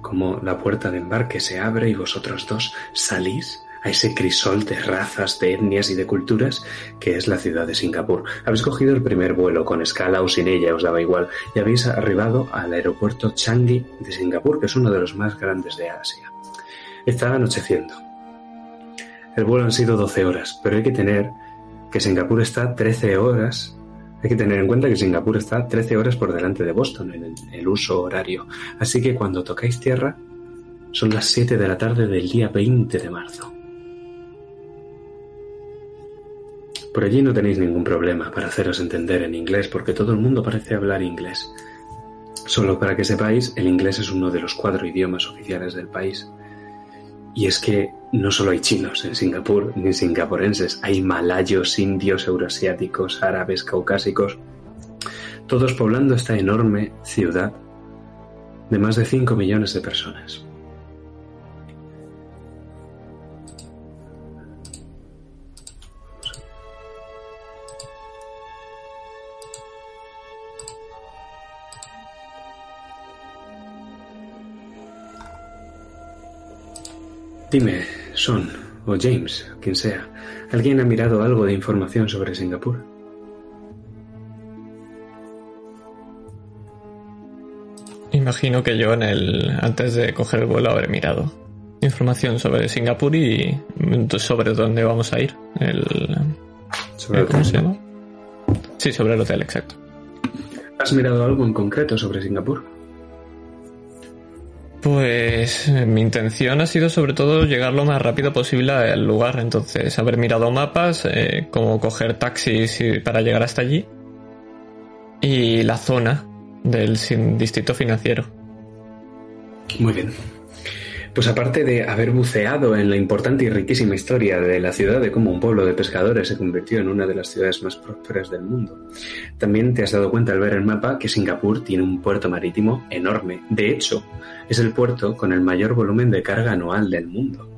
como la puerta de embarque se abre y vosotros dos salís a ese crisol de razas, de etnias y de culturas que es la ciudad de Singapur. Habéis cogido el primer vuelo con escala o sin ella, os daba igual, y habéis arribado al aeropuerto Changi de Singapur, que es uno de los más grandes de Asia. Está anocheciendo. El vuelo han sido 12 horas, pero hay que tener que Singapur está 13 horas hay que tener en cuenta que Singapur está 13 horas por delante de Boston en el uso horario, así que cuando tocáis tierra son las 7 de la tarde del día 20 de marzo. Por allí no tenéis ningún problema para haceros entender en inglés porque todo el mundo parece hablar inglés. Solo para que sepáis, el inglés es uno de los cuatro idiomas oficiales del país. Y es que no solo hay chinos en Singapur, ni singapurenses, hay malayos, indios, euroasiáticos, árabes, caucásicos, todos poblando esta enorme ciudad de más de 5 millones de personas. Dime, Son o James, quien sea, ¿alguien ha mirado algo de información sobre Singapur? Imagino que yo en el antes de coger el vuelo habré mirado información sobre Singapur y sobre dónde vamos a ir. El, ¿Sobre ¿Cómo se llama? Sí, sobre el hotel, exacto. ¿Has mirado algo en concreto sobre Singapur? Pues eh, mi intención ha sido sobre todo llegar lo más rápido posible al lugar, entonces haber mirado mapas, eh, cómo coger taxis para llegar hasta allí y la zona del distrito financiero. Muy bien. Pues aparte de haber buceado en la importante y riquísima historia de la ciudad de cómo un pueblo de pescadores se convirtió en una de las ciudades más prósperas del mundo, también te has dado cuenta al ver el mapa que Singapur tiene un puerto marítimo enorme. De hecho, es el puerto con el mayor volumen de carga anual del mundo.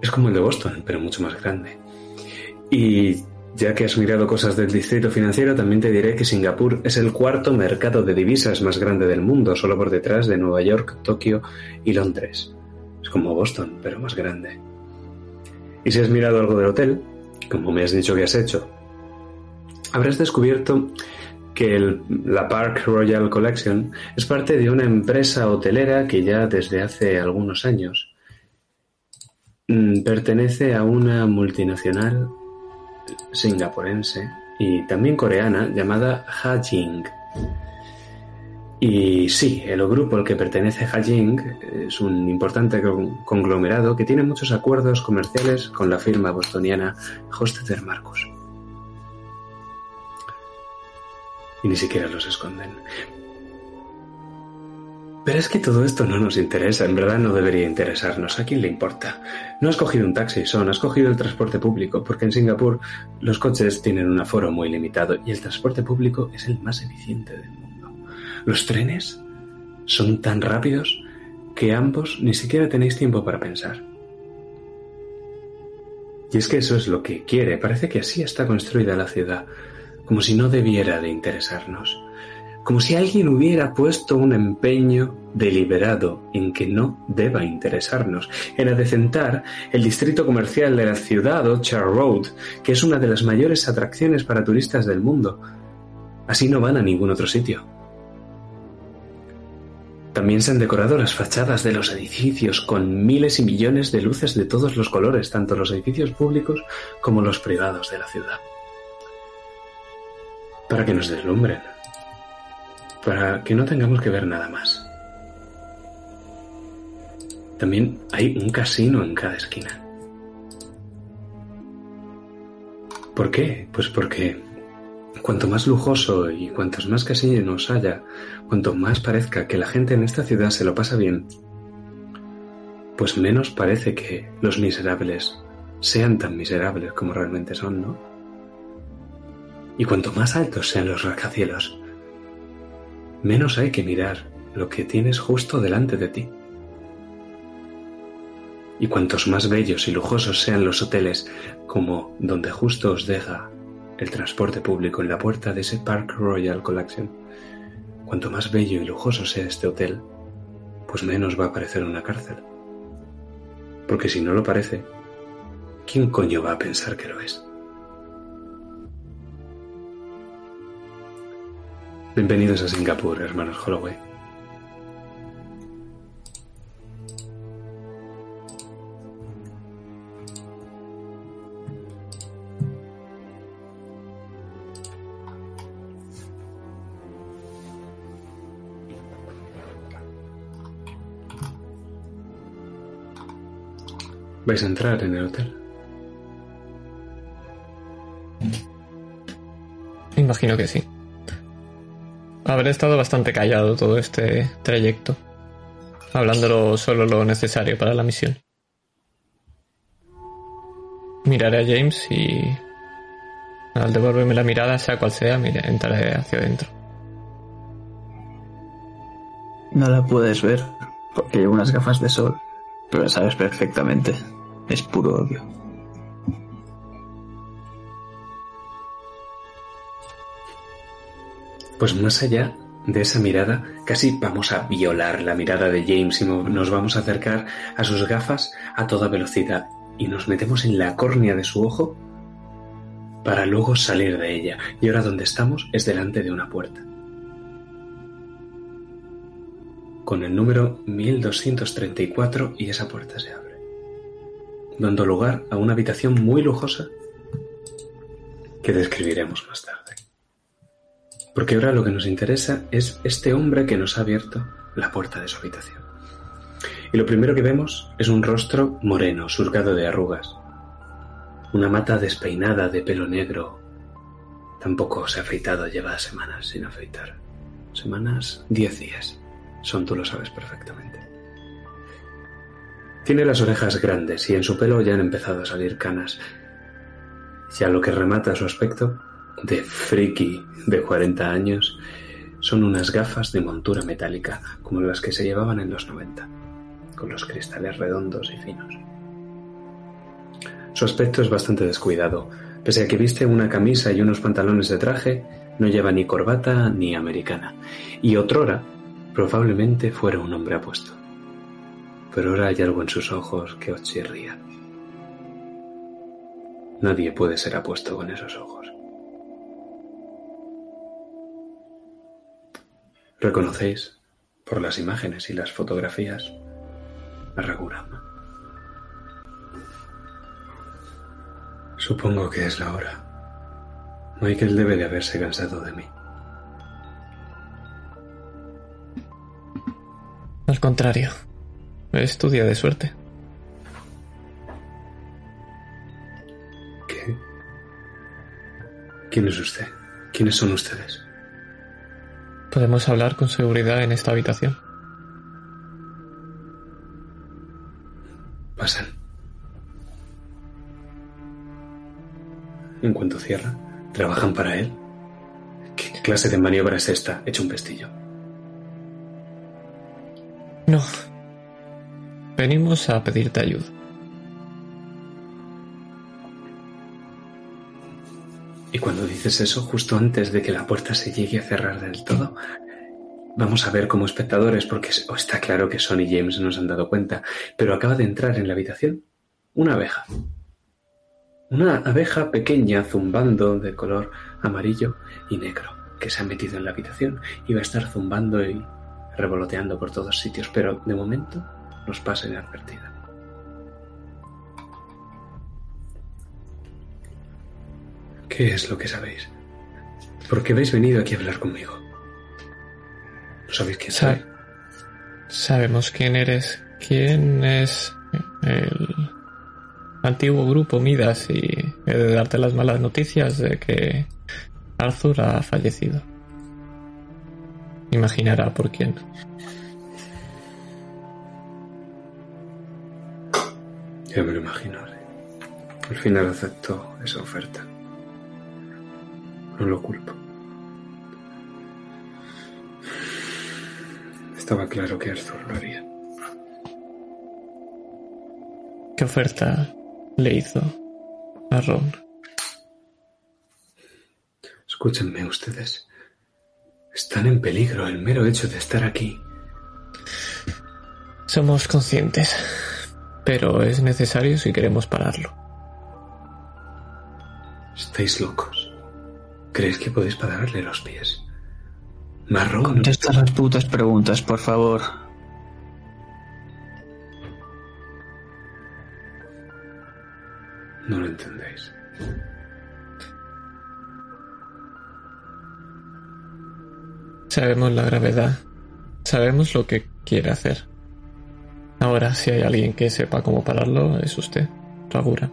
Es como el de Boston, pero mucho más grande. Y ya que has mirado cosas del distrito financiero, también te diré que Singapur es el cuarto mercado de divisas más grande del mundo, solo por detrás de Nueva York, Tokio y Londres. Es como Boston, pero más grande. Y si has mirado algo del hotel, como me has dicho que has hecho, habrás descubierto que la Park Royal Collection es parte de una empresa hotelera que ya desde hace algunos años mm, pertenece a una multinacional singapurense y también coreana llamada Hajing. Y sí, el grupo al que pertenece Hajing es un importante conglomerado que tiene muchos acuerdos comerciales con la firma bostoniana Hostetter Marcus. Y ni siquiera los esconden. Pero es que todo esto no nos interesa, en verdad no debería interesarnos. ¿A quién le importa? No has cogido un taxi, son, has cogido el transporte público, porque en Singapur los coches tienen un aforo muy limitado y el transporte público es el más eficiente del mundo. Los trenes son tan rápidos que ambos ni siquiera tenéis tiempo para pensar. Y es que eso es lo que quiere, parece que así está construida la ciudad, como si no debiera de interesarnos como si alguien hubiera puesto un empeño deliberado en que no deba interesarnos, en adecentar el distrito comercial de la ciudad Orchard Road, que es una de las mayores atracciones para turistas del mundo. Así no van a ningún otro sitio. También se han decorado las fachadas de los edificios con miles y millones de luces de todos los colores, tanto los edificios públicos como los privados de la ciudad. Para que nos deslumbren para que no tengamos que ver nada más. También hay un casino en cada esquina. ¿Por qué? Pues porque cuanto más lujoso y cuantos más casinos haya, cuanto más parezca que la gente en esta ciudad se lo pasa bien, pues menos parece que los miserables sean tan miserables como realmente son, ¿no? Y cuanto más altos sean los rascacielos, menos hay que mirar lo que tienes justo delante de ti. Y cuantos más bellos y lujosos sean los hoteles, como donde justo os deja el transporte público en la puerta de ese Park Royal Collection, cuanto más bello y lujoso sea este hotel, pues menos va a parecer una cárcel. Porque si no lo parece, ¿quién coño va a pensar que lo es? Bienvenidos a Singapur, hermanos Holloway. ¿Vais a entrar en el hotel? Imagino que sí. Habré estado bastante callado todo este trayecto, hablándolo solo lo necesario para la misión. Miraré a James y al devolverme la mirada, sea cual sea, mire, entraré hacia adentro. No la puedes ver porque llevo unas gafas de sol, pero sabes perfectamente. Es puro odio. Pues más allá de esa mirada, casi vamos a violar la mirada de James y nos vamos a acercar a sus gafas a toda velocidad y nos metemos en la córnea de su ojo para luego salir de ella. Y ahora donde estamos es delante de una puerta. Con el número 1234 y esa puerta se abre dando lugar a una habitación muy lujosa que describiremos más tarde. Porque ahora lo que nos interesa es este hombre que nos ha abierto la puerta de su habitación. Y lo primero que vemos es un rostro moreno, surcado de arrugas. Una mata despeinada de pelo negro. Tampoco se ha afeitado, lleva semanas sin afeitar. Semanas, diez días. Son, tú lo sabes perfectamente. Tiene las orejas grandes y en su pelo ya han empezado a salir canas. Ya lo que remata su aspecto, de friki de 40 años, son unas gafas de montura metálica, como las que se llevaban en los 90, con los cristales redondos y finos. Su aspecto es bastante descuidado. Pese a que viste una camisa y unos pantalones de traje, no lleva ni corbata ni americana. Y otrora, probablemente fuera un hombre apuesto pero ahora hay algo en sus ojos que os chirría. Nadie puede ser apuesto con esos ojos. ¿Reconocéis, por las imágenes y las fotografías, a Ragurama? Supongo que es la hora. Michael debe de haberse cansado de mí. Al contrario. Es tu día de suerte. ¿Qué? ¿Quién es usted? ¿Quiénes son ustedes? Podemos hablar con seguridad en esta habitación. Pasan. En cuanto cierra, ¿trabajan para él? ¿Qué clase de maniobra es esta? Hecho un pestillo. No, Venimos a pedirte ayuda. Y cuando dices eso, justo antes de que la puerta se llegue a cerrar del todo, vamos a ver como espectadores, porque está claro que Son y James nos han dado cuenta, pero acaba de entrar en la habitación una abeja. Una abeja pequeña zumbando de color amarillo y negro, que se ha metido en la habitación y va a estar zumbando y revoloteando por todos sitios, pero de momento nos pasa inadvertida. ¿Qué es lo que sabéis? ¿Por qué habéis venido aquí a hablar conmigo? ¿No sabéis quién soy? sabemos quién eres. ¿Quién es el antiguo grupo Midas? Y he de darte las malas noticias de que Arthur ha fallecido. Imaginará por quién. Ya me lo imagino. Al final aceptó esa oferta. No lo culpo. Estaba claro que Arthur lo haría. ¿Qué oferta le hizo a Ron? Escúchenme ustedes. Están en peligro el mero hecho de estar aquí. Somos conscientes, pero es necesario si queremos pararlo. Estáis locos. ¿Creéis que podéis pararle los pies? Marrón. Contesta las putas preguntas, por favor. No lo entendéis. Sabemos la gravedad. Sabemos lo que quiere hacer. Ahora, si hay alguien que sepa cómo pararlo, es usted, Ragura.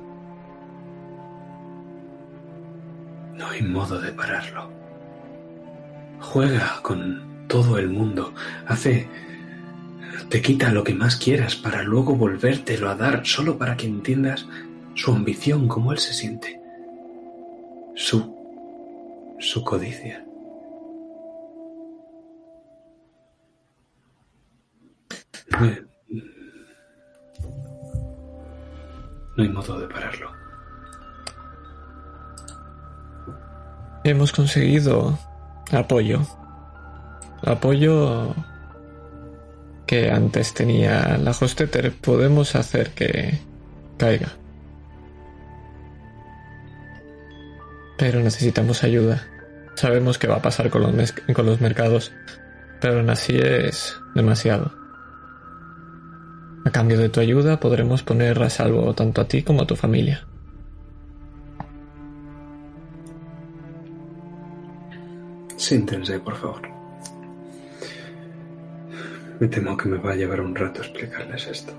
No hay modo de pararlo. Juega con todo el mundo. Hace... Te quita lo que más quieras para luego volvértelo a dar solo para que entiendas su ambición, cómo él se siente. Su... su codicia. No hay, no hay modo de pararlo. Hemos conseguido apoyo. Apoyo que antes tenía la Hosteter. Podemos hacer que caiga. Pero necesitamos ayuda. Sabemos qué va a pasar con los, con los mercados, pero aún así es demasiado. A cambio de tu ayuda podremos poner a salvo tanto a ti como a tu familia. Siéntense, por favor. Me temo que me va a llevar un rato explicarles esto.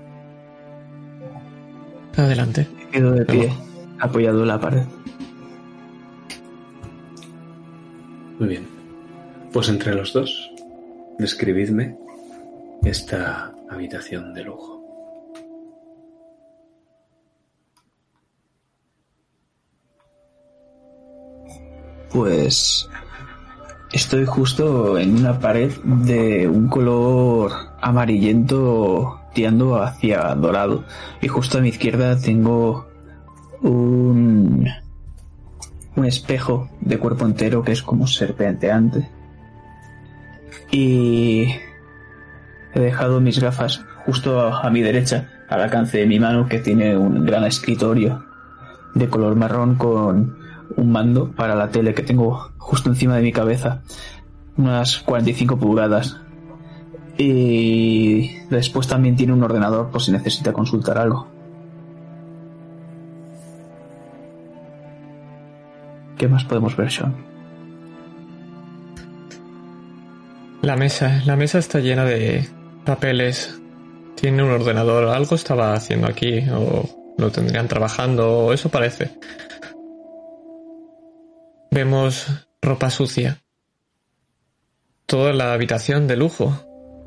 Adelante. Quedo de pie, apoyado en la pared. Muy bien. Pues entre los dos, describidme esta habitación de lujo. Pues estoy justo en una pared de un color amarillento tirando hacia dorado. Y justo a mi izquierda tengo un, un espejo de cuerpo entero que es como serpenteante. Y he dejado mis gafas justo a, a mi derecha, al alcance de mi mano, que tiene un gran escritorio de color marrón con un mando para la tele que tengo justo encima de mi cabeza, unas 45 pulgadas. Y después también tiene un ordenador por si necesita consultar algo. ¿Qué más podemos ver, Sean? La mesa, la mesa está llena de papeles. Tiene un ordenador, algo estaba haciendo aquí, o lo tendrían trabajando, o eso parece. Vemos ropa sucia. Toda la habitación de lujo.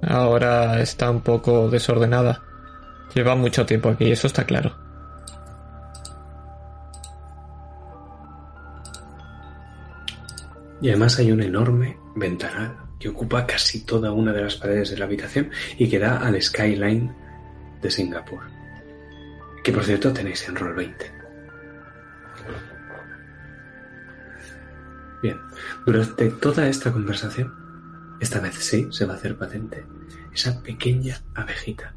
Ahora está un poco desordenada. Lleva mucho tiempo aquí, eso está claro. Y además hay un enorme ventanal que ocupa casi toda una de las paredes de la habitación y que da al skyline de Singapur. Que por cierto tenéis en Roll 20. Durante toda esta conversación, esta vez sí se va a hacer patente, esa pequeña abejita.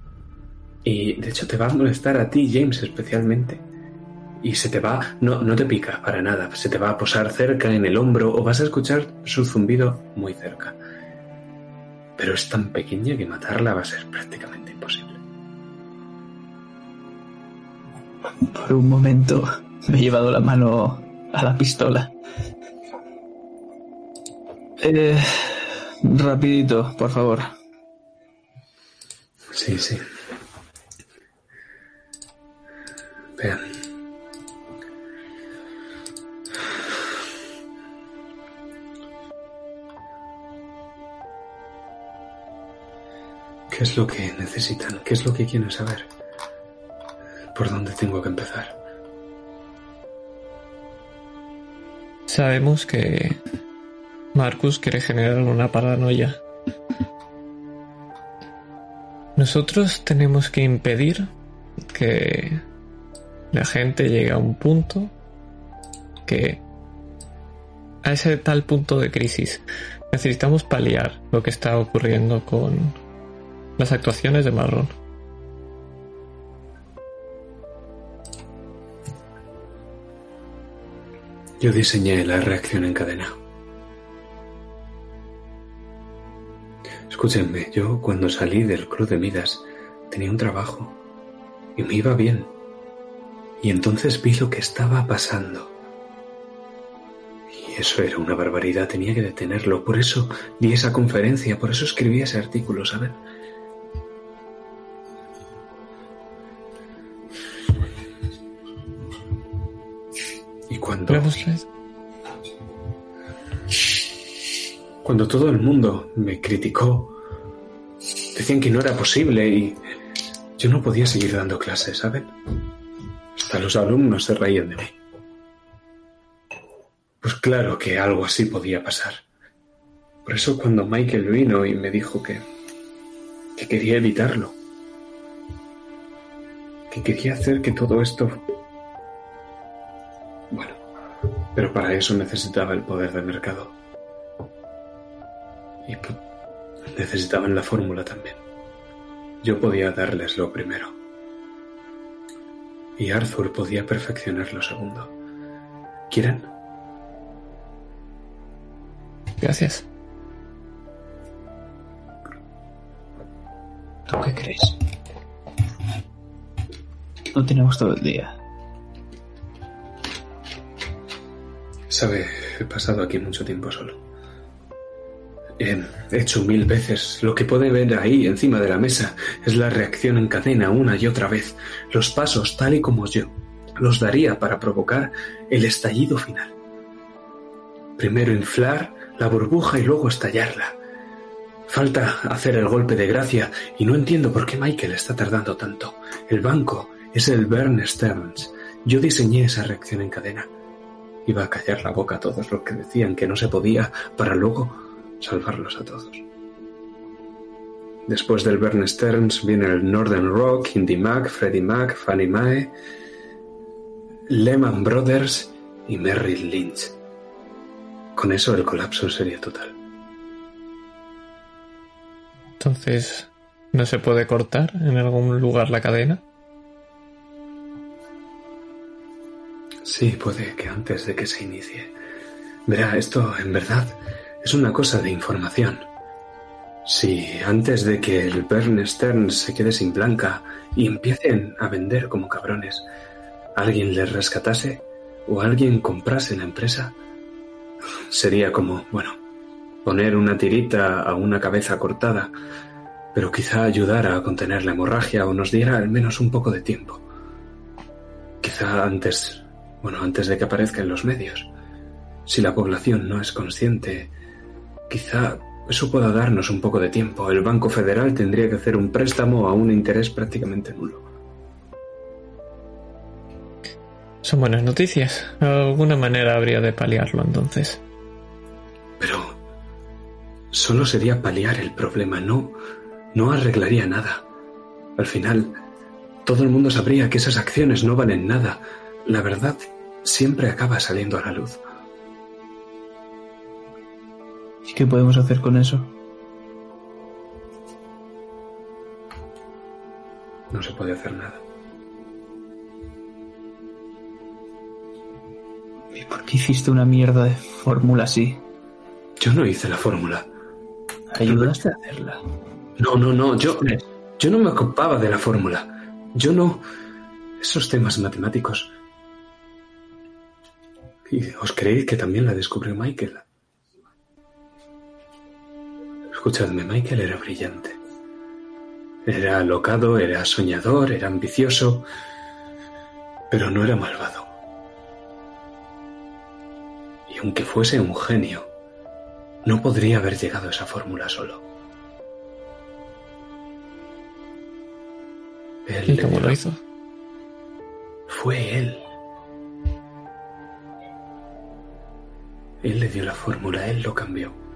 Y de hecho te va a molestar a ti, James, especialmente. Y se te va, no, no te pica para nada, se te va a posar cerca en el hombro o vas a escuchar su zumbido muy cerca. Pero es tan pequeña que matarla va a ser prácticamente imposible. Por un momento me he llevado la mano a la pistola. Eh, rapidito, por favor. Sí, sí. Vean. ¿Qué es lo que necesitan? ¿Qué es lo que quieren saber? ¿Por dónde tengo que empezar? Sabemos que Marcus quiere generar una paranoia. Nosotros tenemos que impedir que la gente llegue a un punto que a ese tal punto de crisis Necesitamos paliar lo que está ocurriendo con las actuaciones de Marrón. Yo diseñé la reacción en cadena. Escúchenme, yo cuando salí del Club de Midas tenía un trabajo y me iba bien. Y entonces vi lo que estaba pasando. Y eso era una barbaridad, tenía que detenerlo. Por eso di esa conferencia, por eso escribí ese artículo, ¿saben? Y cuando... Cuando todo el mundo me criticó, decían que no era posible y yo no podía seguir dando clases, ¿saben? Hasta los alumnos se reían de mí. Pues claro que algo así podía pasar. Por eso cuando Michael vino y me dijo que, que quería evitarlo, que quería hacer que todo esto... Bueno, pero para eso necesitaba el poder del mercado. Y necesitaban la fórmula también. Yo podía darles lo primero. Y Arthur podía perfeccionar lo segundo. ¿Quieren? Gracias. ¿Tú qué crees? No tenemos todo el día. Sabe, he pasado aquí mucho tiempo solo. He hecho mil veces. Lo que puede ver ahí encima de la mesa es la reacción en cadena una y otra vez. Los pasos tal y como yo los daría para provocar el estallido final. Primero inflar la burbuja y luego estallarla. Falta hacer el golpe de gracia y no entiendo por qué Michael está tardando tanto. El banco es el Bern Stearns. Yo diseñé esa reacción en cadena. Iba a callar la boca a todos los que decían que no se podía para luego salvarlos a todos. Después del Bern Stearns viene el Northern Rock, Indy Mac, Freddie Mac, Fannie Mae, Lehman Brothers y Merrill Lynch. Con eso el colapso sería total. Entonces, ¿no se puede cortar en algún lugar la cadena? Sí, puede que antes de que se inicie. Verá, esto en verdad es una cosa de información. Si antes de que el Bern Stern se quede sin blanca y empiecen a vender como cabrones, alguien les rescatase o alguien comprase la empresa, sería como, bueno, poner una tirita a una cabeza cortada, pero quizá ayudara a contener la hemorragia o nos diera al menos un poco de tiempo. Quizá antes, bueno, antes de que aparezca en los medios. Si la población no es consciente Quizá eso pueda darnos un poco de tiempo. El Banco Federal tendría que hacer un préstamo a un interés prácticamente nulo. Son buenas noticias. De alguna manera habría de paliarlo entonces. Pero solo sería paliar el problema, no, no arreglaría nada. Al final, todo el mundo sabría que esas acciones no valen nada. La verdad siempre acaba saliendo a la luz. ¿Y qué podemos hacer con eso? No se puede hacer nada. ¿Y por qué hiciste una mierda de fórmula así? Yo no hice la fórmula. ¿Ayudaste a hacerla? No, no, no. Yo, yo no me ocupaba de la fórmula. Yo no. Esos temas matemáticos. ¿Y os creéis que también la descubrió Michael? Escuchadme, Michael era brillante. Era alocado, era soñador, era ambicioso, pero no era malvado. Y aunque fuese un genio, no podría haber llegado a esa fórmula solo. ¿Y cómo lo hizo? Fue él. Él le dio la fórmula, él lo cambió.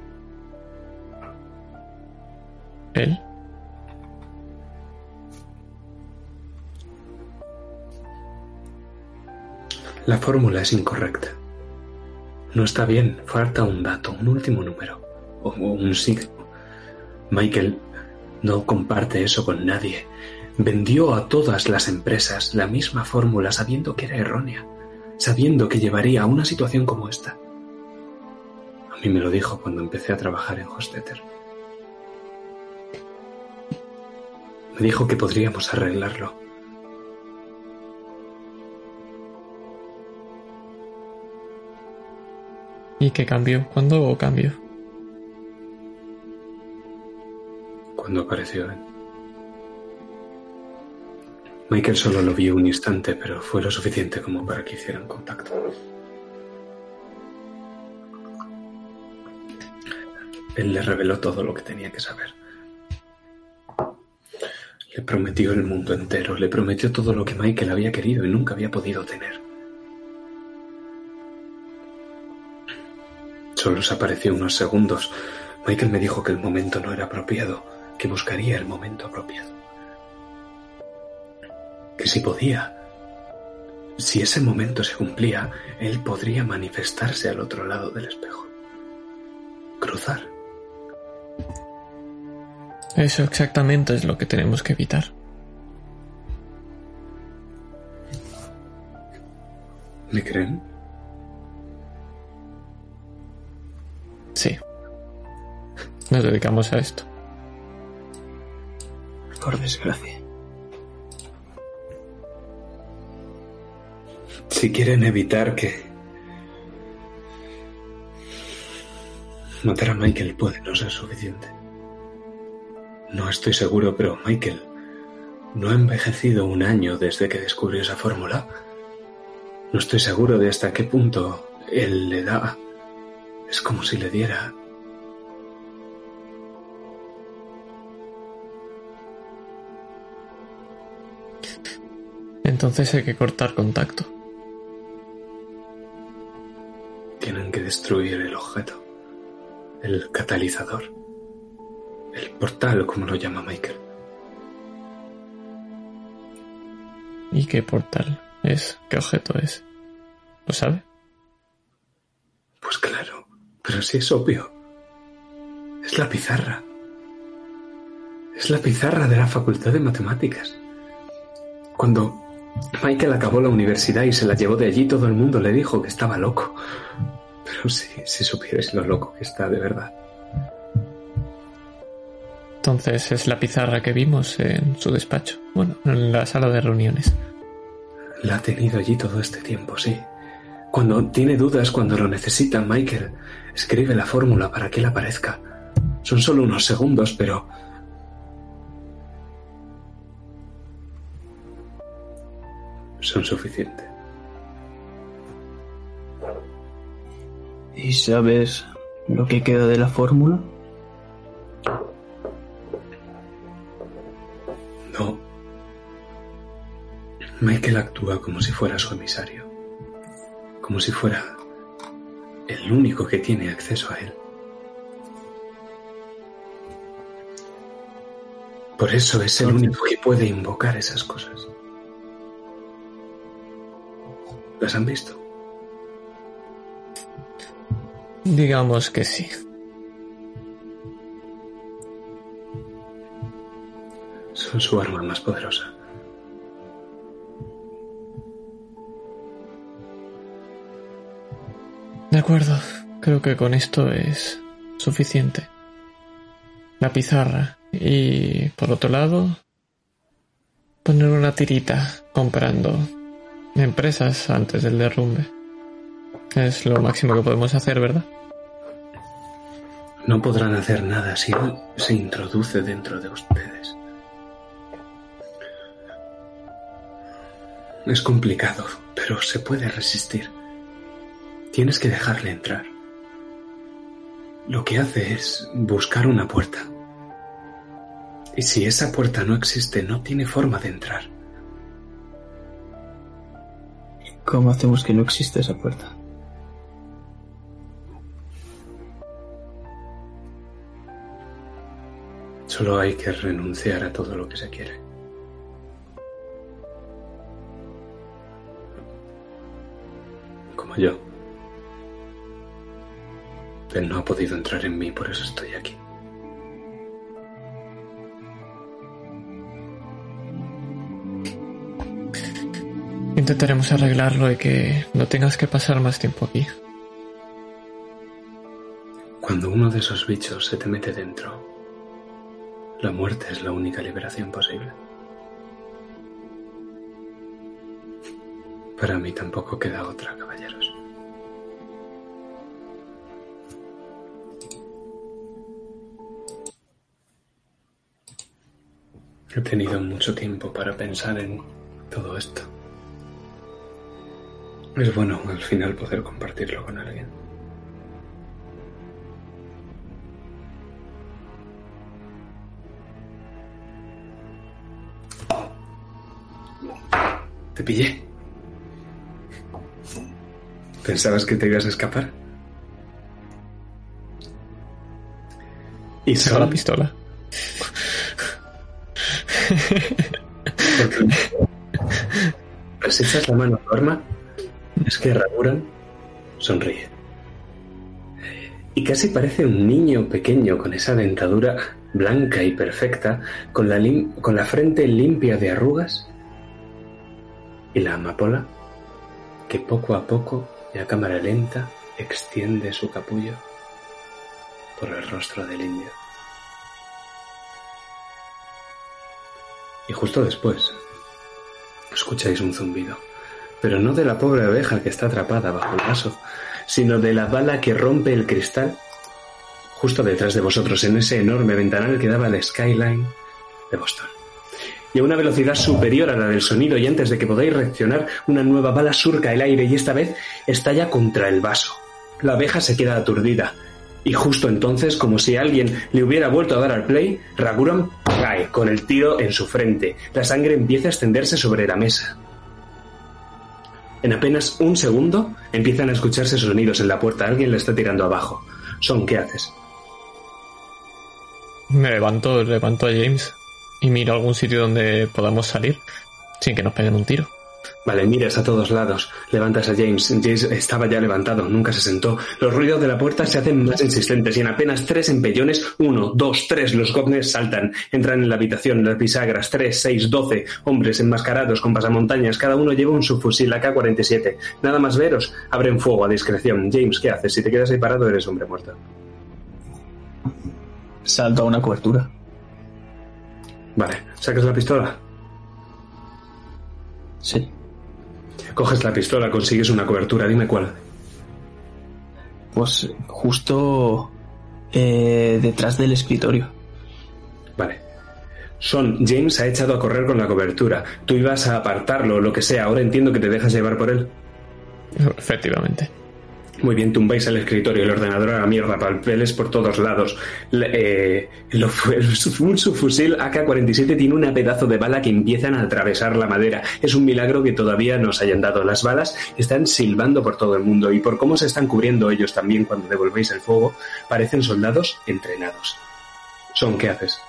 ¿Él? La fórmula es incorrecta. No está bien, falta un dato, un último número. o un signo. Michael no comparte eso con nadie. Vendió a todas las empresas la misma fórmula sabiendo que era errónea, sabiendo que llevaría a una situación como esta. A mí me lo dijo cuando empecé a trabajar en Hostetter. Me dijo que podríamos arreglarlo. ¿Y qué cambió? ¿Cuándo cambió? Cuando apareció él. Michael solo lo vio un instante, pero fue lo suficiente como para que hicieran contacto. Él le reveló todo lo que tenía que saber. Le prometió el mundo entero, le prometió todo lo que Michael había querido y nunca había podido tener. Solo se apareció unos segundos. Michael me dijo que el momento no era apropiado, que buscaría el momento apropiado. Que si podía, si ese momento se cumplía, él podría manifestarse al otro lado del espejo. Cruzar. Eso exactamente es lo que tenemos que evitar. ¿Me creen? Sí. Nos dedicamos a esto. Por desgracia. Si quieren evitar que matar a Michael puede no ser suficiente. No estoy seguro, pero Michael no ha envejecido un año desde que descubrió esa fórmula. No estoy seguro de hasta qué punto él le da es como si le diera... Entonces hay que cortar contacto. Tienen que destruir el objeto, el catalizador, el portal, como lo llama Michael. ¿Y qué portal es? ¿Qué objeto es? ¿Lo sabe? Pues claro. Pero sí es obvio. Es la pizarra. Es la pizarra de la Facultad de Matemáticas. Cuando Michael acabó la universidad y se la llevó de allí, todo el mundo le dijo que estaba loco. Pero si, si supierais lo loco que está de verdad. Entonces es la pizarra que vimos en su despacho. Bueno, en la sala de reuniones. La ha tenido allí todo este tiempo, sí. Cuando tiene dudas, cuando lo necesita, Michael escribe la fórmula para que él aparezca. Son solo unos segundos, pero... Son suficientes. ¿Y sabes lo que queda de la fórmula? Michael actúa como si fuera su emisario como si fuera el único que tiene acceso a él. Por eso es el único que puede invocar esas cosas. ¿Las han visto? Digamos que sí. Son su arma más poderosa. De acuerdo, creo que con esto es suficiente. La pizarra y, por otro lado, poner una tirita comprando empresas antes del derrumbe. Es lo máximo que podemos hacer, ¿verdad? No podrán hacer nada si él se introduce dentro de ustedes. Es complicado, pero se puede resistir. Tienes que dejarle entrar. Lo que hace es buscar una puerta. Y si esa puerta no existe, no tiene forma de entrar. ¿Cómo hacemos que no existe esa puerta? Solo hay que renunciar a todo lo que se quiere. Como yo. Él no ha podido entrar en mí, por eso estoy aquí. Intentaremos arreglarlo y que no tengas que pasar más tiempo aquí. Cuando uno de esos bichos se te mete dentro, la muerte es la única liberación posible. Para mí tampoco queda otra, caballeros. He tenido mucho tiempo para pensar en todo esto. Es bueno al final poder compartirlo con alguien. Te pillé. ¿Pensabas que te ibas a escapar? Y saca la pistola. Pues echas la mano a Norma, es que Raguran sonríe. Y casi parece un niño pequeño con esa dentadura blanca y perfecta, con la, con la frente limpia de arrugas y la amapola que poco a poco y a cámara lenta extiende su capullo por el rostro del indio. Y justo después escucháis un zumbido, pero no de la pobre abeja que está atrapada bajo el vaso, sino de la bala que rompe el cristal justo detrás de vosotros en ese enorme ventanal que daba al skyline de Boston y a una velocidad superior a la del sonido y antes de que podáis reaccionar, una nueva bala surca el aire y esta vez estalla contra el vaso. La abeja se queda aturdida. Y justo entonces, como si alguien le hubiera vuelto a dar al play, Raguram cae con el tiro en su frente. La sangre empieza a extenderse sobre la mesa. En apenas un segundo empiezan a escucharse sonidos en la puerta. Alguien le está tirando abajo. Son, ¿qué haces? Me levanto, levanto a James y miro algún sitio donde podamos salir sin que nos peguen un tiro. Vale, miras a todos lados. Levantas a James. James estaba ya levantado, nunca se sentó. Los ruidos de la puerta se hacen más insistentes y en apenas tres empellones, uno, dos, tres, los goblins saltan. Entran en la habitación, las bisagras, tres, seis, doce, hombres enmascarados con pasamontañas. Cada uno lleva un subfusil AK-47. Nada más veros, abren fuego a discreción. James, ¿qué haces? Si te quedas ahí parado, eres hombre muerto. Salto a una cobertura. Vale, ¿sacas la pistola? Sí. Coges la pistola, consigues una cobertura, dime cuál. Pues justo eh, detrás del escritorio. Vale. Son, James ha echado a correr con la cobertura. Tú ibas a apartarlo, lo que sea. Ahora entiendo que te dejas llevar por él. Efectivamente. Muy bien, tumbáis el escritorio, el ordenador a la mierda, papeles por todos lados. Eh, un subfusil AK-47 tiene una pedazo de bala que empiezan a atravesar la madera. Es un milagro que todavía nos hayan dado. Las balas están silbando por todo el mundo y por cómo se están cubriendo ellos también cuando devolvéis el fuego, parecen soldados entrenados. Son, ¿qué haces?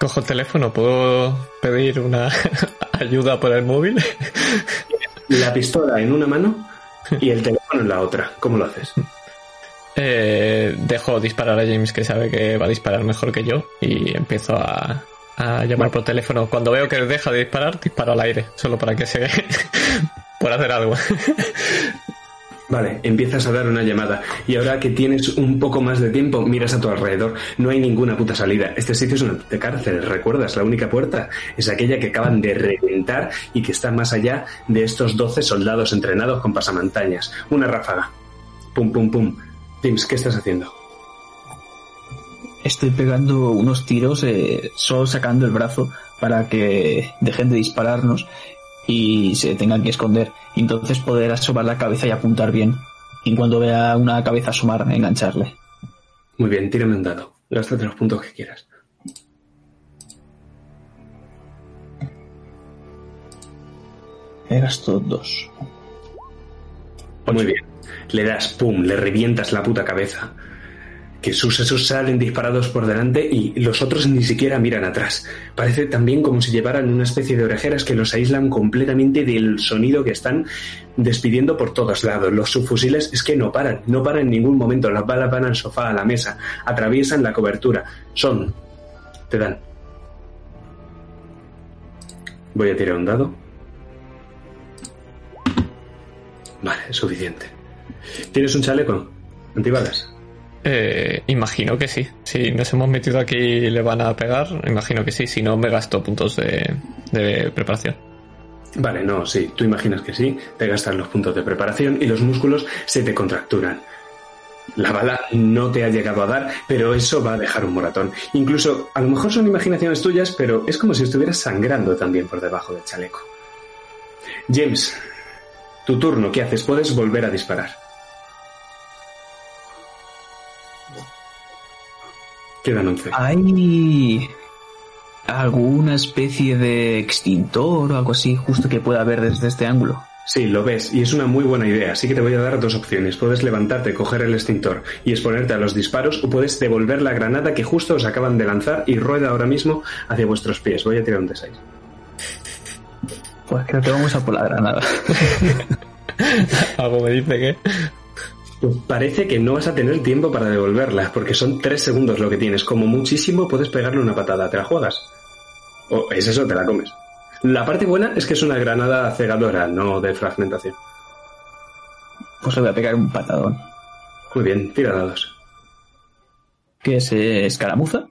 Cojo el teléfono, ¿puedo pedir una ayuda por el móvil? La pistola en una mano y el teléfono en la otra. ¿Cómo lo haces? Eh, dejo disparar a James que sabe que va a disparar mejor que yo y empiezo a, llamar por teléfono. Cuando veo que deja de disparar, disparo al aire, solo para que se... por hacer algo. Vale, empiezas a dar una llamada y ahora que tienes un poco más de tiempo, miras a tu alrededor. No hay ninguna puta salida. Este sitio es una cárcel, ¿recuerdas? La única puerta es aquella que acaban de reventar y que está más allá de estos 12 soldados entrenados con pasamontañas. Una ráfaga. Pum, pum, pum. James, ¿qué estás haciendo? Estoy pegando unos tiros, eh, solo sacando el brazo para que dejen de dispararnos y se tengan que esconder. Entonces poder asomar la cabeza y apuntar bien. Y cuando vea una cabeza asomar, engancharle. Muy bien, tírame un dado. Gástate los puntos que quieras. He gastado dos. Muy bien. Le das, pum, le revientas la puta cabeza. Que sus esos salen disparados por delante y los otros ni siquiera miran atrás. Parece también como si llevaran una especie de orejeras que los aíslan completamente del sonido que están despidiendo por todos lados. Los subfusiles es que no paran, no paran en ningún momento. Las balas van al sofá, a la mesa, atraviesan la cobertura. Son. Te dan. Voy a tirar un dado. Vale, es suficiente. ¿Tienes un chaleco? ¿Antibalas? Eh, imagino que sí. Si nos hemos metido aquí y le van a pegar, imagino que sí. Si no, me gasto puntos de, de preparación. Vale, no, sí, tú imaginas que sí, te gastas los puntos de preparación y los músculos se te contracturan. La bala no te ha llegado a dar, pero eso va a dejar un moratón. Incluso, a lo mejor son imaginaciones tuyas, pero es como si estuvieras sangrando también por debajo del chaleco. James, tu turno, ¿qué haces? Puedes volver a disparar. Quedan 11. ¿Hay alguna especie de extintor o algo así justo que pueda ver desde este ángulo? Sí, lo ves, y es una muy buena idea, así que te voy a dar dos opciones. Puedes levantarte, coger el extintor y exponerte a los disparos, o puedes devolver la granada que justo os acaban de lanzar y rueda ahora mismo hacia vuestros pies. Voy a tirar un D6. Pues creo que vamos a por la granada. Algo me dice que. Pues parece que no vas a tener tiempo para devolverla, porque son tres segundos lo que tienes. Como muchísimo puedes pegarle una patada. ¿Te la juegas? O es eso, te la comes. La parte buena es que es una granada cegadora, no de fragmentación. Pues le voy a pegar un patadón. Muy bien, tira dados. ¿Qué es eh, escaramuza?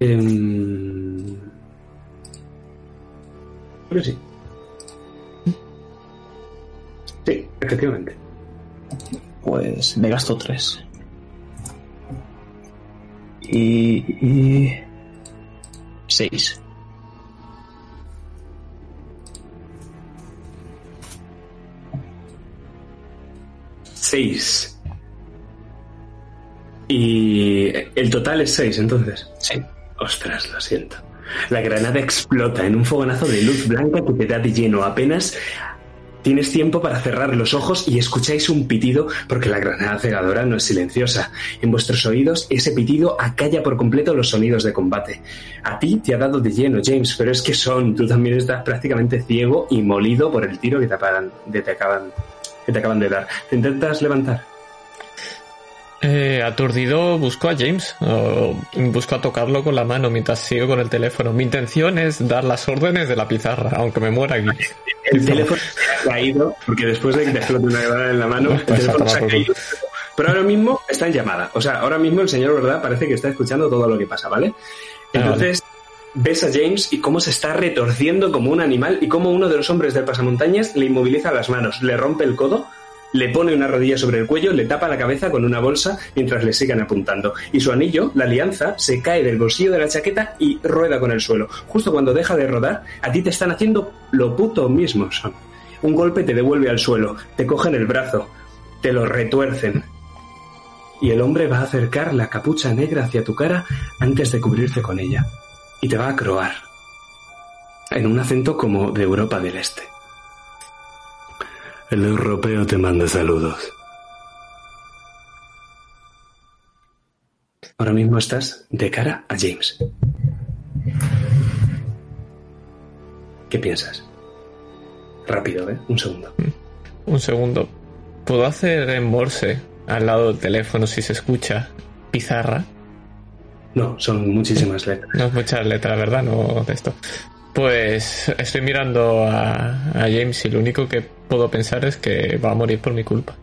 Em, Creo que sí. Sí, efectivamente. Pues me gasto tres. Y. y seis. Seis. Y el total es seis, entonces. Sí. Ostras, lo siento. La granada explota en un fogonazo de luz blanca que te da de lleno. Apenas tienes tiempo para cerrar los ojos y escucháis un pitido porque la granada cegadora no es silenciosa. En vuestros oídos ese pitido acalla por completo los sonidos de combate. A ti te ha dado de lleno, James, pero es que son, tú también estás prácticamente ciego y molido por el tiro que te, apagan- de- te acaban, que te acaban de dar. ¿Te intentas levantar? Eh, aturdido busco a James, o busco a tocarlo con la mano mientras sigo con el teléfono. Mi intención es dar las órdenes de la pizarra, aunque me muera aquí. El teléfono se ha caído, porque después de que te explote una granada en la mano, el Pues a teléfono se ha caído. Pero ahora mismo está en llamada. O sea, ahora mismo el señor, ¿verdad? Parece que está escuchando todo lo que pasa, ¿vale? Entonces, ves a James y cómo se está retorciendo como un animal y cómo uno de los hombres del pasamontañas le inmoviliza las manos, le rompe el codo, le pone una rodilla sobre el cuello, le tapa la cabeza con una bolsa mientras le sigan apuntando. Y su anillo, la alianza, se cae del bolsillo de la chaqueta y rueda con el suelo. Justo cuando deja de rodar, a ti te están haciendo lo puto mismo. Un golpe te devuelve al suelo, te cogen el brazo, te lo retuercen. Y el hombre va a acercar la capucha negra hacia tu cara antes de cubrirte con ella. Y te va a croar. En un acento como de Europa del Este. El europeo te manda saludos. Ahora mismo estás de cara a James. ¿Qué piensas? Rápido, ¿eh? Un segundo. Un segundo. ¿Puedo hacer en morse al lado del teléfono si se escucha pizarra? No, son muchísimas letras. No es muchas letras, ¿verdad? No de esto. Pues estoy mirando a, a James y lo único que puedo pensar es que va a morir por mi culpa.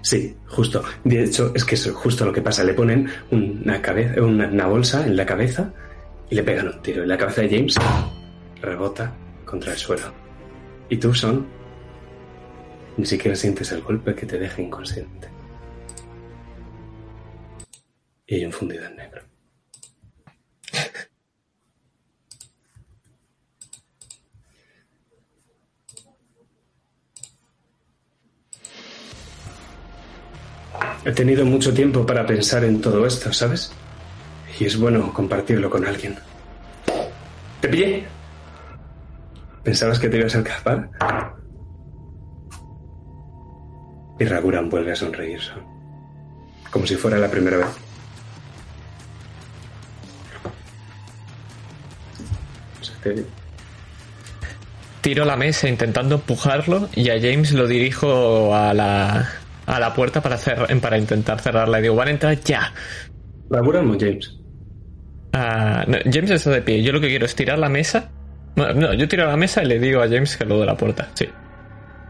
Sí, justo. De hecho, es que es justo lo que pasa. Le ponen una, cabeza, una, una bolsa en la cabeza y le pegan un tiro. Y la cabeza de James rebota contra el suelo. Y tú, Son, ni siquiera sientes el golpe que te deja inconsciente. Y hay un fundido en negro. He tenido mucho tiempo para pensar en todo esto, ¿sabes? Y es bueno compartirlo con alguien. ¿Te pillé? ¿Pensabas que te ibas a escapar? Y Raguran vuelve a sonreír. Son. como si fuera la primera vez. Tiro la mesa intentando empujarlo y a James lo dirijo a la, a la puerta para, hacer, para intentar cerrarla. Y digo, van a entrar ya. ¿Raguram o James? Ah, no, James está de pie. Yo lo que quiero es tirar la mesa. No, no, yo tiro la mesa y le digo a James que lo de la puerta. Sí.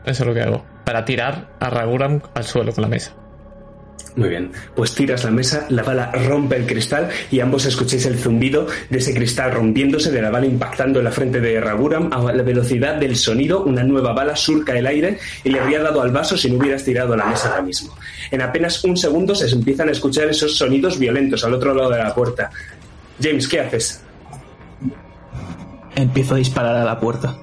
Eso es lo que hago. Para tirar a Raguram al suelo con la mesa. Muy bien, pues tiras la mesa, la bala rompe el cristal y ambos escucháis el zumbido de ese cristal rompiéndose, de la bala impactando en la frente de Raguram a la velocidad del sonido. Una nueva bala surca el aire y le habría dado al vaso si no hubieras tirado la mesa ahora mismo. En apenas un segundo se empiezan a escuchar esos sonidos violentos al otro lado de la puerta. James, ¿qué haces? Empiezo a disparar a la puerta.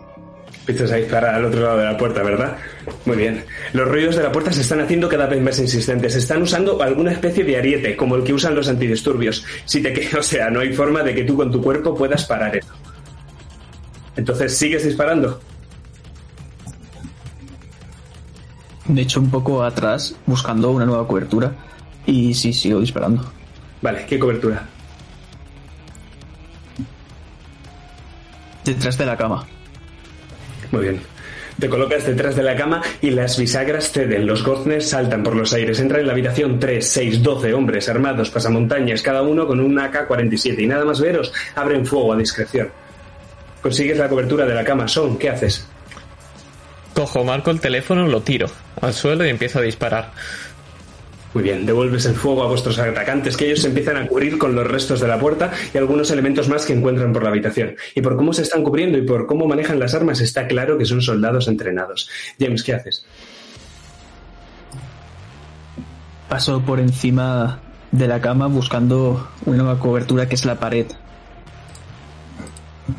Empiezas a disparar al otro lado de la puerta, ¿verdad? Muy bien. Los ruidos de la puerta se están haciendo cada vez más insistentes. Están usando alguna especie de ariete, como el que usan los antidisturbios. Si te o sea, no hay forma de que tú con tu cuerpo puedas parar eso. Entonces, ¿sigues disparando? Me echo un poco atrás buscando una nueva cobertura y sí, sigo disparando. Vale, ¿qué cobertura? Detrás de la cama. Muy bien. Te colocas detrás de la cama y las bisagras ceden. Los goznes saltan por los aires. Entran en la habitación 3, 6, 12 hombres armados, pasamontañas, cada uno con un AK-47. Y nada más veros, abren fuego a discreción. Consigues la cobertura de la cama. Son, ¿qué haces? Cojo, marco el teléfono, lo tiro al suelo y empiezo a disparar. Muy bien, devuelves el fuego a vuestros atacantes, que ellos empiezan a cubrir con los restos de la puerta y algunos elementos más que encuentran por la habitación. Y por cómo se están cubriendo y por cómo manejan las armas, está claro que son soldados entrenados. James, ¿qué haces? Paso por encima de la cama buscando una nueva cobertura que es la pared.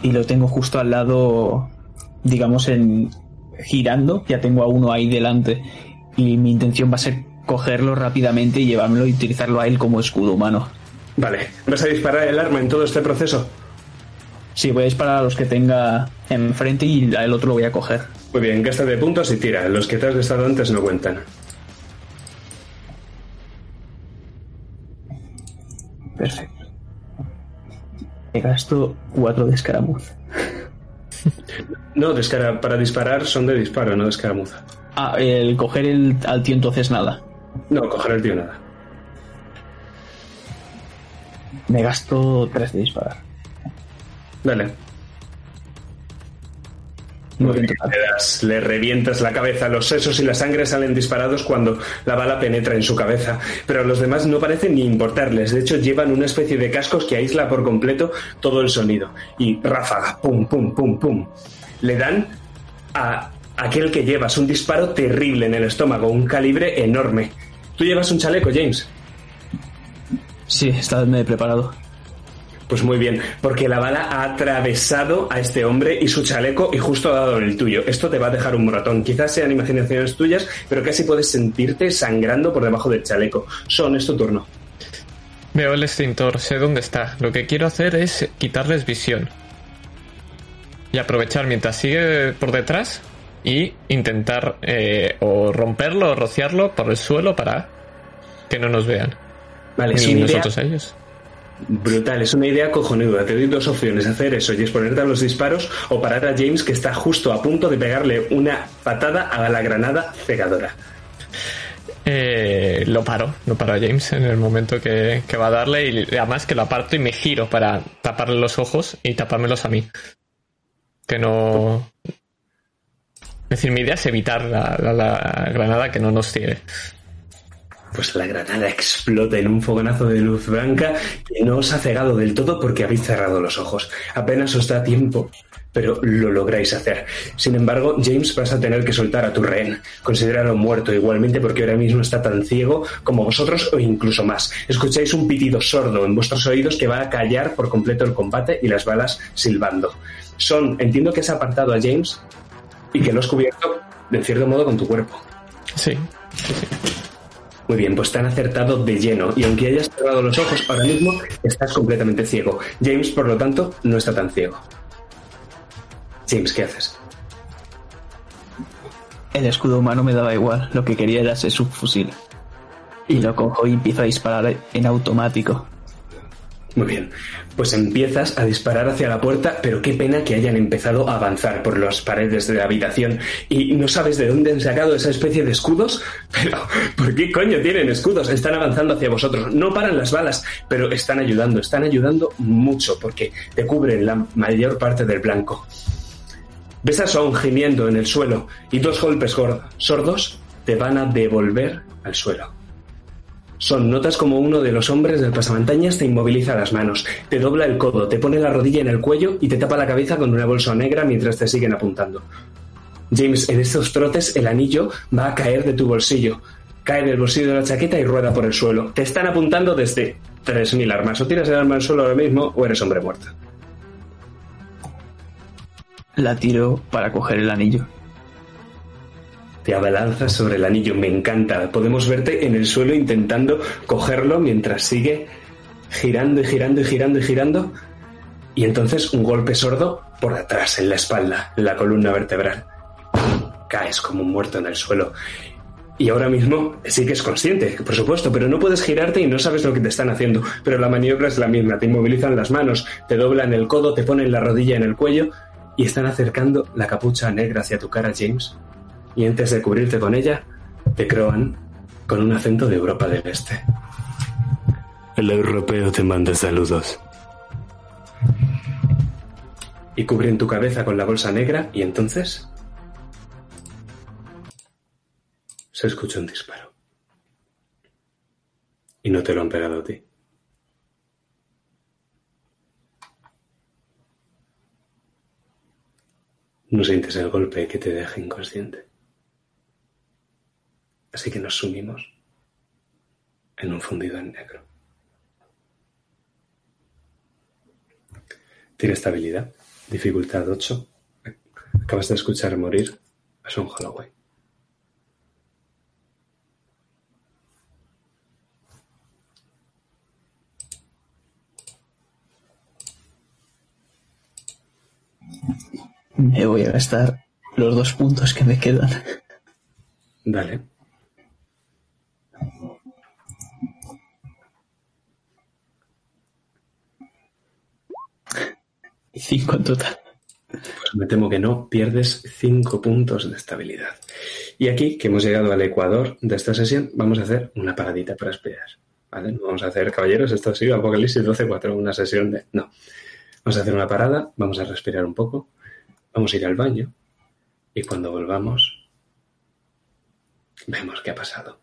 Y lo tengo justo al lado, digamos, en girando. Ya tengo a uno ahí delante. Y mi intención va a ser cogerlo rápidamente y llevármelo y utilizarlo a él como escudo humano. Vale, ¿vas a disparar el arma en todo este proceso? Sí, voy a disparar a los que tenga enfrente y al otro lo voy a coger. Muy bien, gasta de puntos y tira. Los que te has gastado antes no cuentan. Perfecto. Me gasto cuatro de escaramuz. No, de escara- para disparar son de disparo, no de escaramuza. Ah, el coger el, al tío entonces nada. No, coger el tío nada. Me gasto tres de disparar. Dale. Nueve en total. Le, das- le revientas la cabeza, los sesos y la sangre salen disparados cuando la bala penetra en su cabeza, pero a los demás no parecen ni importarles, de hecho llevan una especie de cascos que aísla por completo todo el sonido. Y ráfaga, pum, pum, pum, pum. Le dan a aquel que llevas un disparo terrible en el estómago, un calibre enorme. Tú llevas un chaleco, James. Sí, está me he preparado. Pues muy bien, porque la bala ha atravesado a este hombre y su chaleco y justo ha dado en el tuyo. Esto te va a dejar un moratón. Quizás sean imaginaciones tuyas, pero casi puedes sentirte sangrando por debajo del chaleco. Son, es tu turno. Veo el extintor, sé dónde está. Lo que quiero hacer es quitarles visión. Y aprovechar mientras sigue por detrás y intentar eh, o romperlo o rociarlo por el suelo para que no nos vean. Vale, Ni idea nosotros a ellos. brutal, es una idea cojonuda. Te doy dos opciones, hacer eso y exponerte a los disparos o parar a James que está justo a punto de pegarle una patada a la granada cegadora. Eh, lo paro, lo paro a James en el momento que, que va a darle y además que lo aparto y me giro para taparle los ojos y tapármelos a mí. Que no... Es decir, mi idea es evitar la, la- granada que no nos ciegue. Pues la granada explota en un fogonazo de luz blanca que no os ha cegado del todo porque habéis cerrado los ojos. Apenas os da tiempo, pero lo lográis hacer. Sin embargo, James vas a tener que soltar a tu rehén. Considéralo muerto igualmente porque ahora mismo está tan ciego como vosotros o incluso más. Escucháis un pitido sordo en vuestros oídos que va a callar por completo el combate y las balas silbando. Son, entiendo que has apartado a James y que lo has cubierto de cierto modo con tu cuerpo. Sí. Muy bien, pues te han acertado de lleno y aunque hayas cerrado los ojos, ahora mismo estás completamente ciego. James, por lo tanto, no está tan ciego. James, ¿qué haces? El escudo humano me daba igual. Lo que quería era ese subfusil. Y lo cojo y empiezo a disparar en automático. Muy bien, pues empiezas a disparar hacia la puerta, pero qué pena que hayan empezado a avanzar por las paredes de la habitación y no sabes de dónde han sacado esa especie de escudos, pero ¿por qué coño tienen escudos? Están avanzando hacia vosotros, no paran las balas, pero están ayudando, están ayudando mucho porque te cubren la mayor parte del blanco. Ves a Son gimiendo en el suelo y dos golpes sordos te van a devolver al suelo. Son notas como uno de los hombres del pasamontañas te inmoviliza las manos, te dobla el codo, te pone la rodilla en el cuello y te tapa la cabeza con una bolsa negra mientras te siguen apuntando. James, en estos trotes el anillo va a caer de tu bolsillo. Cae del bolsillo de la chaqueta y rueda por el suelo. Te están apuntando desde 3.000 armas. O tiras el arma al suelo ahora mismo o eres hombre muerto. La tiro para coger el anillo. Te abalanzas sobre el anillo, me encanta. Podemos verte en el suelo intentando cogerlo mientras sigue girando y girando y girando y girando. Y entonces un golpe sordo por atrás, en la espalda, en la columna vertebral. Caes como un muerto en el suelo. Y ahora mismo sí que es consciente, por supuesto, pero no puedes girarte y no sabes lo que te están haciendo. Pero la maniobra es la misma. Te inmovilizan las manos, te doblan el codo, te ponen la rodilla en el cuello y están acercando la capucha negra hacia tu cara, James y antes de cubrirte con ella, te croan con un acento de Europa del Este. El europeo te manda saludos. Y cubren tu cabeza con la bolsa negra y entonces se escucha un disparo. Y no te lo han pegado a ti. No sientes el golpe que te deja inconsciente. Así que nos sumimos en un fundido en negro. Tiene estabilidad, dificultad 8. Acabas de escuchar morir a Son Holloway. Me voy a gastar los dos puntos que me quedan. Dale. Cinco en total. Pues me temo que no, pierdes cinco puntos de estabilidad. Y aquí, que hemos llegado al ecuador de esta sesión, vamos a hacer una paradita para esperar. ¿Vale? vamos a hacer, caballeros, esto ha sido Apocalipsis 12-4, una sesión de... No. Vamos a hacer una parada, vamos a respirar un poco, vamos a ir al baño y cuando volvamos vemos qué ha pasado.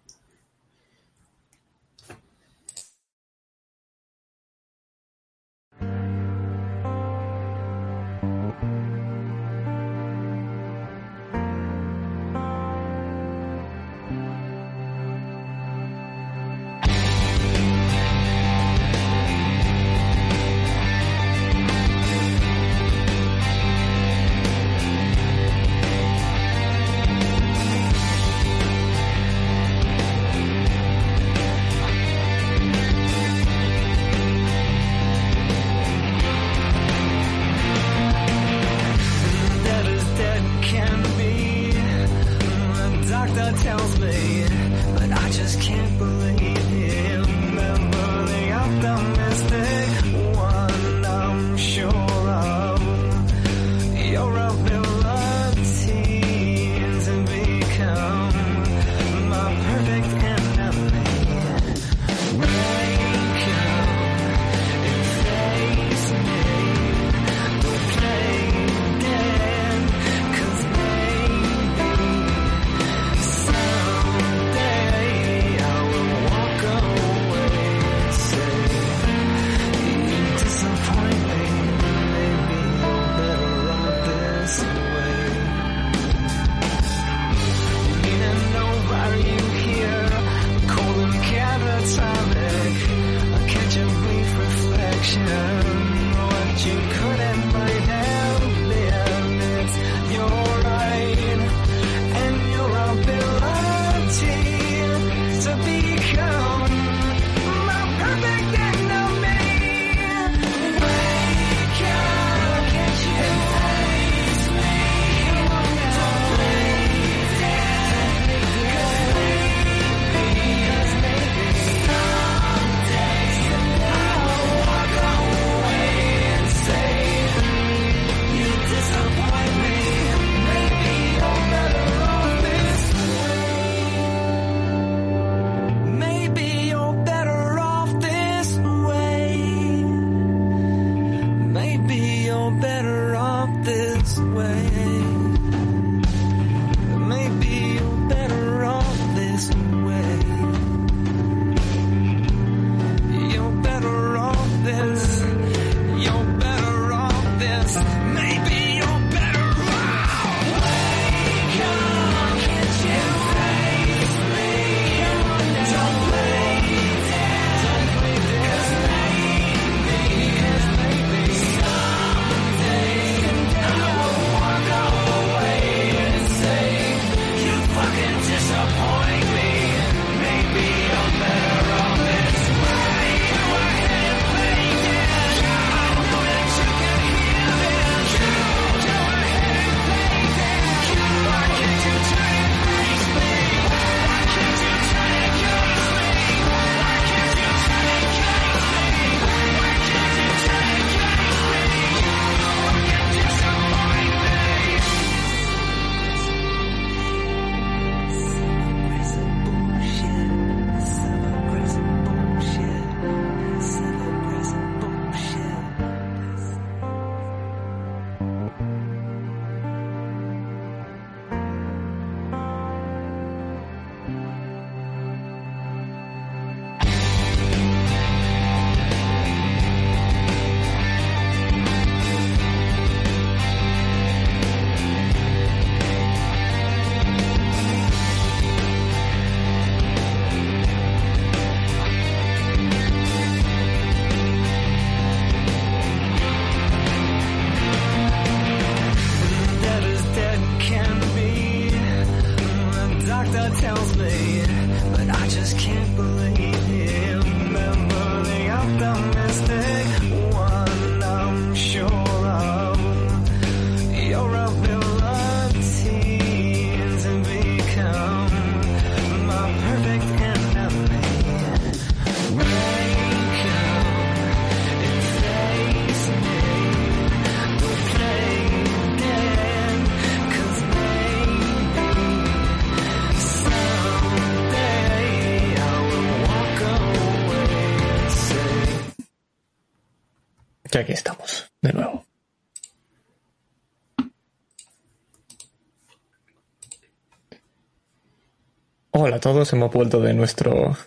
Todos, hemos vuelto de nuestro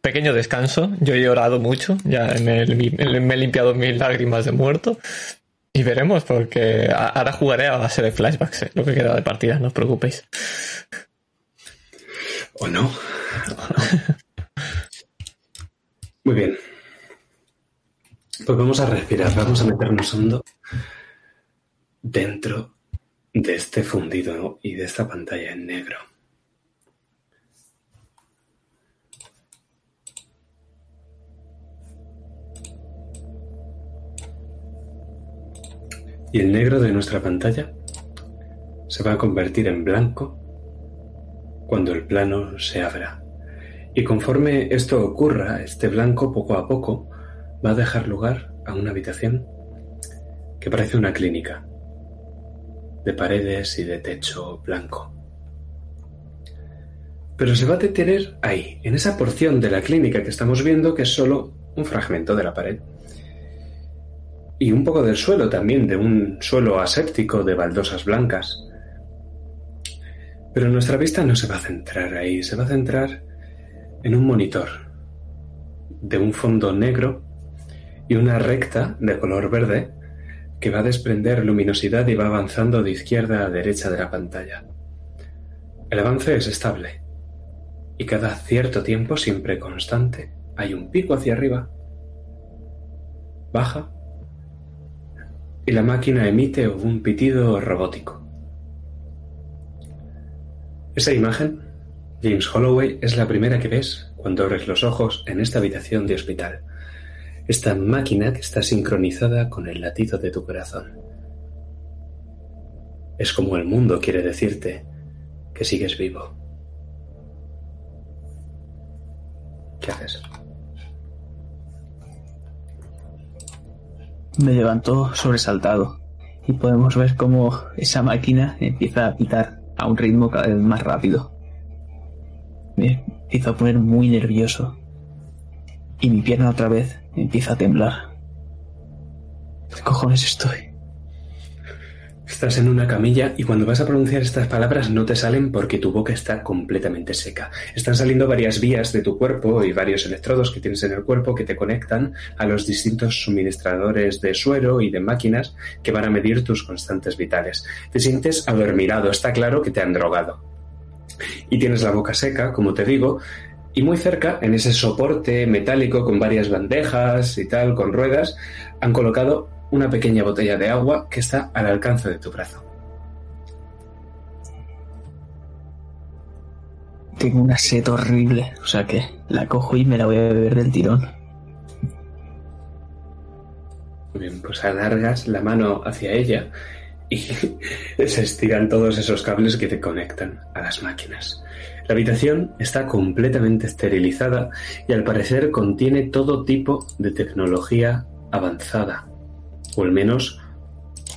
pequeño descanso. Yo he llorado mucho, ya me, he limpiado mis lágrimas de muerto. Y veremos, porque ahora jugaré a base de flashbacks, eh, lo que queda de partida, no os preocupéis. ¿O no? Muy bien. Pues vamos a respirar, vamos a meternos hondo dentro de este fundido y de esta pantalla en negro. Y el negro de nuestra pantalla se va a convertir en blanco cuando el plano se abra. Y conforme esto ocurra, este blanco poco a poco va a dejar lugar a una habitación que parece una clínica, de paredes y de techo blanco. Pero se va a detener ahí, en esa porción de la clínica que estamos viendo, que es solo un fragmento de la pared. Y un poco del suelo también, de un suelo aséptico de baldosas blancas. Pero nuestra vista no se va a centrar ahí, se va a centrar en un monitor de un fondo negro y una recta de color verde que va a desprender luminosidad y va avanzando de izquierda a derecha de la pantalla. El avance es estable y cada cierto tiempo, siempre constante, hay un pico hacia arriba, baja y la máquina emite un pitido robótico. Esa imagen, James Holloway, es la primera que ves cuando abres los ojos en esta habitación de hospital esta máquina que está sincronizada con el latido de tu corazón. Es como el mundo quiere decirte que sigues vivo. ¿Qué haces? Me levanto sobresaltado y podemos ver cómo esa máquina empieza a pitar a un ritmo cada vez más rápido. Me empiezo a poner muy nervioso y mi pierna otra vez empieza a temblar. ¿Qué cojones estoy? Estás en una camilla y cuando vas a pronunciar estas palabras no te salen porque tu boca está completamente seca. Están saliendo varias vías de tu cuerpo y varios electrodos que tienes en el cuerpo que te conectan a los distintos suministradores de suero y de máquinas que van a medir tus constantes vitales. Te sientes adormirado, está claro que te han drogado. Y tienes la boca seca, como te digo, y muy cerca, en ese soporte metálico con varias bandejas y tal, con ruedas, han colocado una pequeña botella de agua que está al alcance de tu brazo. Tengo una sed horrible, o sea que la cojo y me la voy a beber del tirón. Muy bien, pues alargas la mano hacia ella y se estiran todos esos cables que te conectan a las máquinas. La habitación está completamente esterilizada y al parecer contiene todo tipo de tecnología avanzada o al menos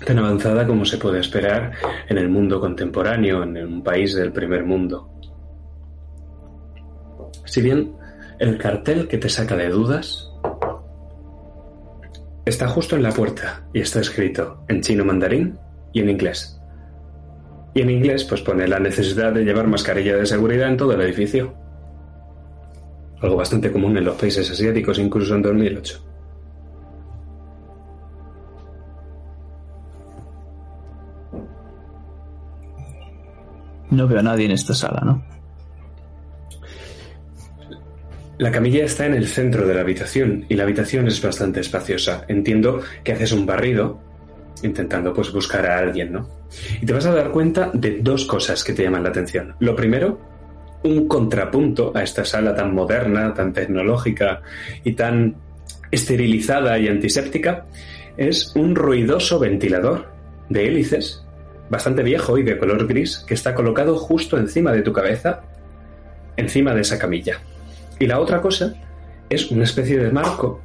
tan avanzada como se puede esperar en el mundo contemporáneo, en un país del primer mundo. Si bien el cartel que te saca de dudas está justo en la puerta y está escrito en chino mandarín y en inglés. Y en inglés pues pone la necesidad de llevar mascarilla de seguridad en todo el edificio. Algo bastante común en los países asiáticos, incluso en 2008. No veo a nadie en esta sala, ¿no? La camilla está en el centro de la habitación y la habitación es bastante espaciosa. Entiendo que haces un barrido intentando pues buscar a alguien, ¿no? Y te vas a dar cuenta de dos cosas que te llaman la atención. Lo primero, un contrapunto a esta sala tan moderna, tan tecnológica y tan esterilizada y antiséptica, es un ruidoso ventilador de hélices bastante viejo y de color gris, que está colocado justo encima de tu cabeza, encima de esa camilla. Y la otra cosa es una especie de marco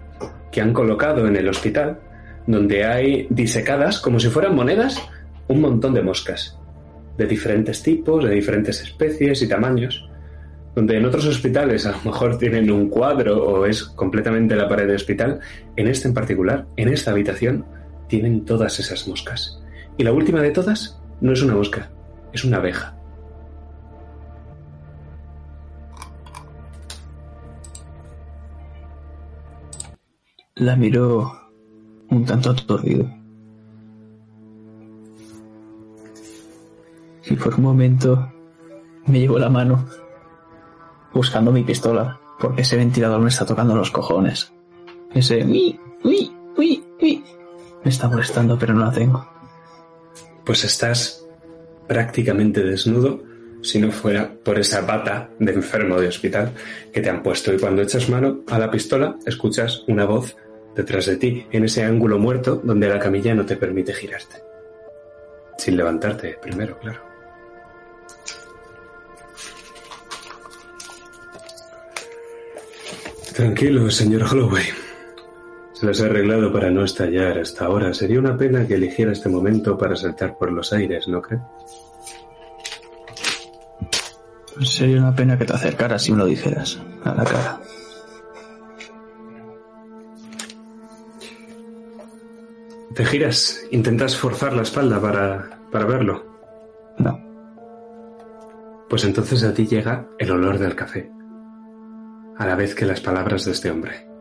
que han colocado en el hospital, donde hay disecadas, como si fueran monedas, un montón de moscas, de diferentes tipos, de diferentes especies y tamaños, donde en otros hospitales a lo mejor tienen un cuadro o es completamente la pared de hospital, en este en particular, en esta habitación, tienen todas esas moscas. Y la última de todas no es una mosca, es una abeja. La miró un tanto aturdido. Y por un momento me llevó la mano buscando mi pistola, porque ese ventilador me está tocando los cojones. Ese uy, uy, uy, uy. Me está molestando, pero no la tengo pues estás prácticamente desnudo si no fuera por esa bata de enfermo de hospital que te han puesto. Y cuando echas mano a la pistola, escuchas una voz detrás de ti, en ese ángulo muerto donde la camilla no te permite girarte. Sin levantarte primero, claro. Tranquilo, señor Holloway. Se las ha arreglado para no estallar hasta ahora. Sería una pena que eligiera este momento para saltar por los aires, ¿no cree? Sería una pena que te acercaras y me lo dijeras a la cara. Te giras, intentas forzar la espalda para, para verlo. No. Pues entonces a ti llega el olor del café, a la vez que las palabras de este hombre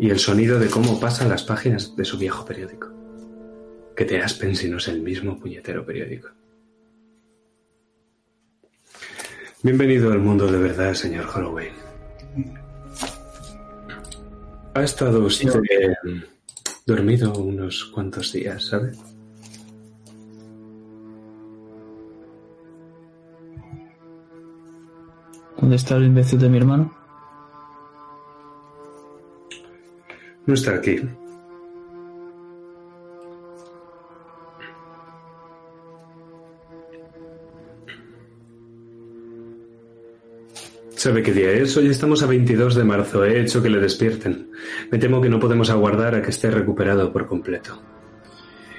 y el sonido de cómo pasan las páginas de su viejo periódico. Que te aspen si no es el mismo puñetero periódico. Bienvenido al mundo de verdad, señor Holloway. Ha estado usted dormido unos cuantos días, ¿sabe? ¿Dónde está el imbécil de mi hermano? No está aquí. ¿Sabe qué día es? Hoy estamos a 22 de marzo. He hecho que le despierten. Me temo que no podemos aguardar a que esté recuperado por completo.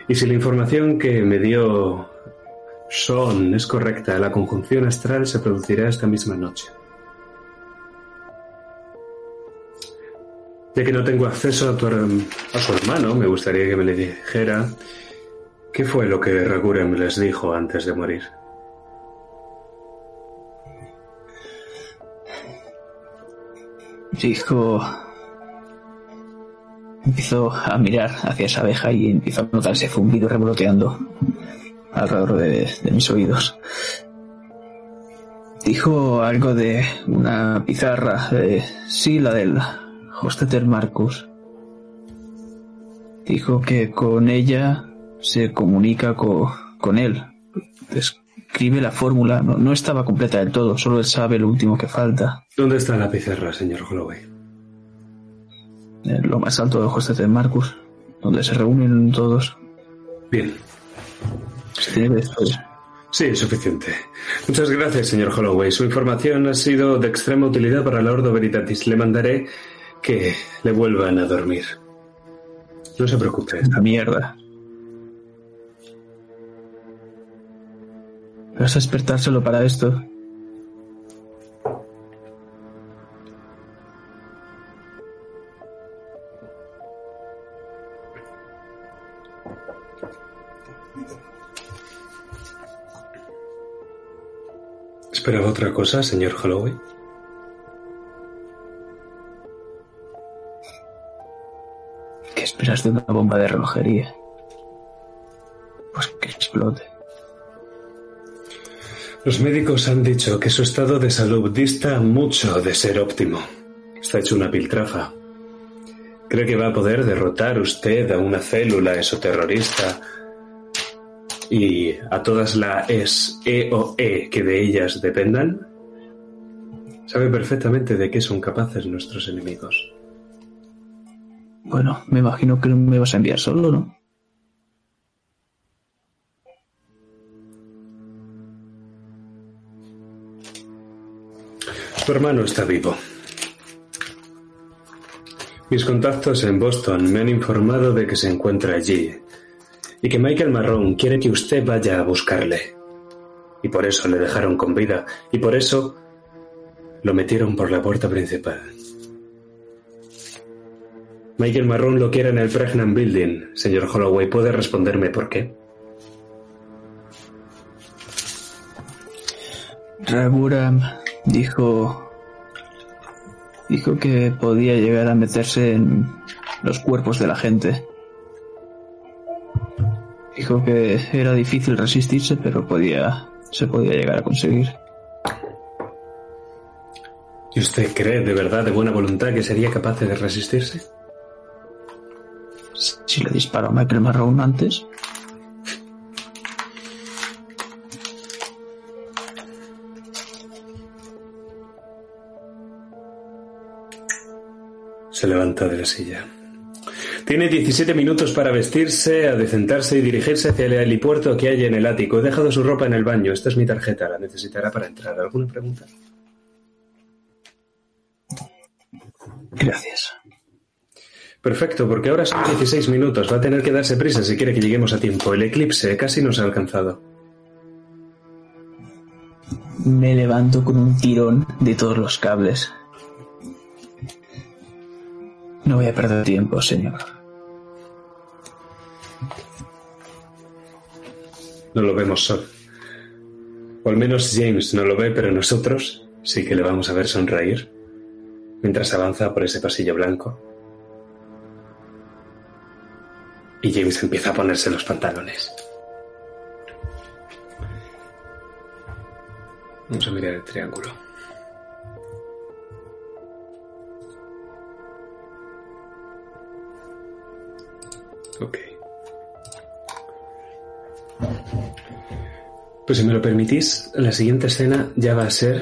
Y si la información que me dio Son es correcta, la conjunción astral se producirá esta misma noche. Que no tengo acceso a, tu, a su hermano, me gustaría que me le dijera ¿Qué fue lo que Ragurem les dijo antes de morir? Dijo... Empezó a mirar hacia esa abeja y empezó a notar ese zumbido revoloteando alrededor de, de mis oídos. Dijo algo de una pizarra, de, sí, la del Hosteter Marcus. Dijo que con ella se comunica con él. Escribe la fórmula. No, no, estaba completa del todo, solo él sabe lo último que falta. ¿Dónde está la pizarra, señor Holloway? En lo más alto de Hosteter Marcus, donde se reúnen todos. Bien. Sí, después. Sí, suficiente. Muchas gracias, señor Holloway. Su información ha sido de extrema utilidad para la Ordo Veritatis. Le mandaré que le vuelvan a dormir. No se preocupe. La mierda. ¿Vas a despertárselo para esto? ¿Esperaba otra cosa, señor Holloway? ¿Qué esperas de una bomba de relojería? Pues que explote. Los médicos han dicho que su estado de salud dista mucho de ser óptimo. Está hecho una piltrafa. ¿Cree que va a poder derrotar usted a una célula esoterrorista y a todas las E E que de ellas dependan? Sabe perfectamente de qué son capaces nuestros enemigos. Bueno, me imagino que no me vas a enviar solo, ¿no? Tu hermano está vivo. Mis contactos en Boston me han informado de que se encuentra allí y que Michael Marrón quiere que usted vaya a buscarle. Y por eso le dejaron con vida y por eso lo metieron por la puerta principal. Michael Marrón lo quiere en el Pregnant Building. Señor Holloway, ¿puede responderme por qué? Raguram dijo dijo que podía llegar a meterse en los cuerpos de la gente. Dijo que era difícil resistirse, pero podía se podía llegar a conseguir. ¿Y usted cree de verdad, de buena voluntad, que sería capaz de resistirse? Si le disparó a Michael Marrón antes. Se levanta de la silla. Tiene 17 minutos para vestirse, adecentarse y dirigirse hacia el helipuerto que hay en el ático. He dejado su ropa en el baño. Esta es mi tarjeta. La necesitará para entrar. ¿Alguna pregunta? Gracias. Perfecto, porque ahora son 16 minutos. Va a tener que darse prisa si quiere que lleguemos a tiempo. El eclipse casi nos ha alcanzado. Me levanto con un tirón de todos los cables. No voy a perder tiempo, señor. No lo vemos sol. O al menos James no lo ve, pero nosotros sí que le vamos a ver sonreír mientras avanza por ese pasillo blanco. Y James empieza a ponerse los pantalones. Vamos a mirar el triángulo. Ok. Pues si me lo permitís, la siguiente escena ya va a ser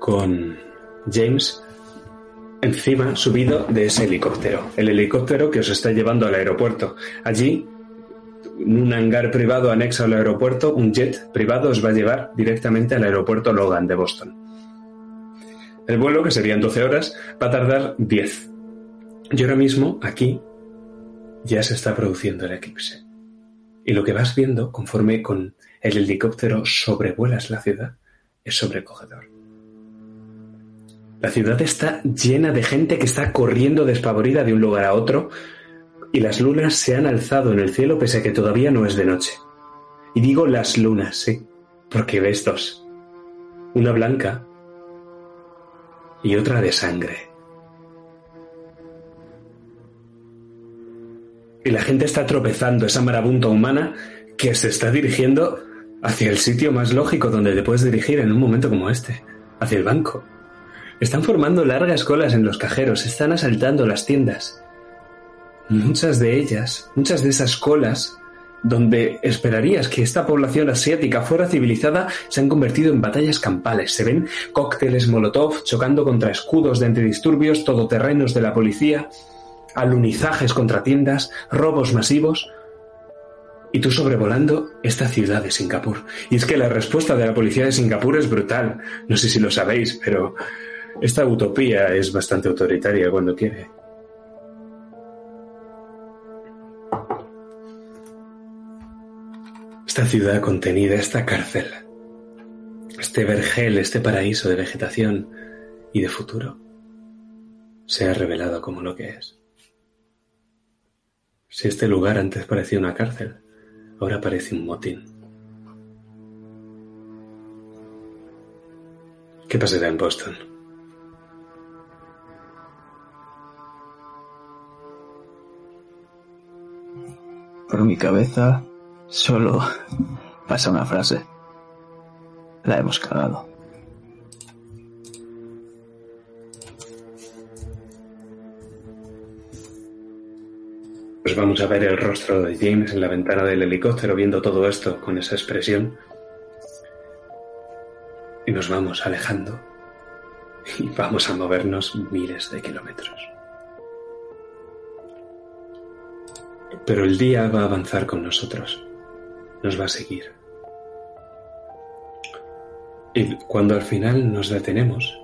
con James encima subido de ese helicóptero. El helicóptero que os está llevando al aeropuerto. Allí, en un hangar privado anexo al aeropuerto, un jet privado os va a llevar directamente al aeropuerto Logan de Boston. El vuelo, que serían 12 horas, va a tardar 10. Y ahora mismo, aquí, ya se está produciendo el eclipse. Y lo que vas viendo conforme con el helicóptero sobrevuelas la ciudad es sobrecogedor. La ciudad está llena de gente que está corriendo despavorida de un lugar a otro y las lunas se han alzado en el cielo pese a que todavía no es de noche. Y digo las lunas, sí, porque ves dos. Una blanca y otra de sangre. Y la gente está tropezando, esa marabunta humana que se está dirigiendo hacia el sitio más lógico donde te puedes dirigir en un momento como este, hacia el banco. Están formando largas colas en los cajeros, están asaltando las tiendas. Muchas de ellas, muchas de esas colas, donde esperarías que esta población asiática fuera civilizada, se han convertido en batallas campales. Se ven cócteles Molotov chocando contra escudos de antidisturbios, todoterrenos de la policía, alunizajes contra tiendas, robos masivos. Y tú sobrevolando esta ciudad de Singapur. Y es que la respuesta de la policía de Singapur es brutal. No sé si lo sabéis, pero esta utopía es bastante autoritaria cuando quiere. Esta ciudad contenida, esta cárcel, este vergel, este paraíso de vegetación y de futuro, se ha revelado como lo que es. Si este lugar antes parecía una cárcel, ahora parece un motín. ¿Qué pasará en Boston? Por mi cabeza solo pasa una frase. La hemos cagado. Pues vamos a ver el rostro de James en la ventana del helicóptero viendo todo esto con esa expresión. Y nos vamos alejando. Y vamos a movernos miles de kilómetros. Pero el día va a avanzar con nosotros. Nos va a seguir. Y cuando al final nos detenemos,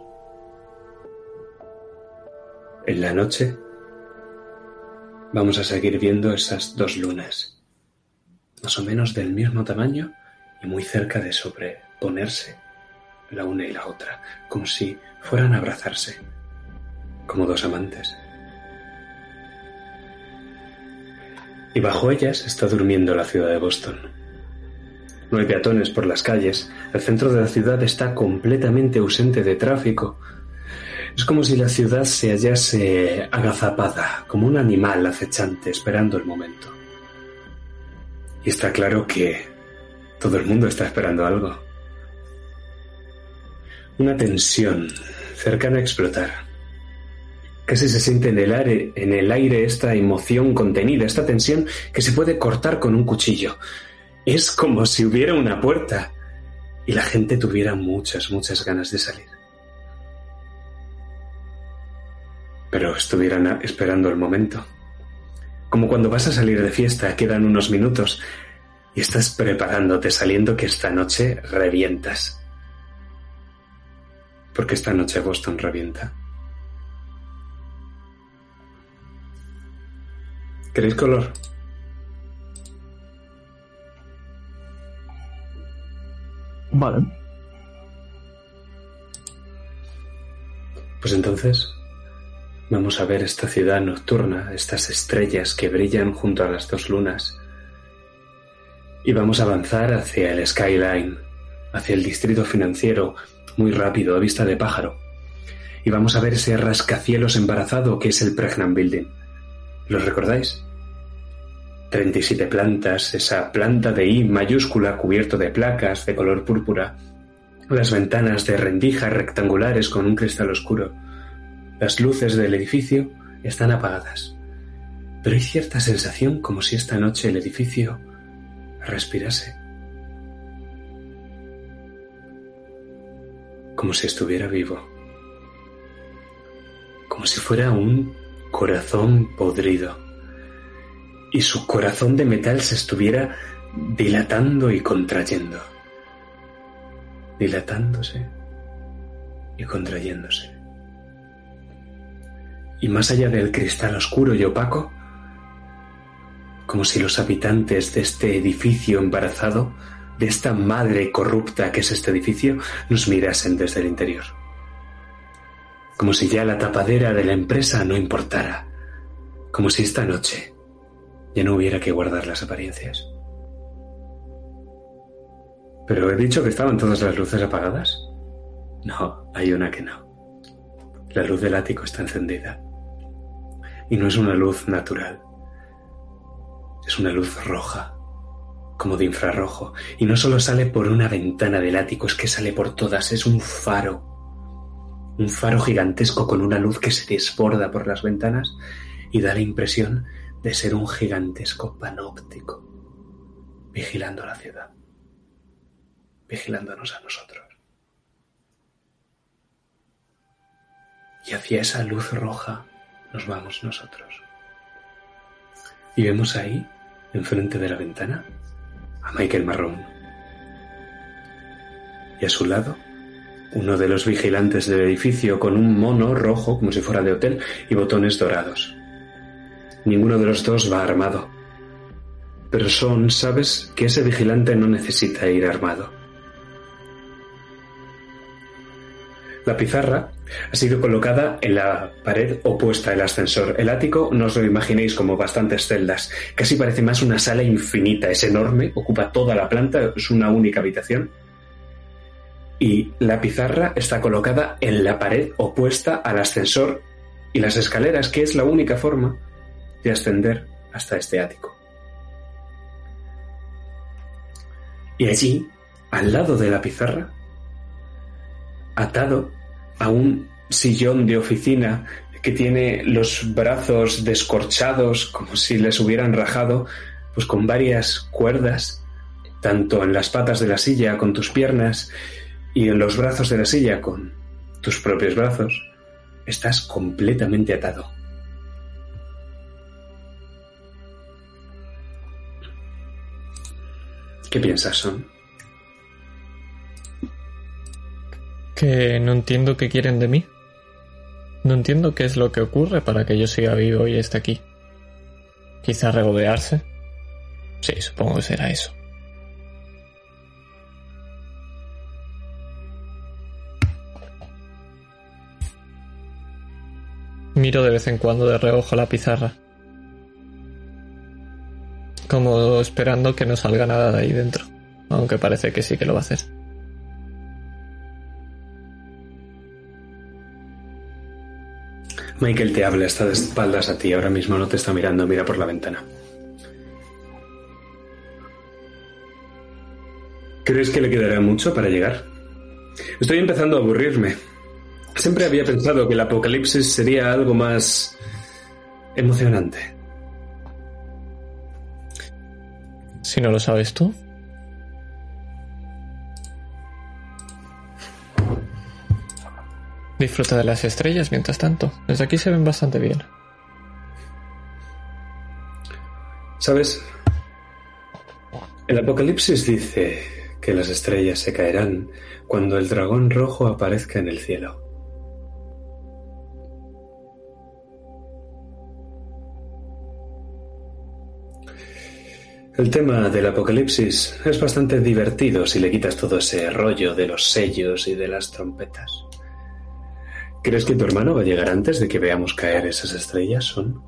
en la noche, vamos a seguir viendo esas dos lunas, más o menos del mismo tamaño y muy cerca de sobreponerse la una y la otra, como si fueran a abrazarse, como dos amantes. Y bajo ellas está durmiendo la ciudad de Boston. No hay peatones por las calles, el centro de la ciudad está completamente ausente de tráfico, es como si la ciudad se hallase agazapada, como un animal acechante esperando el momento. Y está claro que todo el mundo está esperando algo. Una tensión cercana a explotar. Casi se siente en el, aire, en el aire esta emoción contenida, esta tensión que se puede cortar con un cuchillo. Es como si hubiera una puerta y la gente tuviera muchas, muchas ganas de salir. pero estuvieran esperando el momento. Como cuando vas a salir de fiesta, quedan unos minutos y estás preparándote saliendo que esta noche revientas. Porque esta noche Boston revienta. ¿Queréis color? Vale. Pues entonces, Vamos a ver esta ciudad nocturna, estas estrellas que brillan junto a las dos lunas. Y vamos a avanzar hacia el skyline, hacia el distrito financiero, muy rápido, a vista de pájaro. Y vamos a ver ese rascacielos embarazado que es el Pregnant Building. ¿Lo recordáis? 37 plantas, esa planta de I mayúscula cubierto de placas de color púrpura, las ventanas de rendija rectangulares con un cristal oscuro las luces del edificio están apagadas, pero hay cierta sensación como si esta noche el edificio respirase. Como si estuviera vivo. Como si fuera un corazón podrido. Y su corazón de metal se estuviera dilatando y contrayendo. Dilatándose y contrayéndose. Y más allá del cristal oscuro y opaco, como si los habitantes de este edificio embarazado, de esta madre corrupta que es este edificio, nos mirasen desde el interior. Como si ya la tapadera de la empresa no importara. Como si esta noche ya no hubiera que guardar las apariencias. ¿Pero he dicho que estaban todas las luces apagadas? No, hay una que no. La luz del ático está encendida. Y no es una luz natural. Es una luz roja, como de infrarrojo. Y no solo sale por una ventana del ático, es que sale por todas. Es un faro. Un faro gigantesco con una luz que se desborda por las ventanas y da la impresión de ser un gigantesco panóptico vigilando la ciudad, vigilándonos a nosotros. Y hacia esa luz roja nos vamos nosotros. Y vemos ahí, enfrente de la ventana, a Michael Marrón. Y a su lado, uno de los vigilantes del edificio con un mono rojo como si fuera de hotel y botones dorados. Ninguno de los dos va armado. Pero Son, sabes que ese vigilante no necesita ir armado. La pizarra ha sido colocada en la pared opuesta al ascensor. El ático no os lo imaginéis como bastantes celdas. Casi parece más una sala infinita. Es enorme, ocupa toda la planta, es una única habitación. Y la pizarra está colocada en la pared opuesta al ascensor y las escaleras, que es la única forma de ascender hasta este ático. Y allí, al lado de la pizarra, atado a un sillón de oficina que tiene los brazos descorchados como si les hubieran rajado, pues con varias cuerdas, tanto en las patas de la silla con tus piernas y en los brazos de la silla con tus propios brazos, estás completamente atado. ¿Qué piensas, Son? Que no entiendo qué quieren de mí. No entiendo qué es lo que ocurre para que yo siga vivo y esté aquí. Quizá regodearse. Sí, supongo que será eso. Miro de vez en cuando de reojo la pizarra como esperando que no salga nada de ahí dentro, aunque parece que sí que lo va a hacer. Michael te habla, está de espaldas a ti, ahora mismo no te está mirando, mira por la ventana. ¿Crees que le quedará mucho para llegar? Estoy empezando a aburrirme. Siempre había pensado que el apocalipsis sería algo más emocionante. Si no lo sabes tú. Disfruta de las estrellas mientras tanto. Desde aquí se ven bastante bien. ¿Sabes? El Apocalipsis dice que las estrellas se caerán cuando el dragón rojo aparezca en el cielo. El tema del apocalipsis es bastante divertido si le quitas todo ese rollo de los sellos y de las trompetas. ¿Crees que tu hermano va a llegar antes de que veamos caer esas estrellas, Son?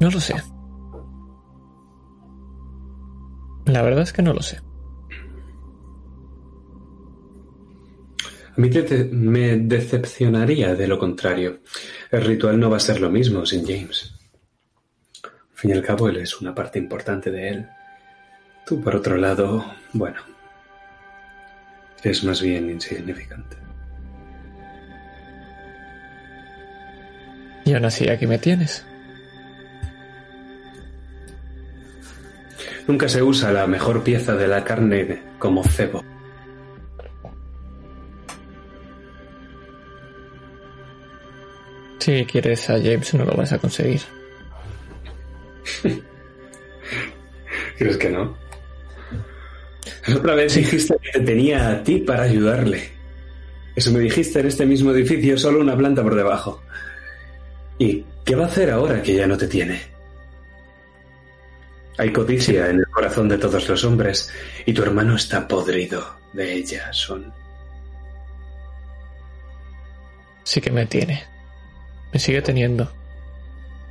No lo sé. La verdad es que no lo sé. A mí me decepcionaría de lo contrario. El ritual no va a ser lo mismo sin James fin y al cabo, él es una parte importante de él. Tú, por otro lado, bueno, es más bien insignificante. Y aún así aquí me tienes. Nunca se usa la mejor pieza de la carne como cebo. Si quieres a James no lo vas a conseguir. ¿Crees que no? Otra vez dijiste que te tenía a ti para ayudarle. Eso me dijiste en este mismo edificio, solo una planta por debajo. ¿Y qué va a hacer ahora que ya no te tiene? Hay codicia en el corazón de todos los hombres y tu hermano está podrido de ella, Son. Sí que me tiene. Me sigue teniendo.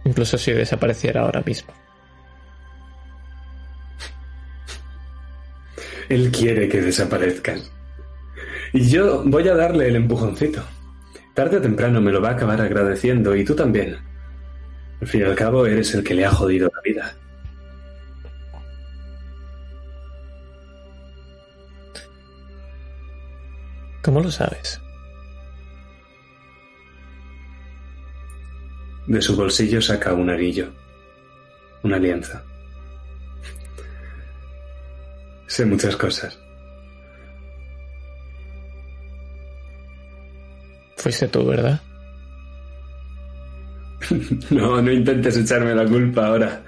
Incluso si desapareciera ahora mismo. Él quiere que desaparezcas. Y yo voy a darle el empujoncito. Tarde o temprano me lo va a acabar agradeciendo y tú también. Al fin y al cabo eres el que le ha jodido la vida. ¿Cómo lo sabes? De su bolsillo saca un arillo, una alianza. Sé muchas cosas. Fuiste tú, ¿verdad? no, no intentes echarme la culpa ahora.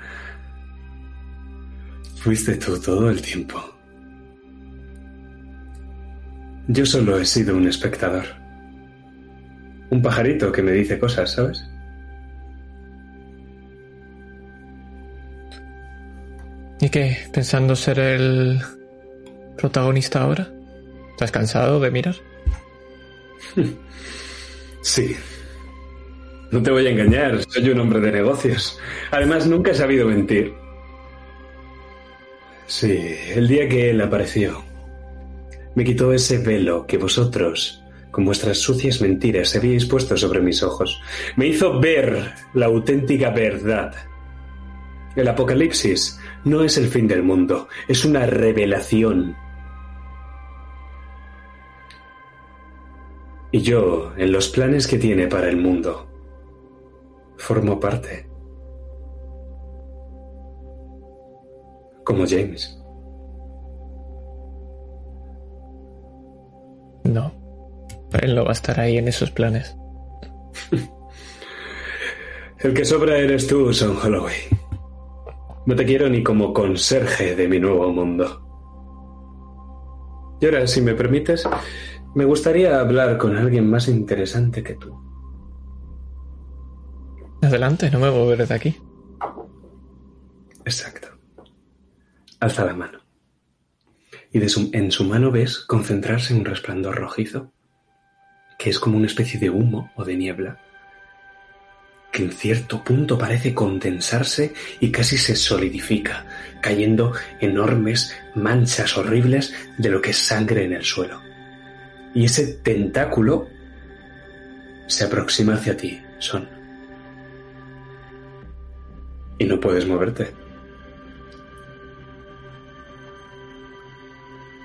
Fuiste tú todo el tiempo. Yo solo he sido un espectador. Un pajarito que me dice cosas, ¿sabes? Qué? ¿Pensando ser el protagonista ahora? ¿Estás cansado de mirar? Sí. No te voy a engañar, soy un hombre de negocios. Además, nunca he sabido mentir. Sí, el día que él apareció, me quitó ese velo que vosotros, con vuestras sucias mentiras, habíais puesto sobre mis ojos. Me hizo ver la auténtica verdad. El apocalipsis no es el fin del mundo, es una revelación. Y yo, en los planes que tiene para el mundo, formo parte. Como James. No. Él no va a estar ahí en esos planes. el que sobra eres tú, Son Holloway. No te quiero ni como conserje de mi nuevo mundo. Y ahora, si me permites, me gustaría hablar con alguien más interesante que tú. Adelante, no me moveré de aquí. Exacto. Alza la mano. Y en su mano ves concentrarse un resplandor rojizo, que es como una especie de humo o de niebla, que en cierto punto parece condensarse y casi se solidifica, cayendo enormes manchas horribles de lo que es sangre en el suelo y ese tentáculo se aproxima hacia ti, Son. Y no puedes moverte.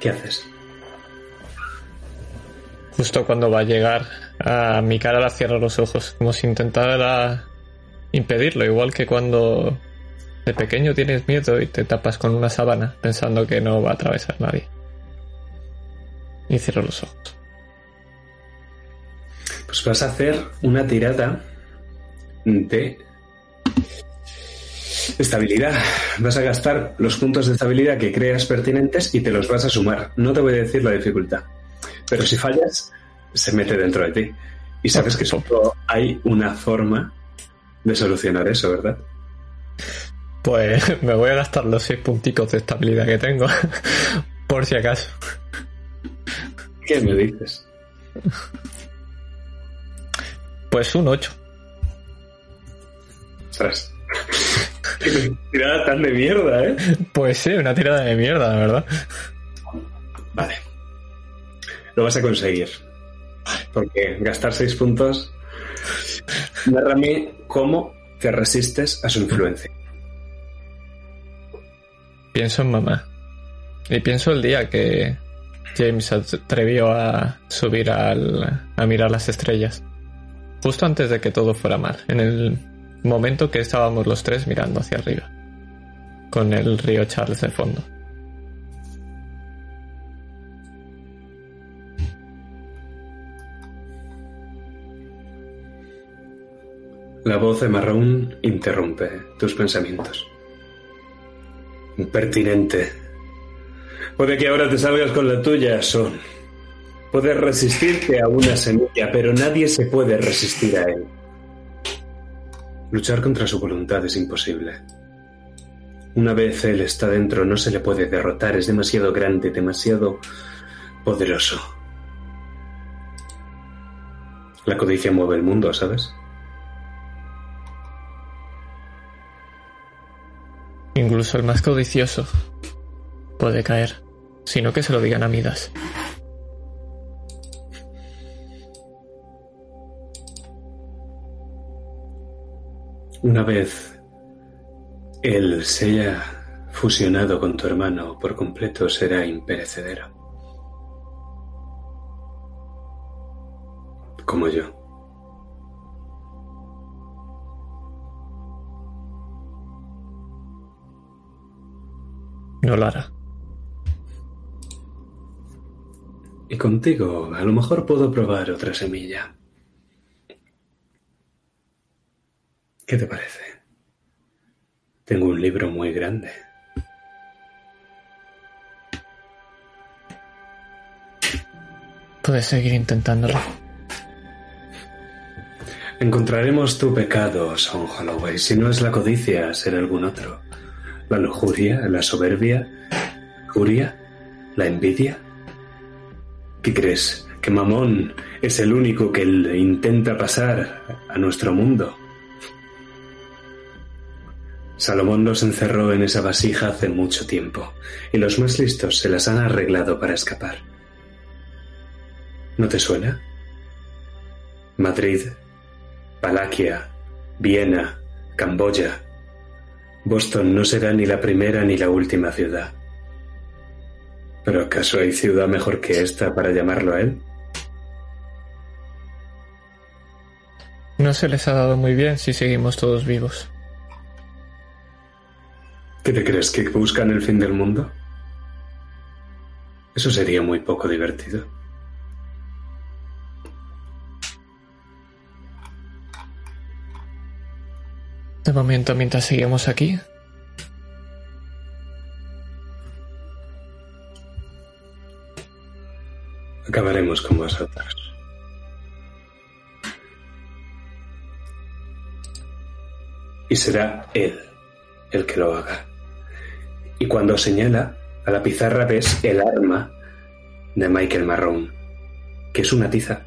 ¿Qué haces? Justo cuando va a llegar a mi cara la cierro los ojos, como si intentara impedirlo, igual que cuando de pequeño tienes miedo y te tapas con una sábana pensando que no va a atravesar nadie. Y cierro los ojos. Pues vas a hacer una tirada de estabilidad. Vas a gastar los puntos de estabilidad que creas pertinentes y te los vas a sumar. No te voy a decir la dificultad. Pero si fallas, se mete dentro de ti. Y sabes que solo hay una forma de solucionar eso, ¿verdad? Pues me voy a gastar los seis punticos de estabilidad que tengo. por si acaso. ¿Qué me dices? Pues un 8. Ostras. tirada tan de mierda, ¿eh? Pues sí, una tirada de mierda, la verdad. Vale. Lo vas a conseguir. Porque gastar 6 puntos. Narrame cómo te resistes a su influencia. Pienso en mamá. Y pienso el día que James atrevió a subir al, a mirar las estrellas justo antes de que todo fuera mal, en el momento que estábamos los tres mirando hacia arriba, con el río Charles de fondo. La voz de Marrón interrumpe tus pensamientos. Impertinente. Puede que ahora te salgas con la tuya, Son. Puedes resistirte a una semilla, pero nadie se puede resistir a él. Luchar contra su voluntad es imposible. Una vez él está dentro, no se le puede derrotar, es demasiado grande, demasiado poderoso. La codicia mueve el mundo, ¿sabes? Incluso el más codicioso puede caer, sino que se lo digan a Midas. Una vez él se haya fusionado con tu hermano por completo, será imperecedero. Como yo. No lo hará. Y contigo, a lo mejor puedo probar otra semilla. ¿Qué te parece? Tengo un libro muy grande. Puedes seguir intentándolo. Encontraremos tu pecado, Son Holloway. Si no es la codicia, será algún otro. La lujuria, la soberbia, furia, la envidia. ¿Qué crees? ¿Que Mamón es el único que intenta pasar a nuestro mundo? Salomón los encerró en esa vasija hace mucho tiempo, y los más listos se las han arreglado para escapar. ¿No te suena? Madrid, Valaquia, Viena, Camboya. Boston no será ni la primera ni la última ciudad. ¿Pero acaso hay ciudad mejor que esta para llamarlo a él? No se les ha dado muy bien si seguimos todos vivos. ¿Qué te crees que buscan el fin del mundo? Eso sería muy poco divertido. De momento, mientras seguimos aquí, acabaremos con vosotros. Y será Él el que lo haga. Y cuando señala, a la pizarra ves el arma de Michael Marrón, que es una tiza,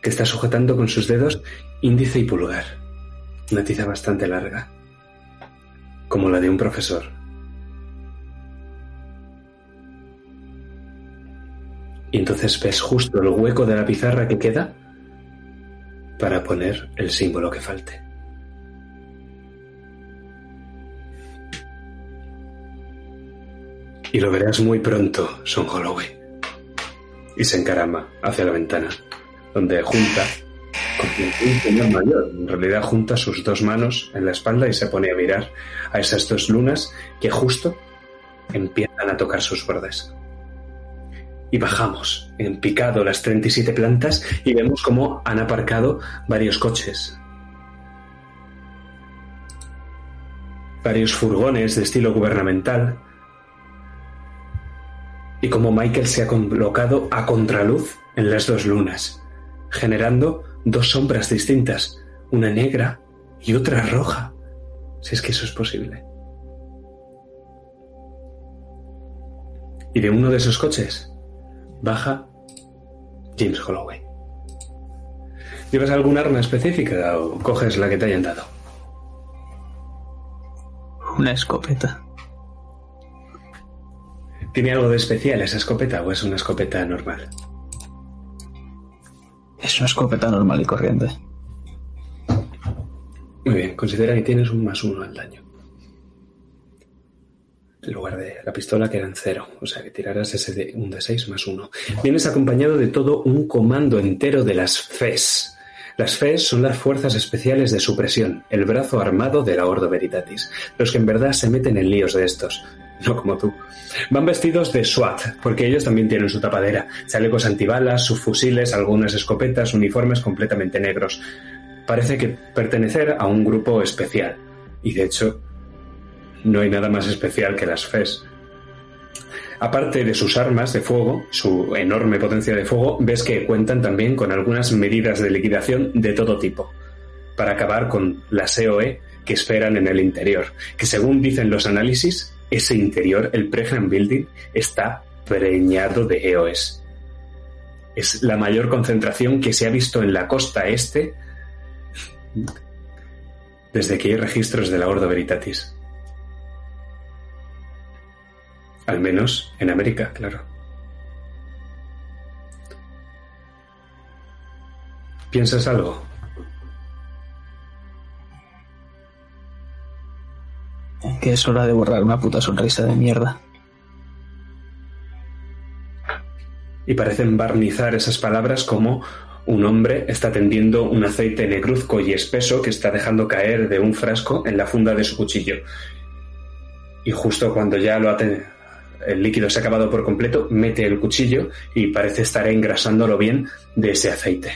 que está sujetando con sus dedos índice y pulgar. Una tiza bastante larga, como la de un profesor. Y entonces ves justo el hueco de la pizarra que queda para poner el símbolo que falte. Y lo verás muy pronto, Son Holloway. Y se encarama hacia la ventana, donde junta, con un señor mayor, en realidad junta sus dos manos en la espalda y se pone a mirar a esas dos lunas que justo empiezan a tocar sus bordes. Y bajamos en picado las 37 plantas y vemos cómo han aparcado varios coches. Varios furgones de estilo gubernamental y como Michael se ha colocado a contraluz en las dos lunas, generando dos sombras distintas, una negra y otra roja, si es que eso es posible. Y de uno de esos coches baja James Holloway. ¿Llevas algún arma específica o coges la que te hayan dado? Una escopeta. ¿Tiene algo de especial esa escopeta o es una escopeta normal? Es una escopeta normal y corriente. Muy bien, considera que tienes un más uno al daño. En lugar de la pistola quedan cero, o sea que tirarás ese de un de 6 más uno. Vienes acompañado de todo un comando entero de las FES. Las FES son las Fuerzas Especiales de Supresión, el brazo armado de la Ordo Veritatis, los que en verdad se meten en líos de estos, no como tú. Van vestidos de SWAT, porque ellos también tienen su tapadera, chalecos antibalas, sus fusiles, algunas escopetas, uniformes completamente negros. Parece que pertenecer a un grupo especial. Y de hecho, no hay nada más especial que las FES. Aparte de sus armas de fuego, su enorme potencia de fuego, ves que cuentan también con algunas medidas de liquidación de todo tipo, para acabar con las EOE que esperan en el interior, que según dicen los análisis, ese interior, el Pregnant Building, está preñado de EOS. Es la mayor concentración que se ha visto en la costa este desde que hay registros de la Ordo Veritatis. Al menos en América, claro. ¿Piensas algo? Que es hora de borrar una puta sonrisa de mierda. Y parecen barnizar esas palabras como un hombre está tendiendo un aceite negruzco y espeso que está dejando caer de un frasco en la funda de su cuchillo. Y justo cuando ya lo ha el líquido se ha acabado por completo, mete el cuchillo y parece estar engrasándolo bien de ese aceite.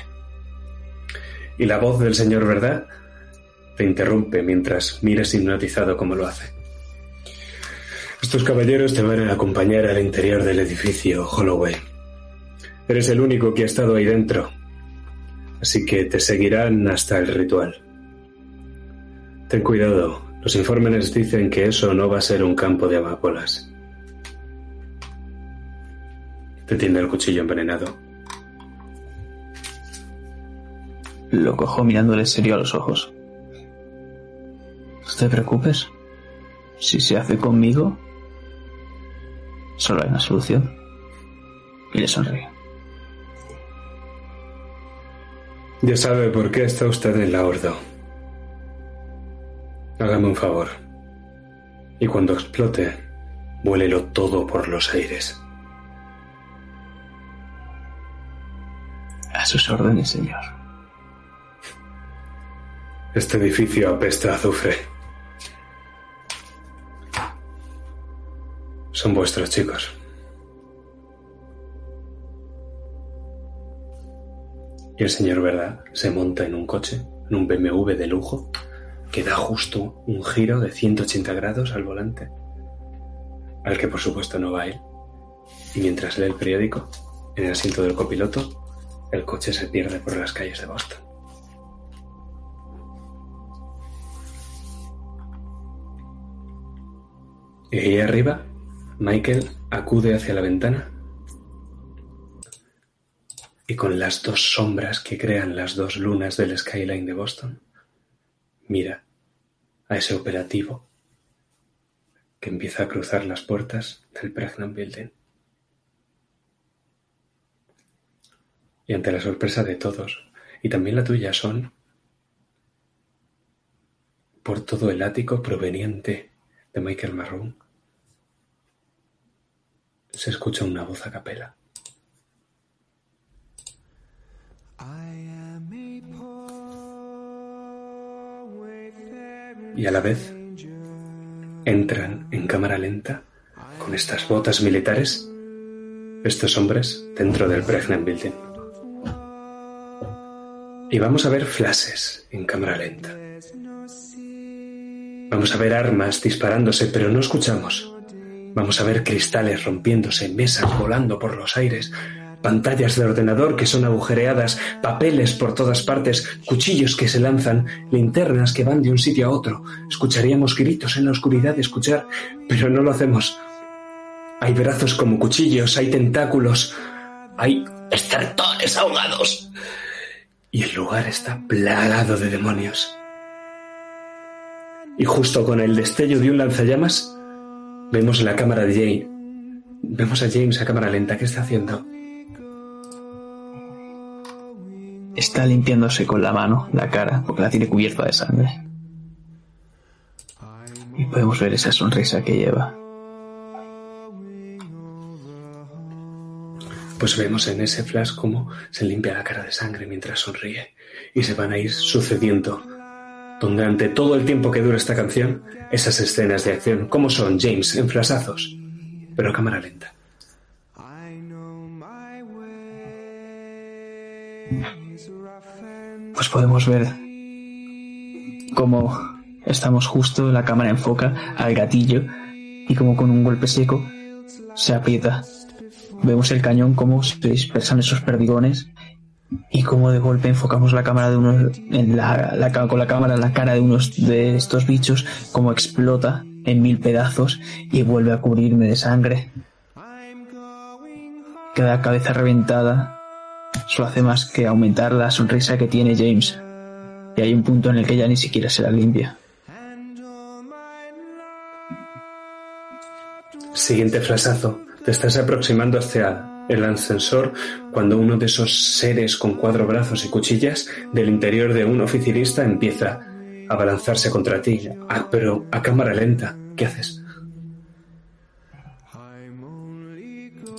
Y la voz del señor Verdad te interrumpe mientras miras hipnotizado como lo hace. Estos caballeros te van a acompañar al interior del edificio Holloway. Eres el único que ha estado ahí dentro, así que te seguirán hasta el ritual. Ten cuidado, los informes dicen que eso no va a ser un campo de amapolas. Te tiende el cuchillo envenenado. Lo cojo mirándole serio a los ojos. No te preocupes. Si se hace conmigo, solo hay una solución. Y le sonríe. Ya sabe por qué está usted en la horda. Hágame un favor. Y cuando explote, vuélelo todo por los aires. A sus órdenes, señor. Este edificio apesta a azufre. Son vuestros chicos. Y el señor Verdad se monta en un coche, en un BMW de lujo, que da justo un giro de 180 grados al volante, al que por supuesto no va él. Y mientras lee el periódico, en el asiento del copiloto, el coche se pierde por las calles de Boston. Y ahí arriba, Michael acude hacia la ventana y con las dos sombras que crean las dos lunas del skyline de Boston, mira a ese operativo que empieza a cruzar las puertas del Pregnant Building. Y ante la sorpresa de todos, y también la tuya, son por todo el ático proveniente de Michael Marrone, se escucha una voz a capela. y a la vez entran en cámara lenta con estas botas militares estos hombres dentro del Pregnant Building. Y vamos a ver flashes en cámara lenta. Vamos a ver armas disparándose, pero no escuchamos. Vamos a ver cristales rompiéndose, mesas volando por los aires, pantallas de ordenador que son agujereadas, papeles por todas partes, cuchillos que se lanzan, linternas que van de un sitio a otro. Escucharíamos gritos en la oscuridad de escuchar, pero no lo hacemos. Hay brazos como cuchillos, hay tentáculos, hay estertones ahogados. Y el lugar está plagado de demonios. Y justo con el destello de un lanzallamas, vemos la cámara de Jane. Vemos a James a cámara lenta. ¿Qué está haciendo? Está limpiándose con la mano la cara porque la tiene cubierta de sangre. Y podemos ver esa sonrisa que lleva. Pues vemos en ese flash cómo se limpia la cara de sangre mientras sonríe. Y se van a ir sucediendo durante todo el tiempo que dura esta canción esas escenas de acción. ¿Cómo son, James? En flasazos, pero a cámara lenta. pues podemos ver cómo estamos justo, la cámara enfoca al gatillo y como con un golpe seco se aprieta. Vemos el cañón como se dispersan esos perdigones y como de golpe enfocamos la cámara de uno en la, con la cámara en la cara de unos de estos bichos como explota en mil pedazos y vuelve a cubrirme de sangre. Queda cabeza reventada solo hace más que aumentar la sonrisa que tiene James. Y hay un punto en el que ya ni siquiera se la limpia. Siguiente flashazo. Te estás aproximando hacia el ascensor cuando uno de esos seres con cuatro brazos y cuchillas del interior de un oficinista empieza a balanzarse contra ti. Ah, pero a cámara lenta. ¿Qué haces?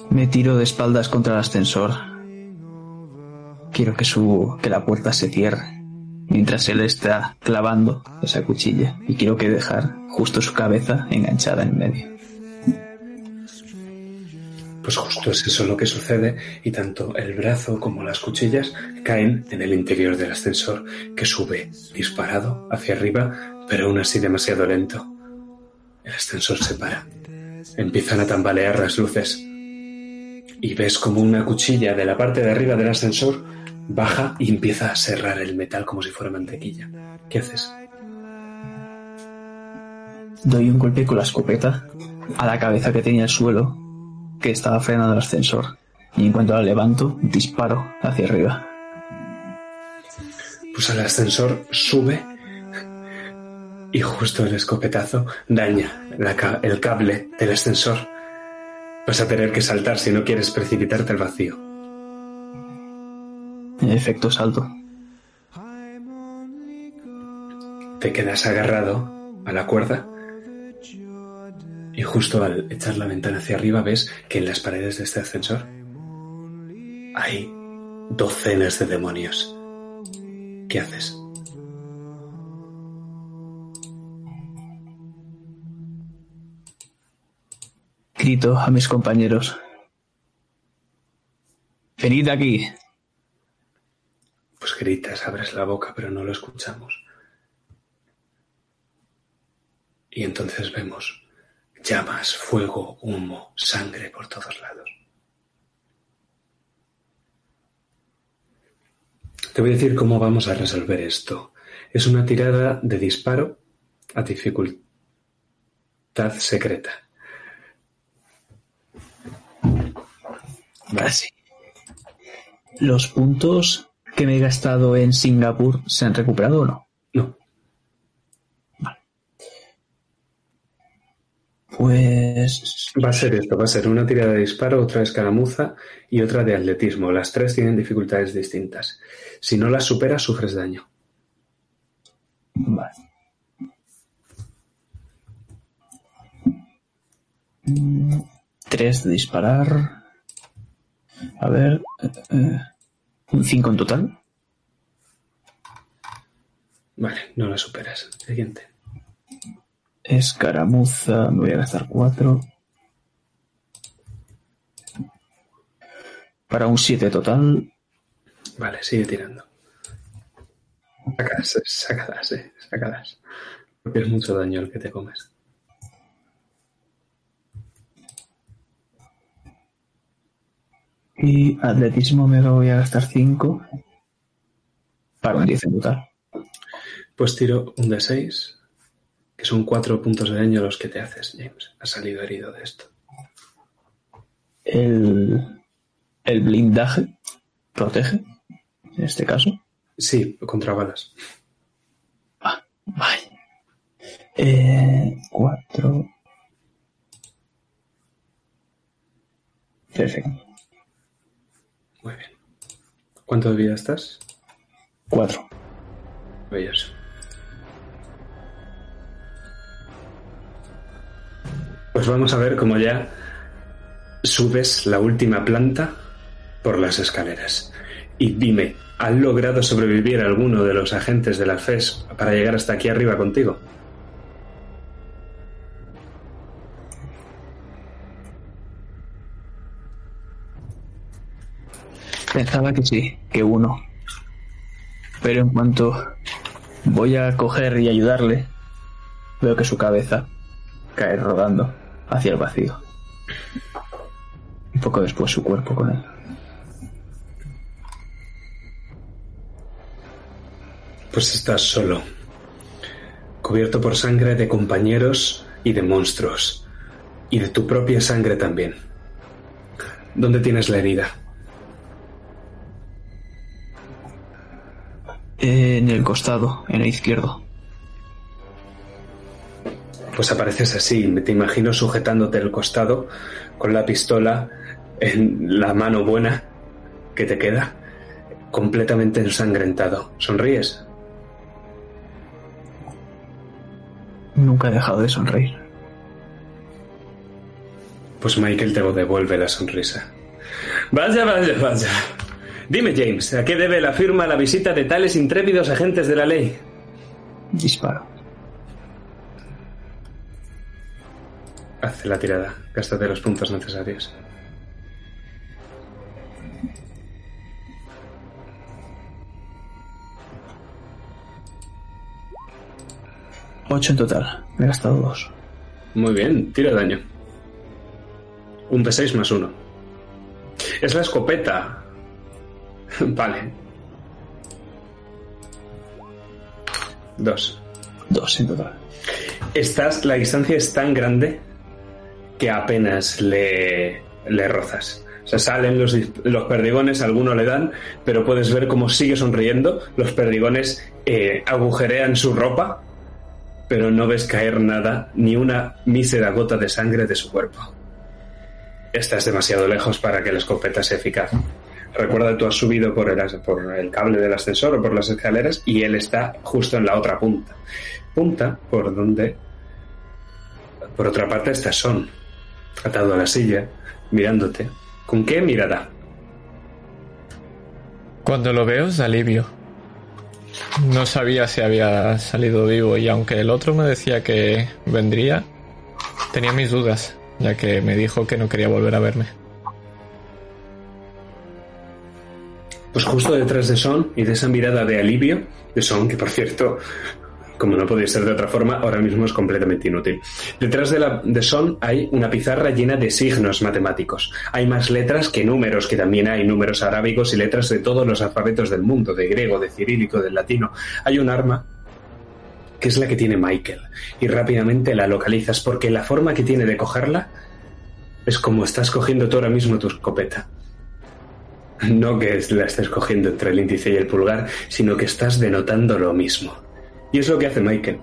Me tiro de espaldas contra el ascensor. Quiero que su que la puerta se cierre mientras él está clavando esa cuchilla y quiero que dejar justo su cabeza enganchada en medio. Pues justo es eso lo que sucede y tanto el brazo como las cuchillas caen en el interior del ascensor que sube disparado hacia arriba, pero aún así demasiado lento. El ascensor se para. Empiezan a tambalear las luces y ves como una cuchilla de la parte de arriba del ascensor baja y empieza a serrar el metal como si fuera mantequilla. ¿Qué haces? Doy un golpe con la escopeta a la cabeza que tenía el suelo, que estaba frenando el ascensor, y en cuanto la levanto, disparo hacia arriba. Pues el ascensor sube y justo el escopetazo daña el cable del ascensor Vas a tener que saltar si no quieres precipitarte al vacío. En efecto, salto. Te quedas agarrado a la cuerda y justo al echar la ventana hacia arriba ves que en las paredes de este ascensor hay docenas de demonios. ¿Qué haces? Grito a mis compañeros. Venid aquí. Pues gritas, abres la boca, pero no lo escuchamos. Y entonces vemos llamas, fuego, humo, sangre por todos lados. Te voy a decir cómo vamos a resolver esto. Es una tirada de disparo a dificultad secreta. Casi. ¿Los puntos que me he gastado en Singapur se han recuperado o no? No. Pues. Va a ser esto: va a ser una tirada de disparo, otra de escaramuza y otra de atletismo. Las tres tienen dificultades distintas. Si no las superas, sufres daño. Vale. Tres de disparar. A ver. eh, eh, un 5 en total. Vale, no la superas. Siguiente. Escaramuza, me voy a gastar 4. Para un 7 total. Vale, sigue tirando. Sácalas, sácalas, eh, sácalas. Porque es mucho daño el que te comes. Y atletismo me voy a gastar 5. Para un 10 en total. Pues tiro un de 6, que son 4 puntos de daño los que te haces, James. Has salido herido de esto. El, el blindaje protege, en este caso. Sí, contra balas. Ah, vale. Eh, 4. Perfecto. Muy bien. ¿Cuánto de vida estás? 4. Maravilloso. Pues vamos a ver cómo ya subes la última planta por las escaleras. Y dime, ¿han logrado sobrevivir alguno de los agentes de la FES para llegar hasta aquí arriba contigo? Pensaba que sí, que uno. Pero en cuanto voy a coger y ayudarle, veo que su cabeza cae rodando hacia el vacío. Un poco después su cuerpo con él. Pues estás solo, cubierto por sangre de compañeros y de monstruos, y de tu propia sangre también. ¿Dónde tienes la herida? En el costado, en el izquierdo. Pues apareces así, me te imagino sujetándote el costado con la pistola en la mano buena que te queda, completamente ensangrentado. ¿Sonríes? Nunca he dejado de sonreír. Pues Michael te devuelve la sonrisa. Vaya, vaya, vaya. Dime, James, ¿a qué debe la firma la visita de tales intrépidos agentes de la ley? Disparo. Haz la tirada. Gástate los puntos necesarios. Ocho en total. Me he gastado dos. Muy bien, tira daño. Un D6 más uno. Es la escopeta. vale. Dos. Dos en total. Estás, la distancia es tan grande que apenas le, le rozas. O sea, salen los, los perdigones, alguno le dan, pero puedes ver cómo sigue sonriendo. Los perdigones eh, agujerean su ropa, pero no ves caer nada, ni una mísera gota de sangre de su cuerpo. Estás demasiado lejos para que la escopeta sea eficaz. Recuerda, tú has subido por el, por el cable del ascensor o por las escaleras y él está justo en la otra punta. Punta por donde, por otra parte, está Son, atado a la silla, mirándote. ¿Con qué mirada? Cuando lo veo es de alivio. No sabía si había salido vivo y aunque el otro me decía que vendría, tenía mis dudas, ya que me dijo que no quería volver a verme. Pues justo detrás de Son y de esa mirada de alivio de Son, que por cierto, como no podía ser de otra forma, ahora mismo es completamente inútil. Detrás de, la, de Son hay una pizarra llena de signos matemáticos. Hay más letras que números, que también hay números arábigos y letras de todos los alfabetos del mundo, de griego, de cirílico, del latino. Hay un arma que es la que tiene Michael y rápidamente la localizas porque la forma que tiene de cogerla es como estás cogiendo tú ahora mismo tu escopeta. No que la estés cogiendo entre el índice y el pulgar, sino que estás denotando lo mismo. Y es lo que hace Michael.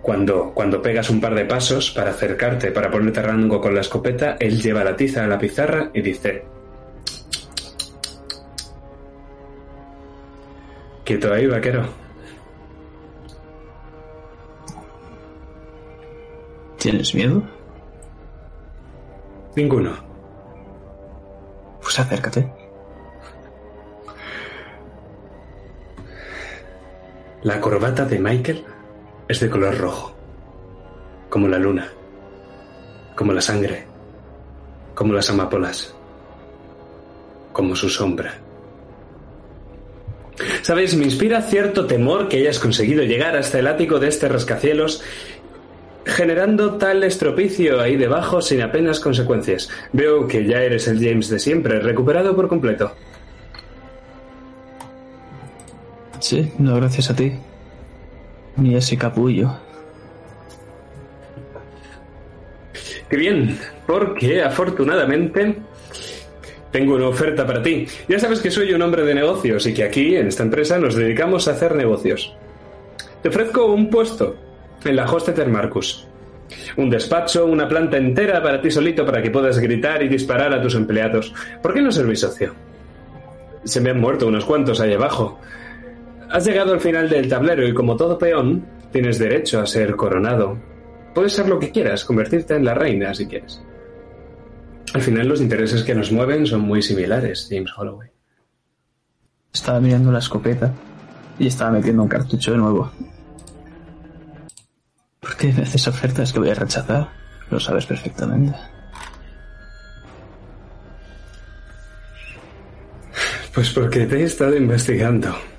Cuando, cuando pegas un par de pasos para acercarte, para ponerte rango con la escopeta, él lleva la tiza a la pizarra y dice... Quieto ahí, vaquero. ¿Tienes miedo? Ninguno. Pues acércate. La corbata de Michael es de color rojo, como la luna, como la sangre, como las amapolas, como su sombra. Sabes, me inspira cierto temor que hayas conseguido llegar hasta el ático de este rascacielos generando tal estropicio ahí debajo sin apenas consecuencias. Veo que ya eres el James de siempre, recuperado por completo. Sí, no gracias a ti. Ni a ese capullo. Qué bien, porque afortunadamente tengo una oferta para ti. Ya sabes que soy un hombre de negocios y que aquí, en esta empresa, nos dedicamos a hacer negocios. Te ofrezco un puesto en la Hosteter Marcus. Un despacho, una planta entera para ti solito para que puedas gritar y disparar a tus empleados. ¿Por qué no ser mi socio? Se me han muerto unos cuantos ahí abajo. Has llegado al final del tablero y como todo peón, tienes derecho a ser coronado. Puedes ser lo que quieras, convertirte en la reina si quieres. Al final los intereses que nos mueven son muy similares, James Holloway. Estaba mirando la escopeta y estaba metiendo un cartucho de nuevo. ¿Por qué me haces ofertas que voy a rechazar? Lo sabes perfectamente. Pues porque te he estado investigando.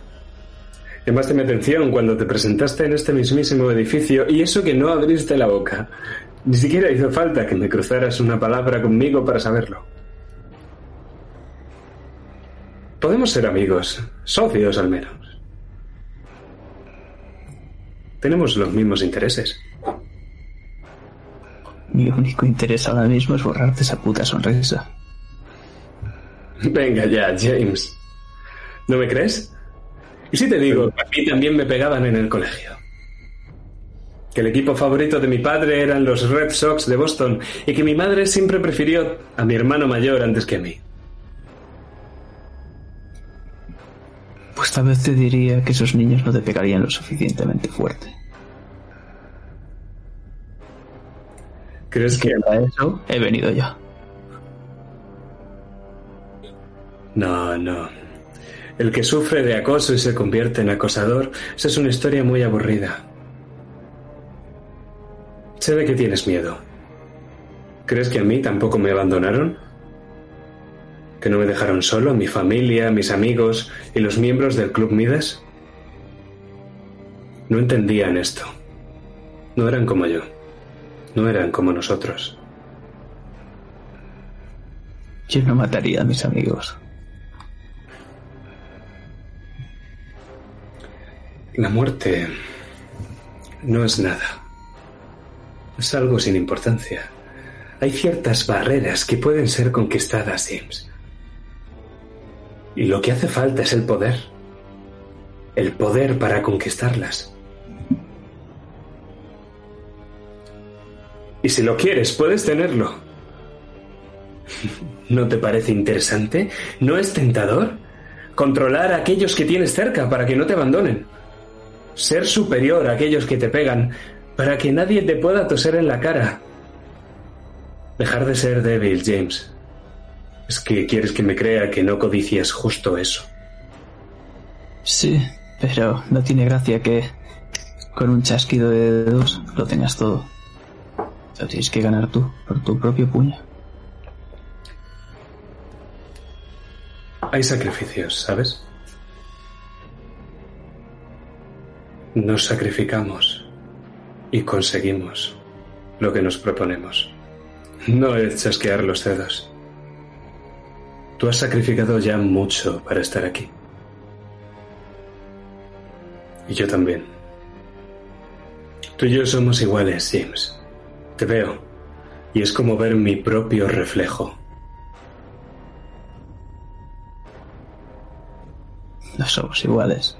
Llamaste mi atención cuando te presentaste en este mismísimo edificio y eso que no abriste la boca. Ni siquiera hizo falta que me cruzaras una palabra conmigo para saberlo. Podemos ser amigos, socios al menos. Tenemos los mismos intereses. Mi único interés ahora mismo es borrarte esa puta sonrisa. Venga ya, James. ¿No me crees? ¿Y si te digo a mí también me pegaban en el colegio? que el equipo favorito de mi padre eran los Red Sox de Boston y que mi madre siempre prefirió a mi hermano mayor antes que a mí. Pues tal vez te diría que esos niños no te pegarían lo suficientemente fuerte. ¿Crees que Para eso he venido yo. No, no. El que sufre de acoso y se convierte en acosador, es una historia muy aburrida. Sé de que tienes miedo. ¿Crees que a mí tampoco me abandonaron? ¿Que no me dejaron solo, mi familia, mis amigos y los miembros del Club Midas? No entendían esto. No eran como yo. No eran como nosotros. Yo no mataría a mis amigos. La muerte no es nada. Es algo sin importancia. Hay ciertas barreras que pueden ser conquistadas, James. Y lo que hace falta es el poder. El poder para conquistarlas. Y si lo quieres, puedes tenerlo. ¿No te parece interesante? ¿No es tentador? Controlar a aquellos que tienes cerca para que no te abandonen. Ser superior a aquellos que te pegan para que nadie te pueda toser en la cara. Dejar de ser débil, James. Es que quieres que me crea que no codicias justo eso. Sí, pero no tiene gracia que con un chasquido de dedos lo tengas todo. Lo tienes que ganar tú, por tu propio puño. Hay sacrificios, ¿sabes? Nos sacrificamos y conseguimos lo que nos proponemos. No es chasquear los dedos. Tú has sacrificado ya mucho para estar aquí. Y yo también. Tú y yo somos iguales, James. Te veo. Y es como ver mi propio reflejo. No somos iguales.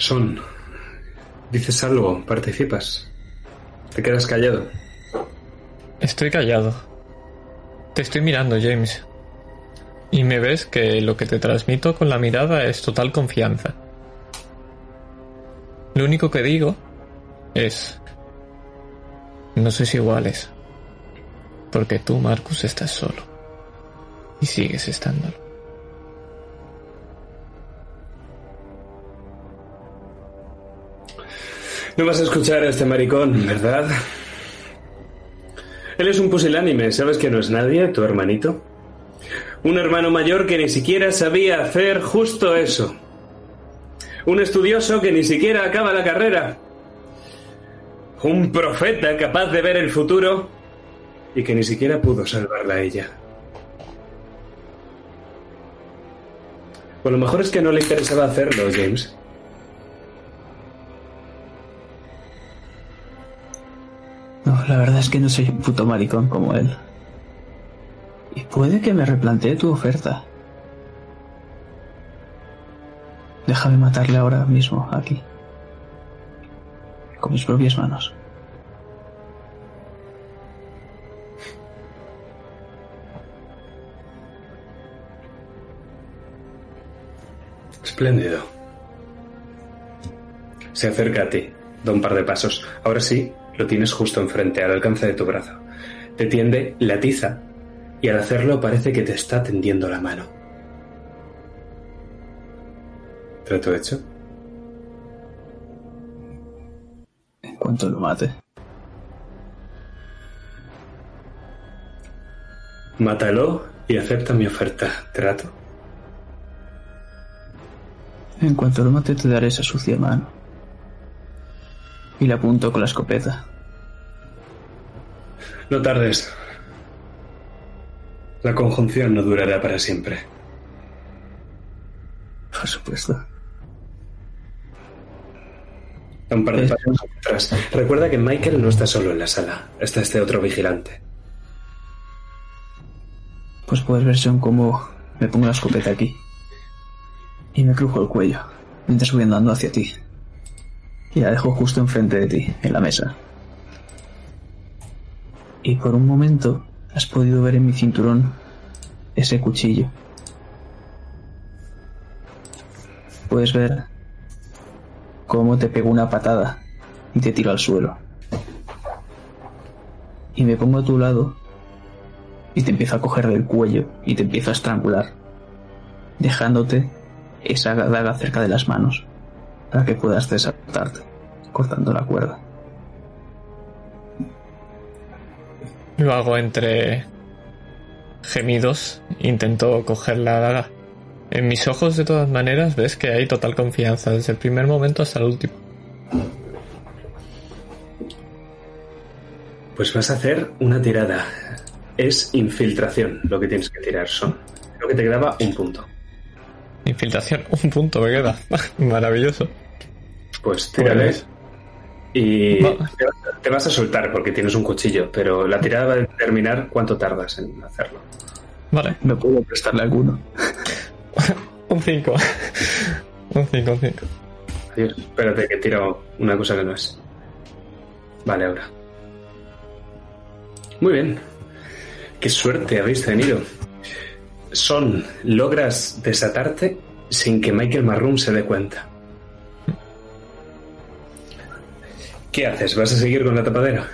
Son. Dices algo, participas. Te quedas callado. Estoy callado. Te estoy mirando, James. Y me ves que lo que te transmito con la mirada es total confianza. Lo único que digo es... No sois iguales. Porque tú, Marcus, estás solo. Y sigues estándolo. No vas a escuchar a este maricón, ¿verdad? Él es un pusilánime, ¿sabes que no es nadie, tu hermanito? Un hermano mayor que ni siquiera sabía hacer justo eso. Un estudioso que ni siquiera acaba la carrera. Un profeta capaz de ver el futuro y que ni siquiera pudo salvarla a ella. O lo mejor es que no le interesaba hacerlo, James. No, la verdad es que no soy un puto maricón como él. Y puede que me replantee tu oferta. Déjame matarle ahora mismo, aquí. Con mis propias manos. Espléndido. Se acerca a ti, da un par de pasos. Ahora sí, lo tienes justo enfrente, al alcance de tu brazo. Te tiende la tiza y al hacerlo parece que te está tendiendo la mano. ¿Trato hecho? En cuanto lo mate. Mátalo y acepta mi oferta. ¿Trato? En cuanto lo mate te daré esa sucia mano. Y la apunto con la escopeta. No tardes. La conjunción no durará para siempre. Por supuesto. Un par de pasos atrás. Recuerda que Michael no está solo en la sala. Está este otro vigilante. Pues puedes ver, John, cómo me pongo la escopeta aquí. Y me crujo el cuello mientras voy andando hacia ti. Y la dejo justo enfrente de ti, en la mesa. Y por un momento has podido ver en mi cinturón ese cuchillo. Puedes ver cómo te pego una patada y te tiro al suelo. Y me pongo a tu lado y te empiezo a coger del cuello y te empiezo a estrangular, dejándote esa daga cerca de las manos para que puedas desatarte, cortando la cuerda. Lo hago entre gemidos, intento coger la daga. En mis ojos, de todas maneras, ves que hay total confianza, desde el primer momento hasta el último. Pues vas a hacer una tirada. Es infiltración lo que tienes que tirar, son. Creo que te quedaba un punto. Infiltración, un punto me queda. Maravilloso. Pues tírale. Pues- Y te vas- a soltar porque tienes un cuchillo, pero la tirada va a determinar cuánto tardas en hacerlo. Vale, ¿Me puedo prestarle alguno? un 5. un 5, un 5. Adiós. Espérate que tiro una cosa que no es. Vale, ahora. Muy bien. Qué suerte habéis tenido. Son, logras desatarte sin que Michael Marroom se dé cuenta. ¿Qué haces? ¿Vas a seguir con la tapadera?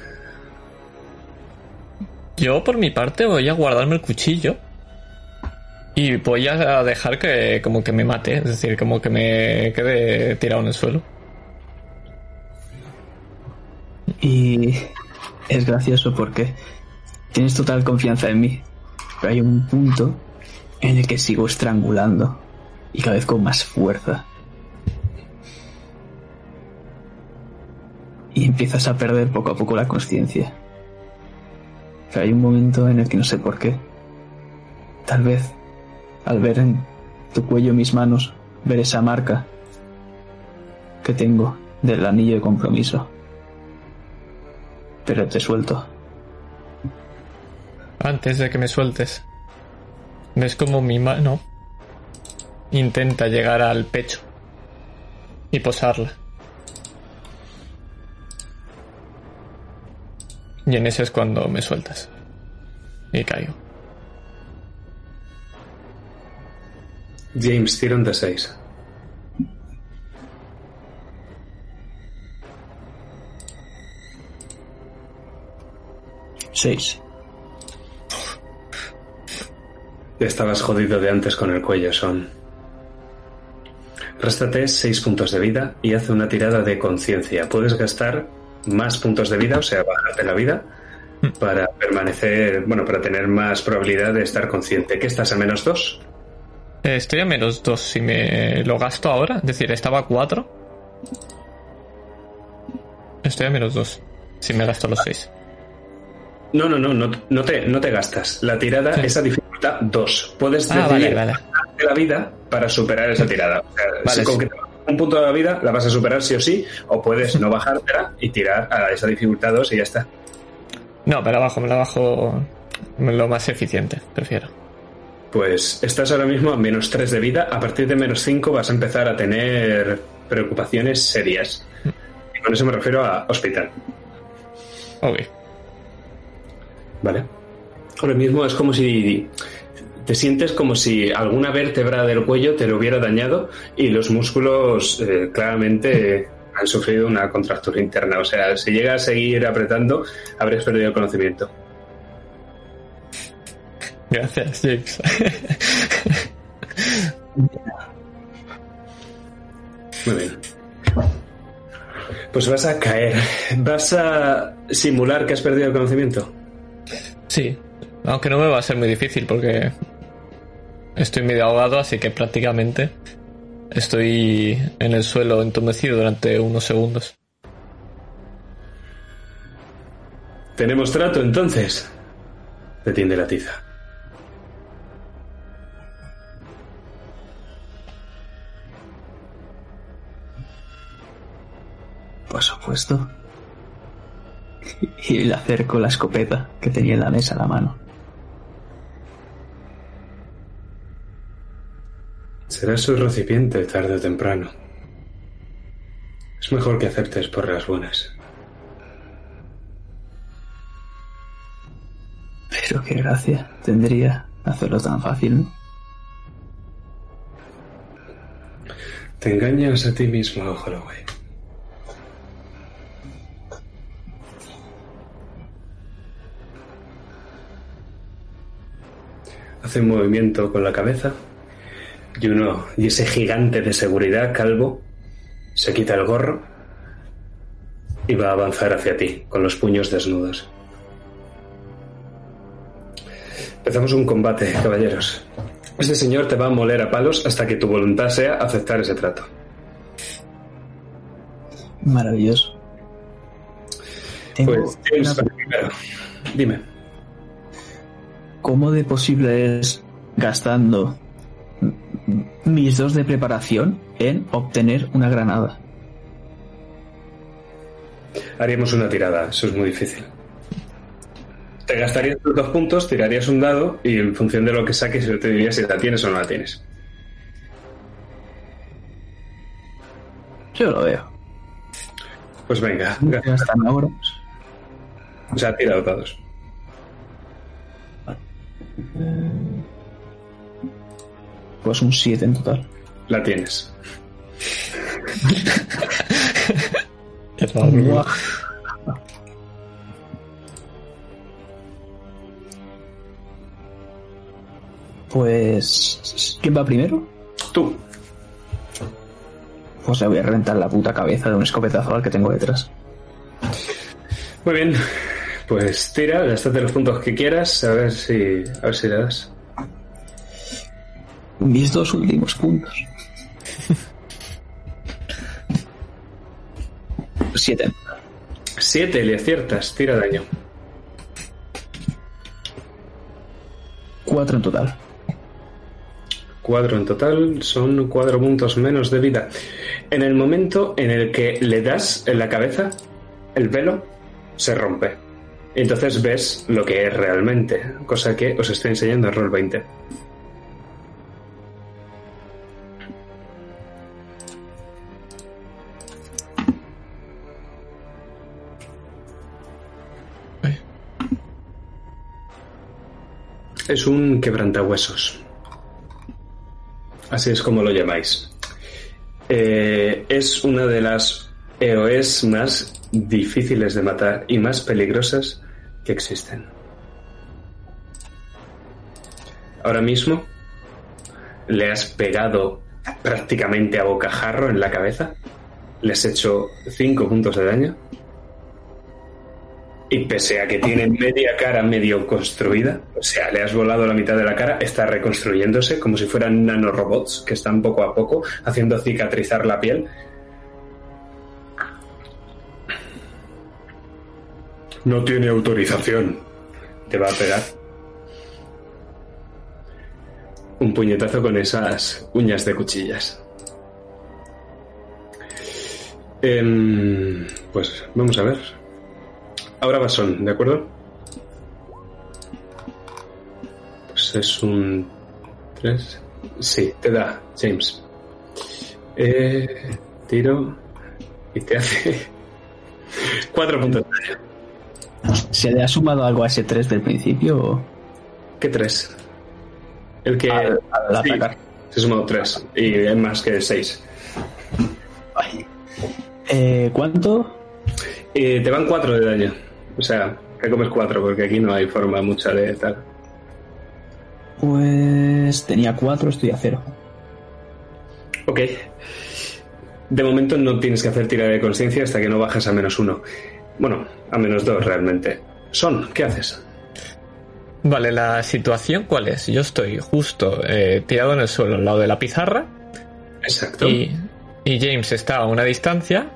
Yo, por mi parte, voy a guardarme el cuchillo. Y voy a dejar que como que me mate, es decir, como que me quede tirado en el suelo. Y es gracioso porque tienes total confianza en mí. Pero hay un punto en el que sigo estrangulando. Y cada vez con más fuerza. Y empiezas a perder poco a poco la conciencia. Hay un momento en el que no sé por qué. Tal vez al ver en tu cuello mis manos, ver esa marca que tengo del anillo de compromiso pero te suelto. Antes de que me sueltes. ¿Ves como mi mano intenta llegar al pecho y posarla? Y en ese es cuando me sueltas. Y caigo. James, tira un de 6. Seis. Ya estabas jodido de antes con el cuello, Son. Réstate 6 puntos de vida y haz una tirada de conciencia. Puedes gastar más puntos de vida, o sea, bajarte la vida, para permanecer, bueno, para tener más probabilidad de estar consciente. ¿Qué estás a menos 2? Eh, Estoy a menos 2 si me lo gasto ahora. Es decir, estaba a 4. Estoy a menos 2 si me gasto los 6. No, no, no, no, no te, no te gastas. La tirada Sí. es a dificultad 2. Puedes Ah, decidir vale, vale. bajarte la vida para superar esa tirada. O sea, Vale, si con sí. que te bajes un punto de la vida la vas a superar sí o sí, o puedes no bajártela y tirar a esa dificultad 2 y ya está. No, me la bajo, me la bajo lo más eficiente, prefiero. Pues estás ahora mismo a menos 3 de vida. A partir de menos 5 vas a empezar a tener preocupaciones serias. Y con eso me refiero a hospital. Ok. ¿Vale? Ahora mismo es como si te sientes como si alguna vértebra del cuello te lo hubiera dañado y los músculos eh, claramente han sufrido una contractura interna. O sea, si llega a seguir apretando, habrías perdido el conocimiento. Gracias, James. Muy bien. Pues vas a caer. ¿Vas a simular que has perdido el conocimiento? sí, aunque no me va a ser muy difícil porque estoy medio ahogado, así que prácticamente estoy en el suelo entumecido durante unos segundos. ¿Tenemos trato entonces? Te tiende la tiza. supuesto. Y le acerco la escopeta que tenía en la mesa a la mano. Será su recipiente tarde o temprano. Es mejor que aceptes por las buenas. Pero qué gracia tendría hacerlo tan fácil, ¿no? Te engañas a ti mismo, Holloway. Hace un movimiento con la cabeza y uno y ese gigante de seguridad calvo se quita el gorro y va a avanzar hacia ti con los puños desnudos. Empezamos un combate, caballeros. Ese señor te va a moler a palos hasta que tu voluntad sea aceptar ese trato. Maravilloso. Tengo Pues James, una- primero. Dime. ¿Cómo de posible es gastando mis dos de preparación en obtener una granada? Haríamos una tirada, eso es muy difícil. Te gastarías tus dos puntos, tirarías un dado y en función de lo que saques yo te diría si la tienes o no la tienes. Yo lo veo. Pues venga, Ya están ahora. o sea, tira los dados. Pues un 7 en total. La tienes. Pues... ¿Quién va primero? Tú. Pues le voy a reventar la puta cabeza de un escopetazo al que tengo detrás. Muy bien. Pues tira, gástate los puntos que quieras, a ver si, a ver si le das. Mis dos últimos puntos. Siete. Siete, le aciertas, tira daño. Cuatro en total. Cuatro en total, son cuatro puntos menos de vida. En el momento en el que le das en la cabeza, el velo se rompe. Entonces ves lo que es realmente, cosa que os estoy enseñando en Roll 20. Es un quebrantahuesos. Así es como lo llamáis. Eh, es una de las EOS más difíciles de matar y más peligrosas que existen. Ahora mismo le has pegado prácticamente a bocajarro en la cabeza. Le has hecho 5 puntos de daño. Y pese a que tiene media cara medio construida, o sea, le has volado la mitad de la cara, está reconstruyéndose como si fueran nanorobots que están poco a poco haciendo cicatrizar la piel. No tiene autorización. Te va a pegar. Un puñetazo con esas uñas de cuchillas. Em, pues vamos a ver. Ahora Basón, ¿de acuerdo? Pues es un 3. Sí, te da, James. Eh, tiro y te hace 4 puntos. de daño. ¿Se le ha sumado algo a ese 3 del principio o ¿Qué 3? El que al, al sí, atacar? se sumó 3 y es más que 6. Ay. Eh, ¿Cuánto? Y te van 4 de daño. O sea, te comes 4 porque aquí no hay forma mucha de tal. Pues tenía 4, estoy a 0. Ok. De momento no tienes que hacer tirada de conciencia hasta que no bajas a menos 1. Bueno, a menos 2 realmente. Son, ¿qué haces? Vale, la situación cuál es? Yo estoy justo eh, tirado en el suelo al lado de la pizarra Exacto. y, y James está a una distancia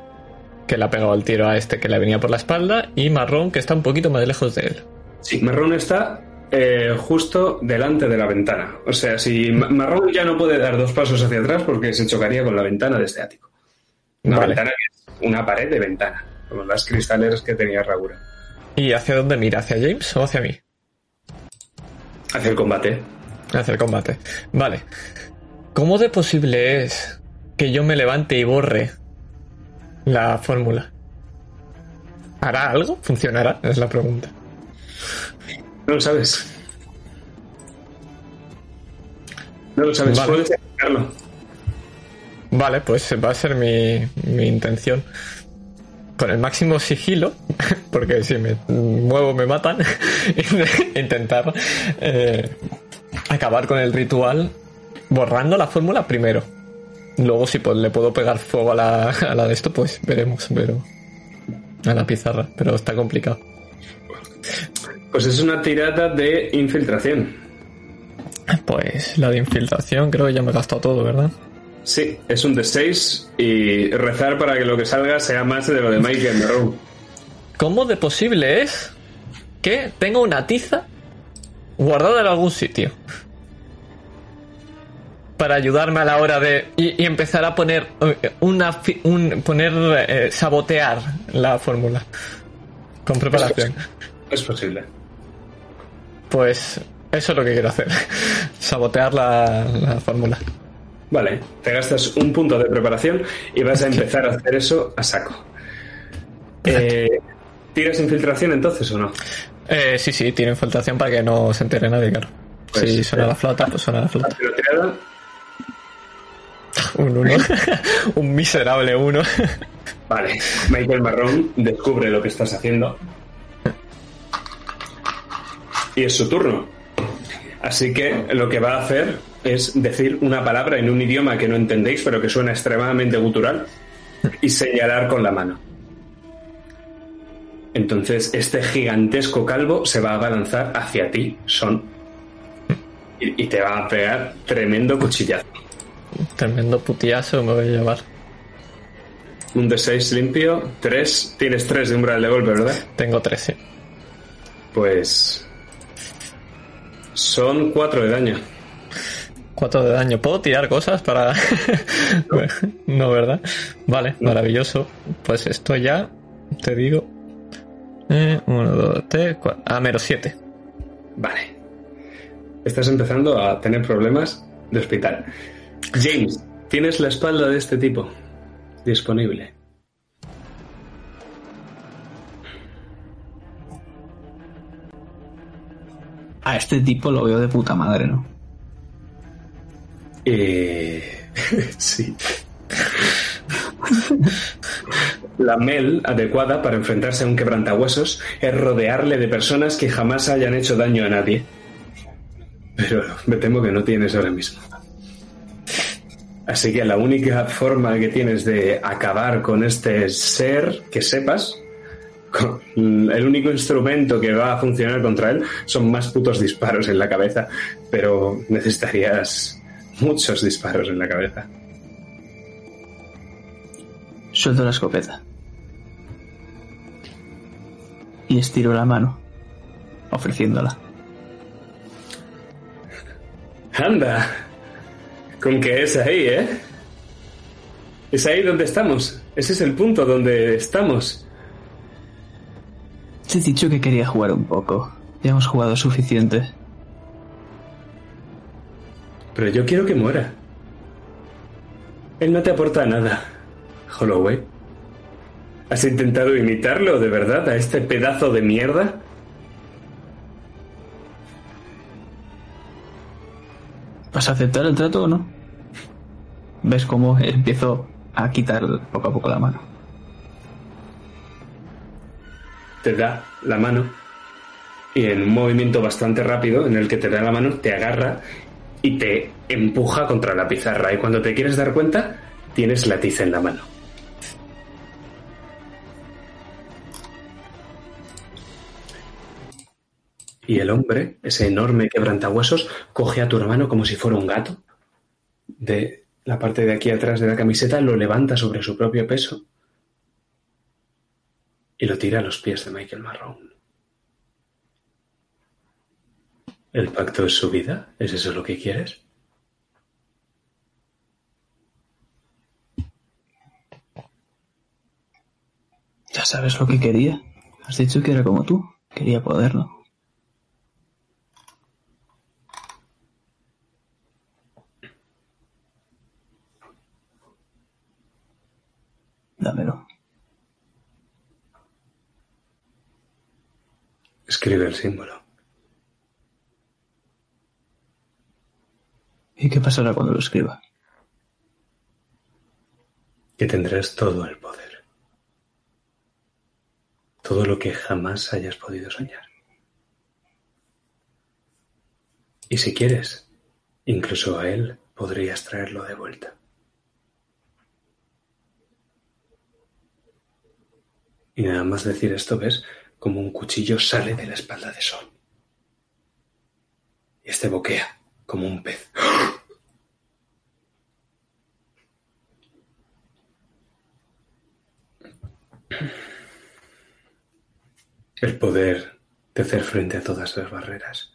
que le ha pegado el tiro a este que le venía por la espalda y Marrón que está un poquito más lejos de él. Sí, Marrón está eh, justo delante de la ventana. O sea, si Ma- Marrón ya no puede dar dos pasos hacia atrás porque se chocaría con la ventana de este ático. Una Vale. ventana que es una pared de ventana. como las cristaleras que tenía Ragura. ¿Y hacia dónde mira? ¿Hacia James o hacia mí? Hacia el combate. Hacia el combate. Vale. ¿Cómo de posible es que yo me levante y borre la fórmula? ¿Hará algo? ¿Funcionará? Es la pregunta. No lo sabes. No lo sabes. Vale. Puedes. Vale, pues va a ser mi, mi intención. Con el máximo sigilo, porque si me muevo me matan, intentar eh, acabar con el ritual borrando la fórmula primero. Luego si pues, le puedo pegar fuego a la, a la de esto, pues veremos, pero... A la pizarra, pero está complicado. Pues es una tirada de infiltración. Pues la de infiltración creo que ya me he gastado todo, ¿verdad? Sí, es un de 6 y rezar para que lo que salga sea más de lo de Michael Monroe. ¿Cómo de posible es que tenga una tiza guardada en algún sitio? Para ayudarme a la hora de. y, y empezar a poner. eh, una. un, poner. eh, sabotear la fórmula. Con preparación. Es posible. Pues. eso es lo que quiero hacer. Sabotear la, la fórmula. Vale, te gastas un punto de preparación y vas a empezar a hacer eso a saco. Eh, ¿Tiras infiltración entonces o no? Eh, sí, sí, tiene infiltración para que no se entere nadie, claro. Pues, si suena eh, la flauta, pues suena la flauta. Tirada, Un 1. un miserable 1. Vale, Michael Marrón descubre lo que estás haciendo. Y es su turno. Así que lo que va a hacer es decir una palabra en un idioma que no entendéis, pero que suena extremadamente gutural, y señalar con la mano. Entonces, este gigantesco calvo se va a abalanzar hacia ti, Son, y, y te va a pegar tremendo cuchillazo. Tremendo putiazo me voy a llevar. Un de 6 limpio, 3, tienes 3 de umbral de golpe, ¿verdad? Tengo 13. Pues. Son 4 de daño. 4 de daño. ¿Puedo tirar cosas para.? no, ¿verdad? Vale, maravilloso. Pues esto ya. Te digo. 1, 2, 3, 4. Ah, menos 7. Vale. Estás empezando a tener problemas de hospital. James, tienes la espalda de este tipo disponible. A este tipo lo veo de puta madre, ¿no? Eh, sí. La mel adecuada para enfrentarse a un quebrantahuesos es rodearle de personas que jamás hayan hecho daño a nadie. Pero me temo que no tienes ahora mismo. Así que la única forma que tienes de acabar con este ser que sepas, el único instrumento que va a funcionar contra él son más putos disparos en la cabeza, pero necesitarías muchos disparos en la cabeza. Suelto la escopeta. Y estiro la mano, ofreciéndola. Anda, con que es ahí, ¿eh? Es ahí donde estamos. Ese es el punto donde estamos. Te he dicho que quería jugar un poco. Ya hemos jugado suficiente. Pero yo quiero que muera. Él no te aporta nada, Holloway. ¿Has intentado imitarlo de verdad a este pedazo de mierda? ¿Vas a aceptar el trato o no? ¿Ves cómo empiezo a quitar poco a poco la mano? Te da la mano y en un movimiento bastante rápido en el que te da la mano te agarra y te empuja contra la pizarra y cuando te quieres dar cuenta tienes la tiza en la mano. Y el hombre, ese enorme quebrantahuesos, coge a tu hermano como si fuera un gato. De la parte de aquí atrás de la camiseta lo levanta sobre su propio peso y lo tira a los pies de Michael Marrón. ¿El pacto es su vida? ¿Es eso lo que quieres? Ya sabes lo que quería. Has dicho que era como tú. Quería poderlo. Dámelo. Escribe el símbolo. ¿Y qué pasará cuando lo escriba? Que tendrás todo el poder. Todo lo que jamás hayas podido soñar. Y si quieres, incluso a él podrías traerlo de vuelta. Y nada más decir esto, ves como un cuchillo sale de la espalda de Sol. Y este boquea como un pez. El poder de hacer frente a todas las barreras.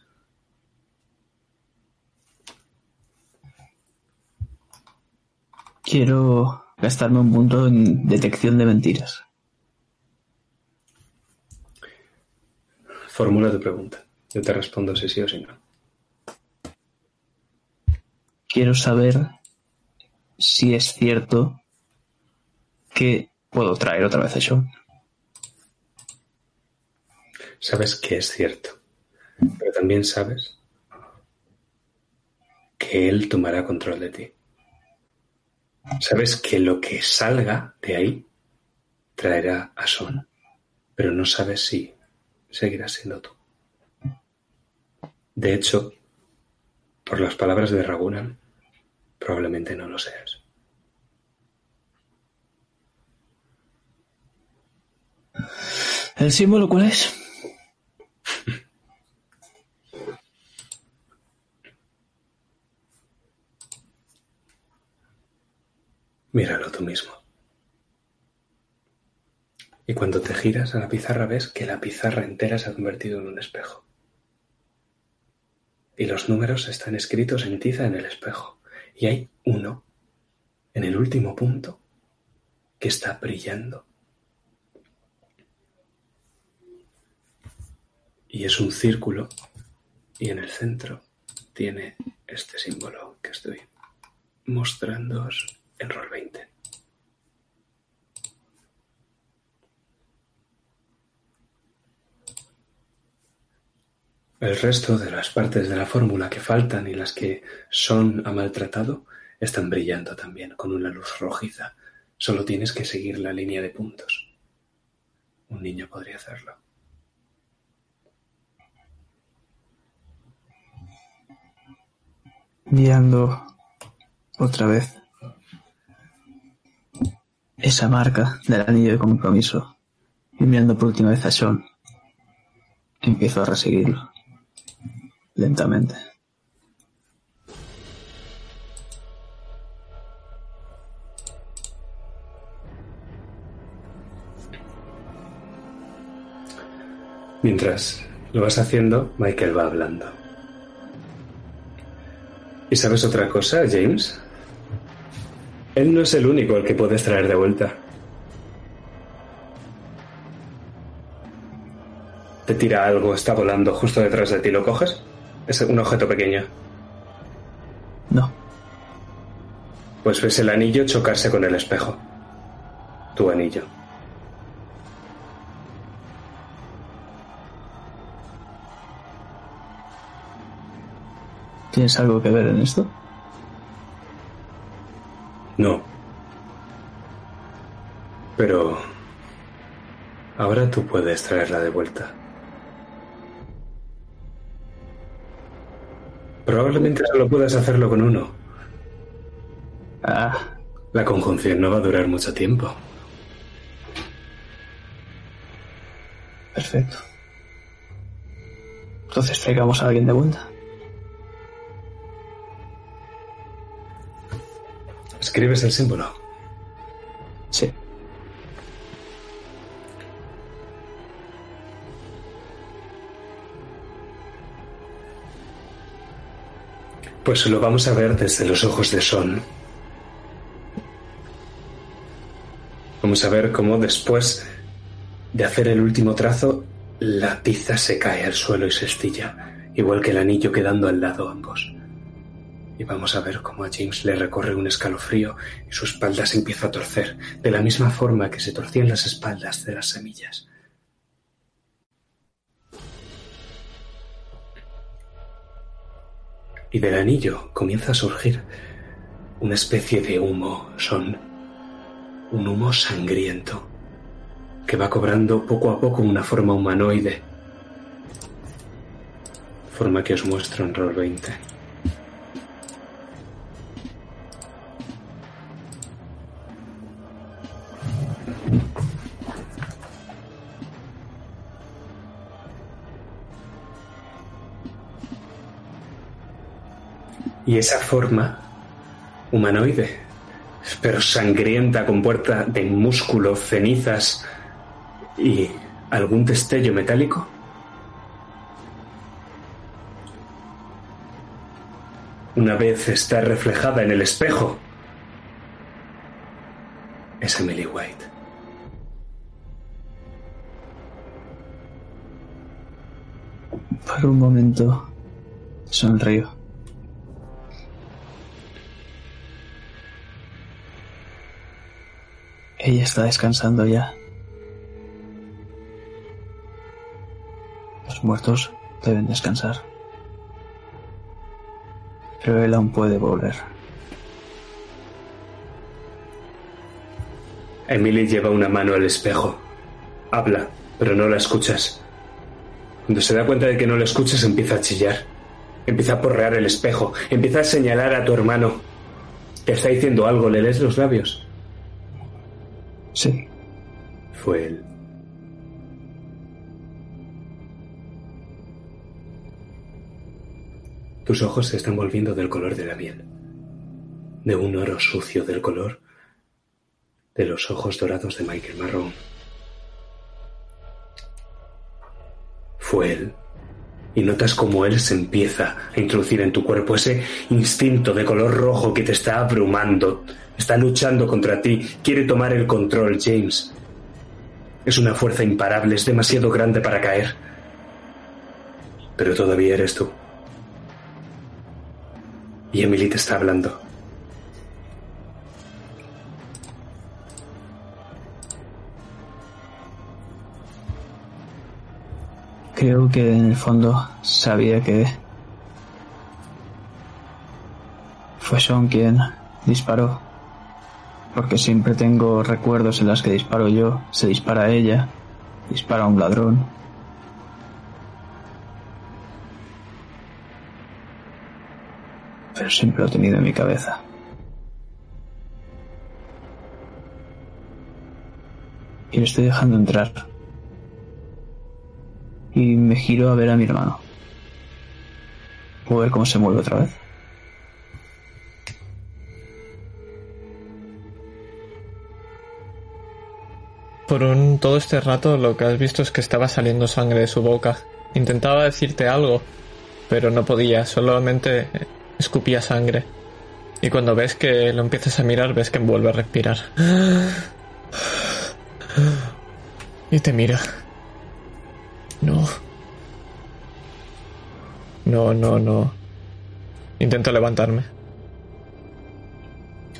Quiero gastarme un punto en detección de mentiras. Formula tu pregunta. Yo te respondo si sí o si no. Quiero saber si es cierto que puedo traer otra vez a Sean. Sabes que es cierto, pero también sabes que él tomará control de ti. Sabes que lo que salga de ahí traerá a Son, pero no sabes si seguirás siendo tú. De hecho, por las palabras de Ragunan, probablemente no lo seas. ¿El símbolo cuál es? Míralo tú mismo. Y cuando te giras a la pizarra ves que la pizarra entera se ha convertido en un espejo. Y los números están escritos en tiza en el espejo. Y hay uno, en el último punto, que está brillando. Y es un círculo y en el centro tiene este símbolo que estoy mostrándoos en Roll 20. El resto de las partes de la fórmula que faltan y las que Son ha maltratado están brillando también con una luz rojiza. Solo tienes que seguir la línea de puntos. Un niño podría hacerlo. Mirando otra vez esa marca del anillo de compromiso y mirando por última vez a Sean, empiezo a reseguirlo lentamente. Mientras lo vas haciendo, Michael va hablando. ¿Y sabes otra cosa, James? Él no es el único al que puedes traer de vuelta. Te tira algo, está volando justo detrás de ti, ¿lo coges? Es un objeto pequeño. No. Pues ves el anillo chocarse con el espejo. Tu anillo. ¿Tienes algo que ver en esto? No. Pero... Ahora tú puedes traerla de vuelta. Probablemente solo puedas hacerlo con uno. Ah, La conjunción no va a durar mucho tiempo. perfecto. Entonces traigamos a alguien de vuelta. ¿Escribes el símbolo? Sí. Pues lo vamos a ver desde los ojos de Son. Vamos a ver cómo después de hacer el último trazo, la tiza se cae al suelo y se estilla, igual que el anillo quedando al lado ambos. Y vamos a ver cómo a James le recorre un escalofrío y su espalda se empieza a torcer, de la misma forma que se torcían las espaldas de las semillas. Y del anillo comienza a surgir una especie de humo, son un humo sangriento que va cobrando poco a poco una forma humanoide. Forma que os muestro en Roll 20. Y esa forma humanoide, pero sangrienta, con puerta de músculo, cenizas, ¿Y algún destello metálico? Una vez está reflejada en el espejo, es Emily White. Por un momento sonrío. Ella está descansando ya. muertos deben descansar. Pero él aún puede volver. Emily lleva una mano al espejo. Habla, pero no la escuchas. Cuando se da cuenta de que no la escuchas, empieza a chillar. Empieza a porrear el espejo. Empieza a señalar a tu hermano. Te está diciendo algo. ¿Le lees los labios? Sí. Fue él. Tus ojos se están volviendo del color de la miel, de un oro sucio del color de los ojos dorados de Michael Marrón. Fue él. Y notas cómo él se empieza a introducir en tu cuerpo ese instinto de color rojo que te está abrumando, está luchando contra ti, quiere tomar el control, James. Es una fuerza imparable, es demasiado grande para caer. Pero todavía eres tú. Y Emily te está hablando. Creo que en el fondo sabía que fue Sean quien disparó. Porque siempre tengo recuerdos en las que disparo yo, se dispara ella, dispara un ladrón. pero siempre lo he tenido en mi cabeza. Y lo estoy dejando entrar. Y me giro a ver a mi hermano. ¿Puedo ver cómo se mueve otra vez? Por un todo este rato lo que has visto es que estaba saliendo sangre de su boca. Intentaba decirte algo, pero no podía, solamente escupía sangre. Y cuando ves que lo empiezas a mirar, ves que vuelve a respirar. Y te mira. No. No, no, no. Intento levantarme.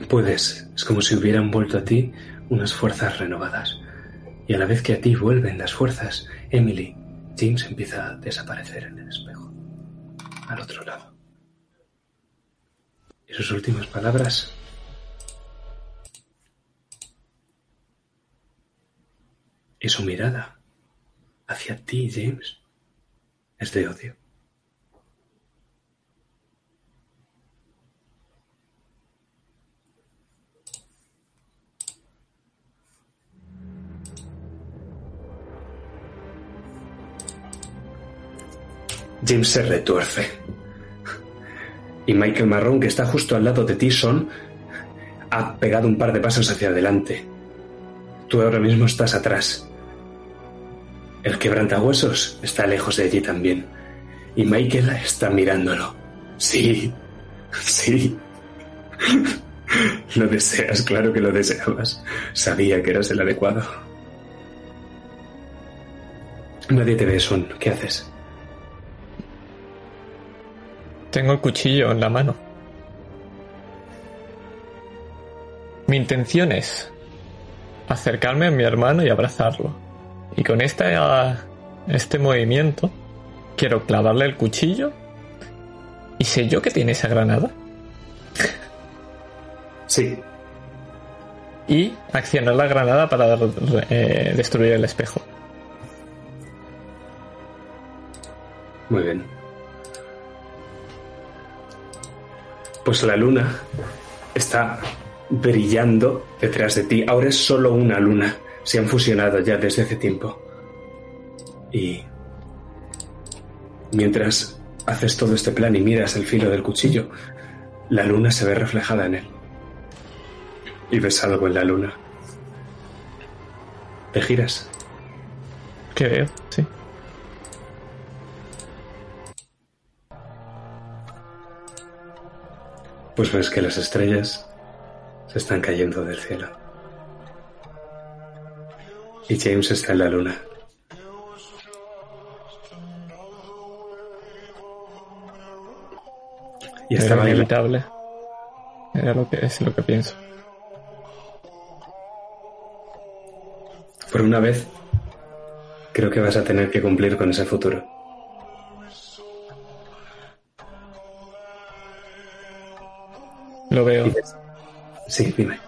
Puedes. Es como si hubieran vuelto a ti unas fuerzas renovadas. Y a la vez que a ti vuelven las fuerzas, Emily, James empieza a desaparecer en el espejo. Al otro lado. ¿Y sus últimas palabras? Y su mirada hacia ti, James, es de odio. James se retuerce y Michael Marrón, que está justo al lado de ti, son ha pegado un par de pasos hacia adelante. Tú ahora mismo estás atrás. El quebrantahuesos está lejos de allí también. Y Michael está mirándolo. Sí, sí. Lo deseas, claro que lo deseabas. Sabía que eras el adecuado. Nadie te ve, Son. ¿Qué haces? Tengo el cuchillo en la mano. Mi intención es acercarme a mi hermano y abrazarlo. Y con este, este movimiento quiero clavarle el cuchillo. ¿Y sé yo que tiene esa granada? Sí. Y accionar la granada para eh, destruir el espejo. Muy bien. Pues la luna está brillando detrás de ti. Ahora es solo una luna. Se han fusionado ya desde hace tiempo. Y mientras haces todo este plan y miras el filo del cuchillo, la luna se ve reflejada en él. Y ves algo en la luna. ¿Te giras? ¿Qué veo? Sí. Pues ves que las estrellas se están cayendo del cielo. Y James está en la luna. Y estaba Era inevitable. Era lo que es lo que pienso. Por una vez, creo que vas a tener que cumplir con ese futuro. Lo veo. Sí, dime.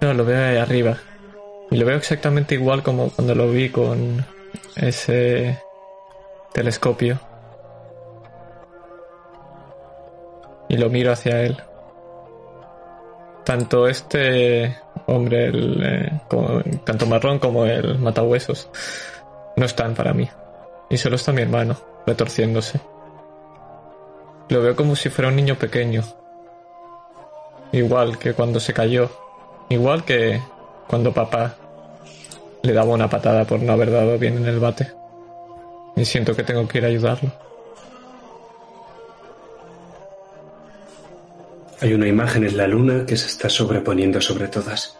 No, lo veo ahí arriba. Y lo veo exactamente igual como cuando lo vi con ese telescopio. Y lo miro hacia él. Tanto este hombre, el, eh, tanto marrón como el matahuesos, no están para mí. Y solo está mi hermano, retorciéndose. Lo veo como si fuera un niño pequeño, Igual que cuando se cayó. Igual que cuando papá le daba una patada por no haber dado bien en el bate. Y siento que tengo que ir a ayudarlo. Hay una imagen en la luna que se está sobreponiendo sobre todas,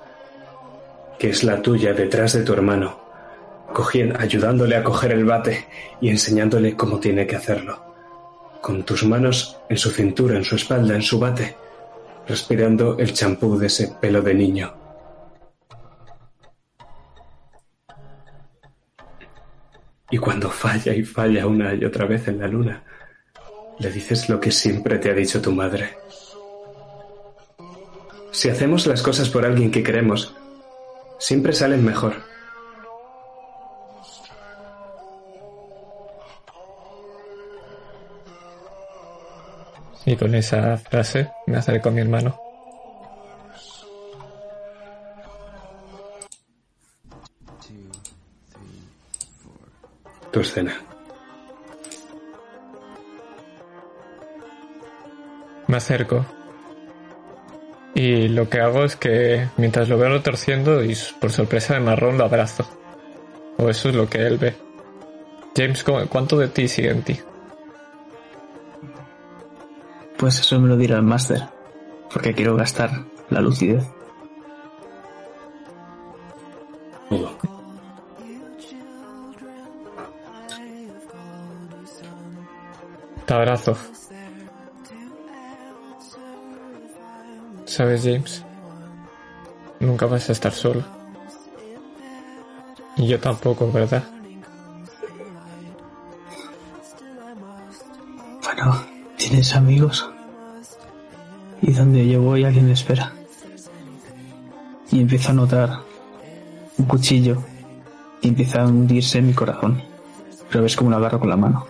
que es la tuya detrás de tu hermano, cogiendo, ayudándole a coger el bate y enseñándole cómo tiene que hacerlo, con tus manos en su cintura, en su espalda, en su bate, respirando el champú de ese pelo de niño. Y cuando falla y falla una y otra vez en la luna, le dices lo que siempre te ha dicho tu madre. Si hacemos las cosas por alguien que queremos, siempre salen mejor. Y con esa frase me acerco a mi hermano. Tu escena. Me acerco. Y lo que hago es que mientras lo veo torciendo y por sorpresa de marrón lo abrazo. O eso es lo que él ve. James, ¿cuánto de ti sigue en ti? Pues eso me lo dirá el máster, porque quiero gastar la lucidez. Te abrazo. ¿Sabes, James? Nunca vas a estar solo. Y yo tampoco, ¿verdad? Bueno, ¿tienes amigos? y donde yo voy alguien me espera. Y empiezo a notar un cuchillo y empieza a hundirse en mi corazón. Pero ves como lo agarro con la mano.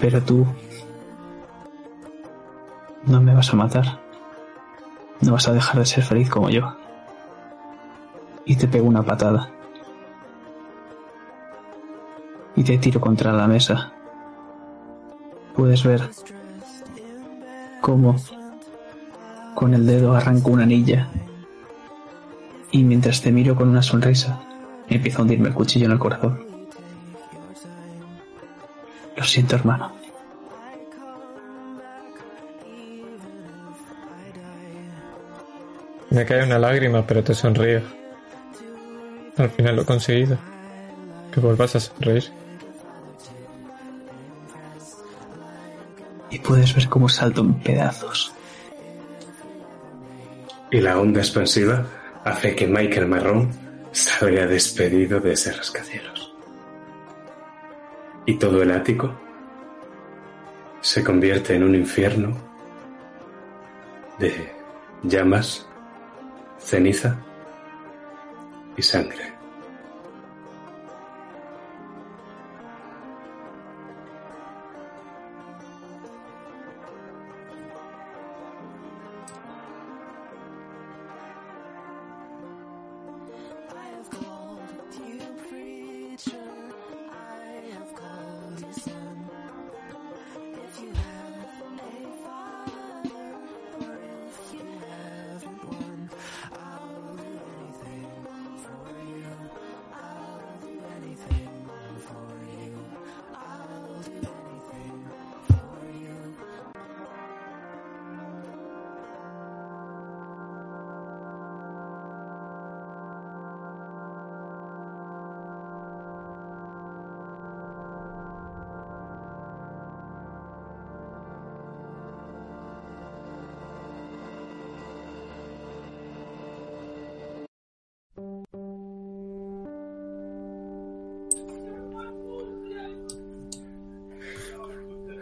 Pero tú no me vas a matar. No vas a dejar de ser feliz como yo. Y te pego una patada. Y te tiro contra la mesa. Puedes ver como con el dedo arranco una anilla y mientras te miro con una sonrisa empiezo a hundirme el cuchillo en el corazón. Lo siento, hermano. Me cae una lágrima, pero te sonrío. Al final lo he conseguido. Que vuelvas a sonreír. Y puedes ver cómo salto en pedazos. Y la onda expansiva hace que Michael Marrón se haya despedido de ese rascacielos. Y todo el ático se convierte en un infierno de llamas, ceniza y sangre.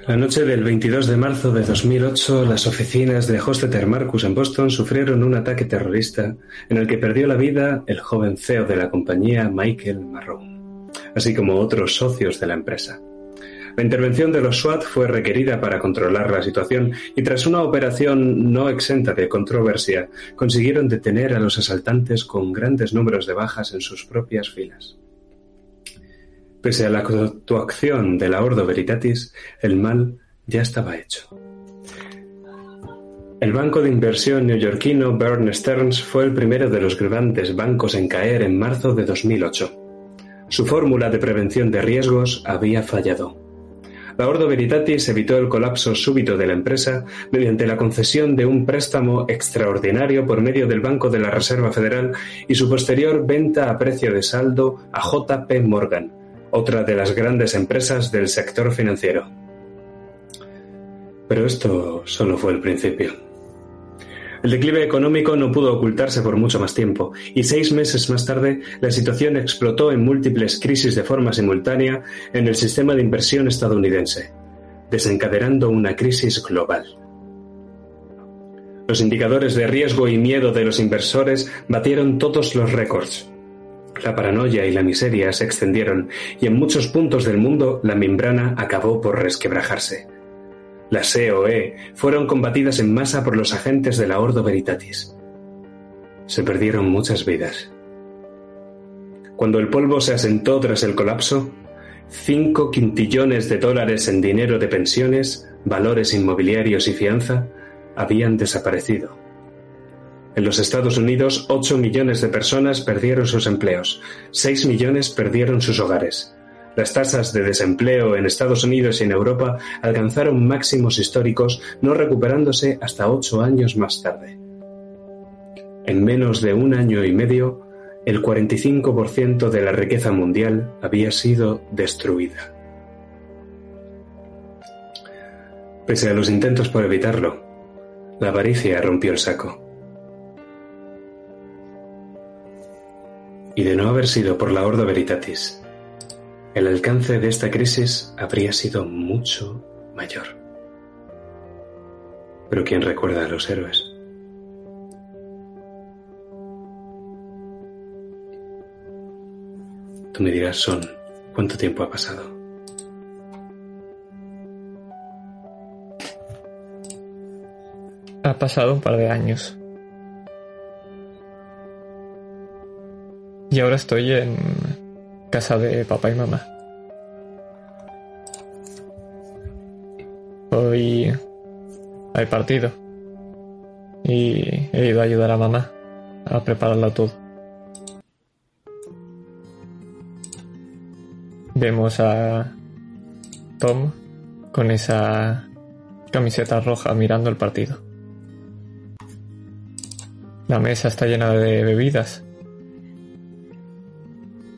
La noche del 22 de marzo de 2008, las oficinas de Hostetter Marcus en Boston sufrieron un ataque terrorista en el que perdió la vida el joven CEO de la compañía Michael Marrone, así como otros socios de la empresa. La intervención de los SWAT fue requerida para controlar la situación y tras una operación no exenta de controversia, consiguieron detener a los asaltantes con grandes números de bajas en sus propias filas. Pese a la actuación de la Ordo Veritatis, el mal ya estaba hecho. El banco de inversión neoyorquino Bear Stearns fue el primero de los grandes bancos en caer en marzo de 2008. Su fórmula de prevención de riesgos había fallado. La Ordo Veritatis evitó el colapso súbito de la empresa mediante la concesión de un préstamo extraordinario por medio del Banco de la Reserva Federal y su posterior venta a precio de saldo a JP Morgan, otra de las grandes empresas del sector financiero. Pero esto solo fue el principio. El declive económico no pudo ocultarse por mucho más tiempo, y seis meses más tarde la situación explotó en múltiples crisis de forma simultánea en el sistema de inversión estadounidense, desencadenando una crisis global. Los indicadores de riesgo y miedo de los inversores batieron todos los récords, la paranoia y la miseria se extendieron y en muchos puntos del mundo la membrana acabó por resquebrajarse. Las COE fueron combatidas en masa por los agentes de la Ordo Veritatis. Se perdieron muchas vidas. Cuando el polvo se asentó tras el colapso, cinco quintillones de dólares en dinero de pensiones, valores inmobiliarios y fianza habían desaparecido. En los Estados Unidos, 8 millones de personas perdieron sus empleos, 6 millones perdieron sus hogares. Las tasas de desempleo en Estados Unidos y en Europa alcanzaron máximos históricos, no recuperándose hasta ocho años más tarde. En menos de un año y medio, el 45% de la riqueza mundial había sido destruida. Pese a los intentos por evitarlo, la avaricia rompió el saco. Y de no haber sido por la Ordo Veritatis, el alcance de esta crisis habría sido mucho mayor. Pero ¿quién recuerda a los héroes? Tú me dirás, Son, ¿cuánto tiempo ha pasado? Ha pasado un par de años. Y ahora estoy en casa de papá y mamá. Hoy hay partido. Y he ido a ayudar a mamá a prepararlo todo. Vemos a Tom con esa camiseta roja mirando el partido. La mesa está llena de bebidas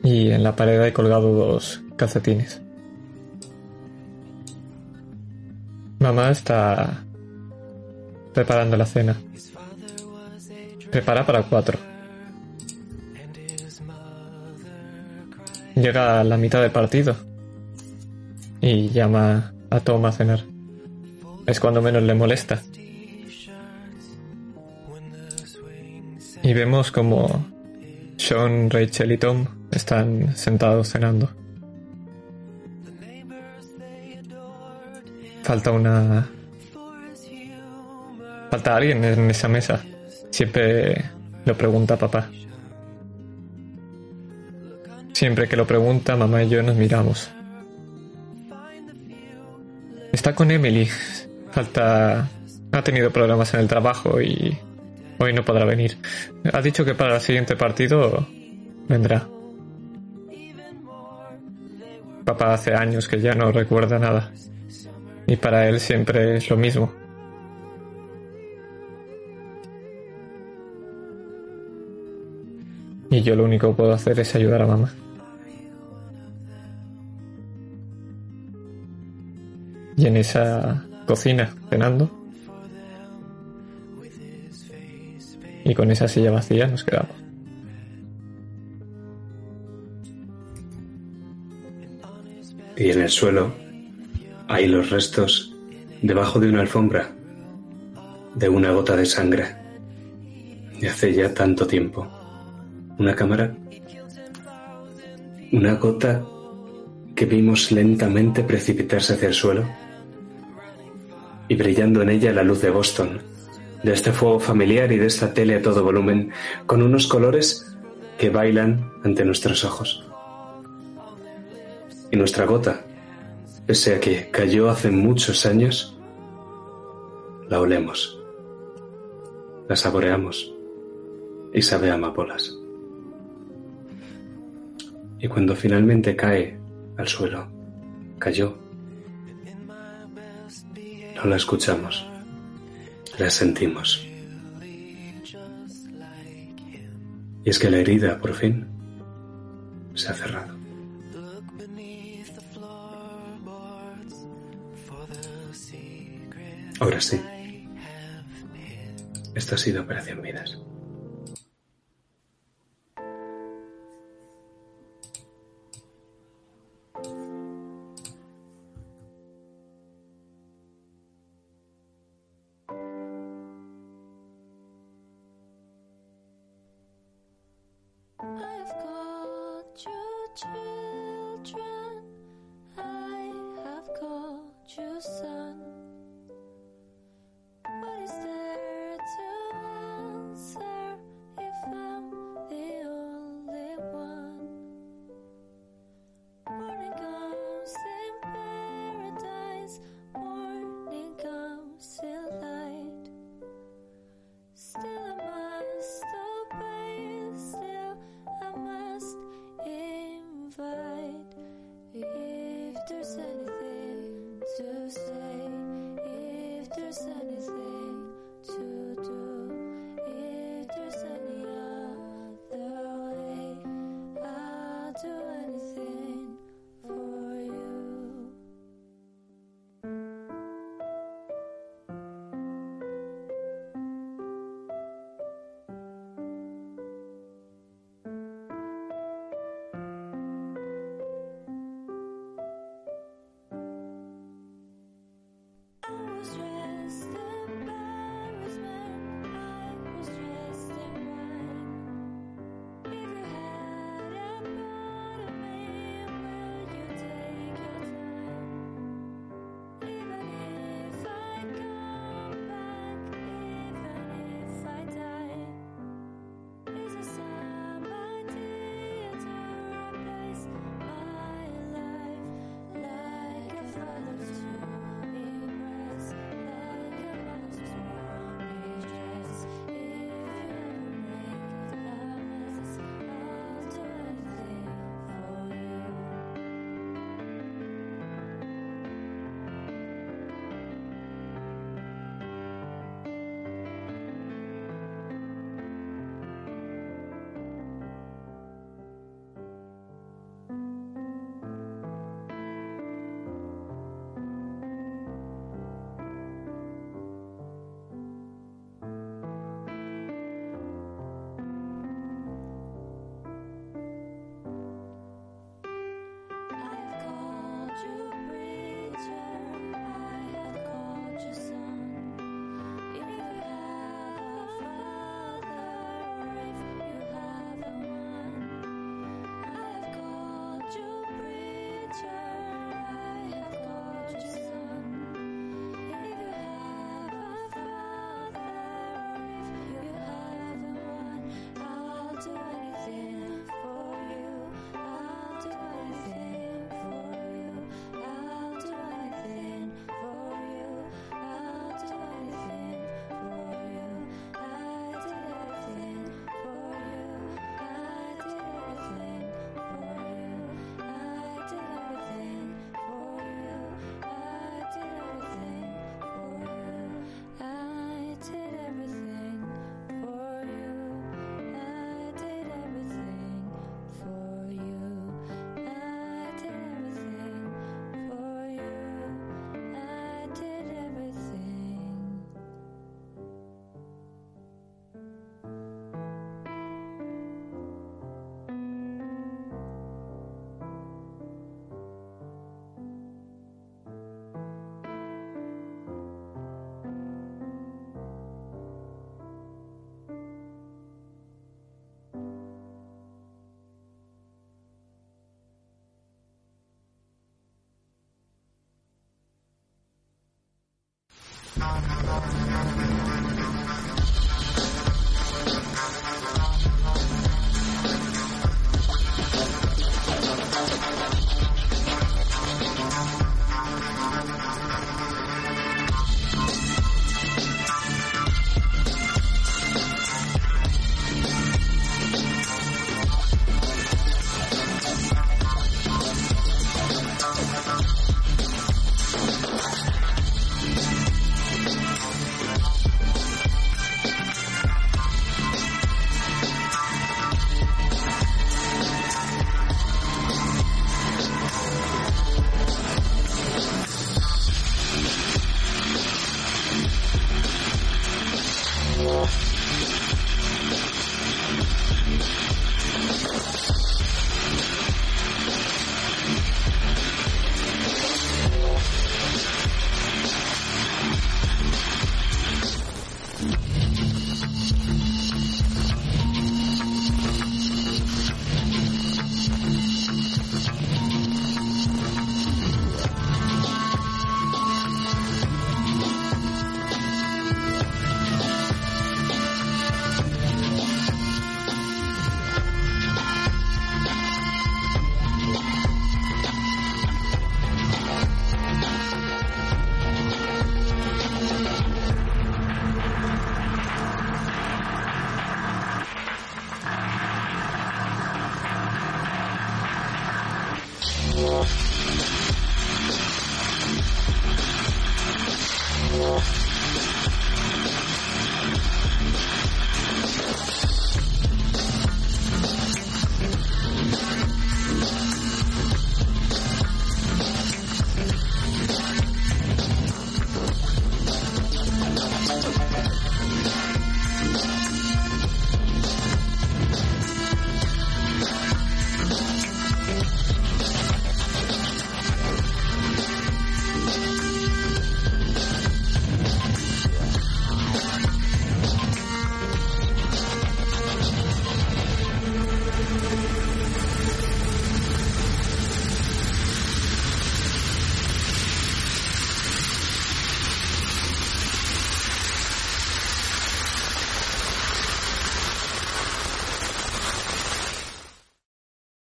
Y en la pared hay colgado dos calcetines. Mamá está preparando la cena. Prepara para cuatro. Llega a la mitad del partido y llama a Tom a cenar. Es cuando menos le molesta. Y vemos como Sean, Rachel y Tom están sentados cenando. Falta una... Falta alguien en esa mesa. Siempre lo pregunta papá. Siempre que lo pregunta, mamá y yo nos miramos. Está con Emily. Falta... Ha tenido problemas en el trabajo y hoy no podrá venir. Ha dicho que para el siguiente partido vendrá. Papá hace años que ya no recuerda nada. Y para él siempre es lo mismo. Y yo lo único que puedo hacer es ayudar a mamá. Y en esa cocina, cenando, y con esa silla vacía nos quedamos. Y en el suelo hay los restos, debajo de una alfombra, de una gota de sangre. De hace ya tanto tiempo. Una cámara. Una gota que vimos lentamente precipitarse hacia el suelo y brillando en ella la luz de Boston, de este fuego familiar y de esta tele a todo volumen, con unos colores que bailan ante nuestros ojos. Y nuestra gota, pese a que cayó hace muchos años, la olemos, la saboreamos y sabe a amapolas. Y cuando finalmente cae al suelo, cayó, no la escuchamos, la sentimos. Y es que la herida, por fin, se ha cerrado. Ahora sí. Esto ha sido Operación Vidas.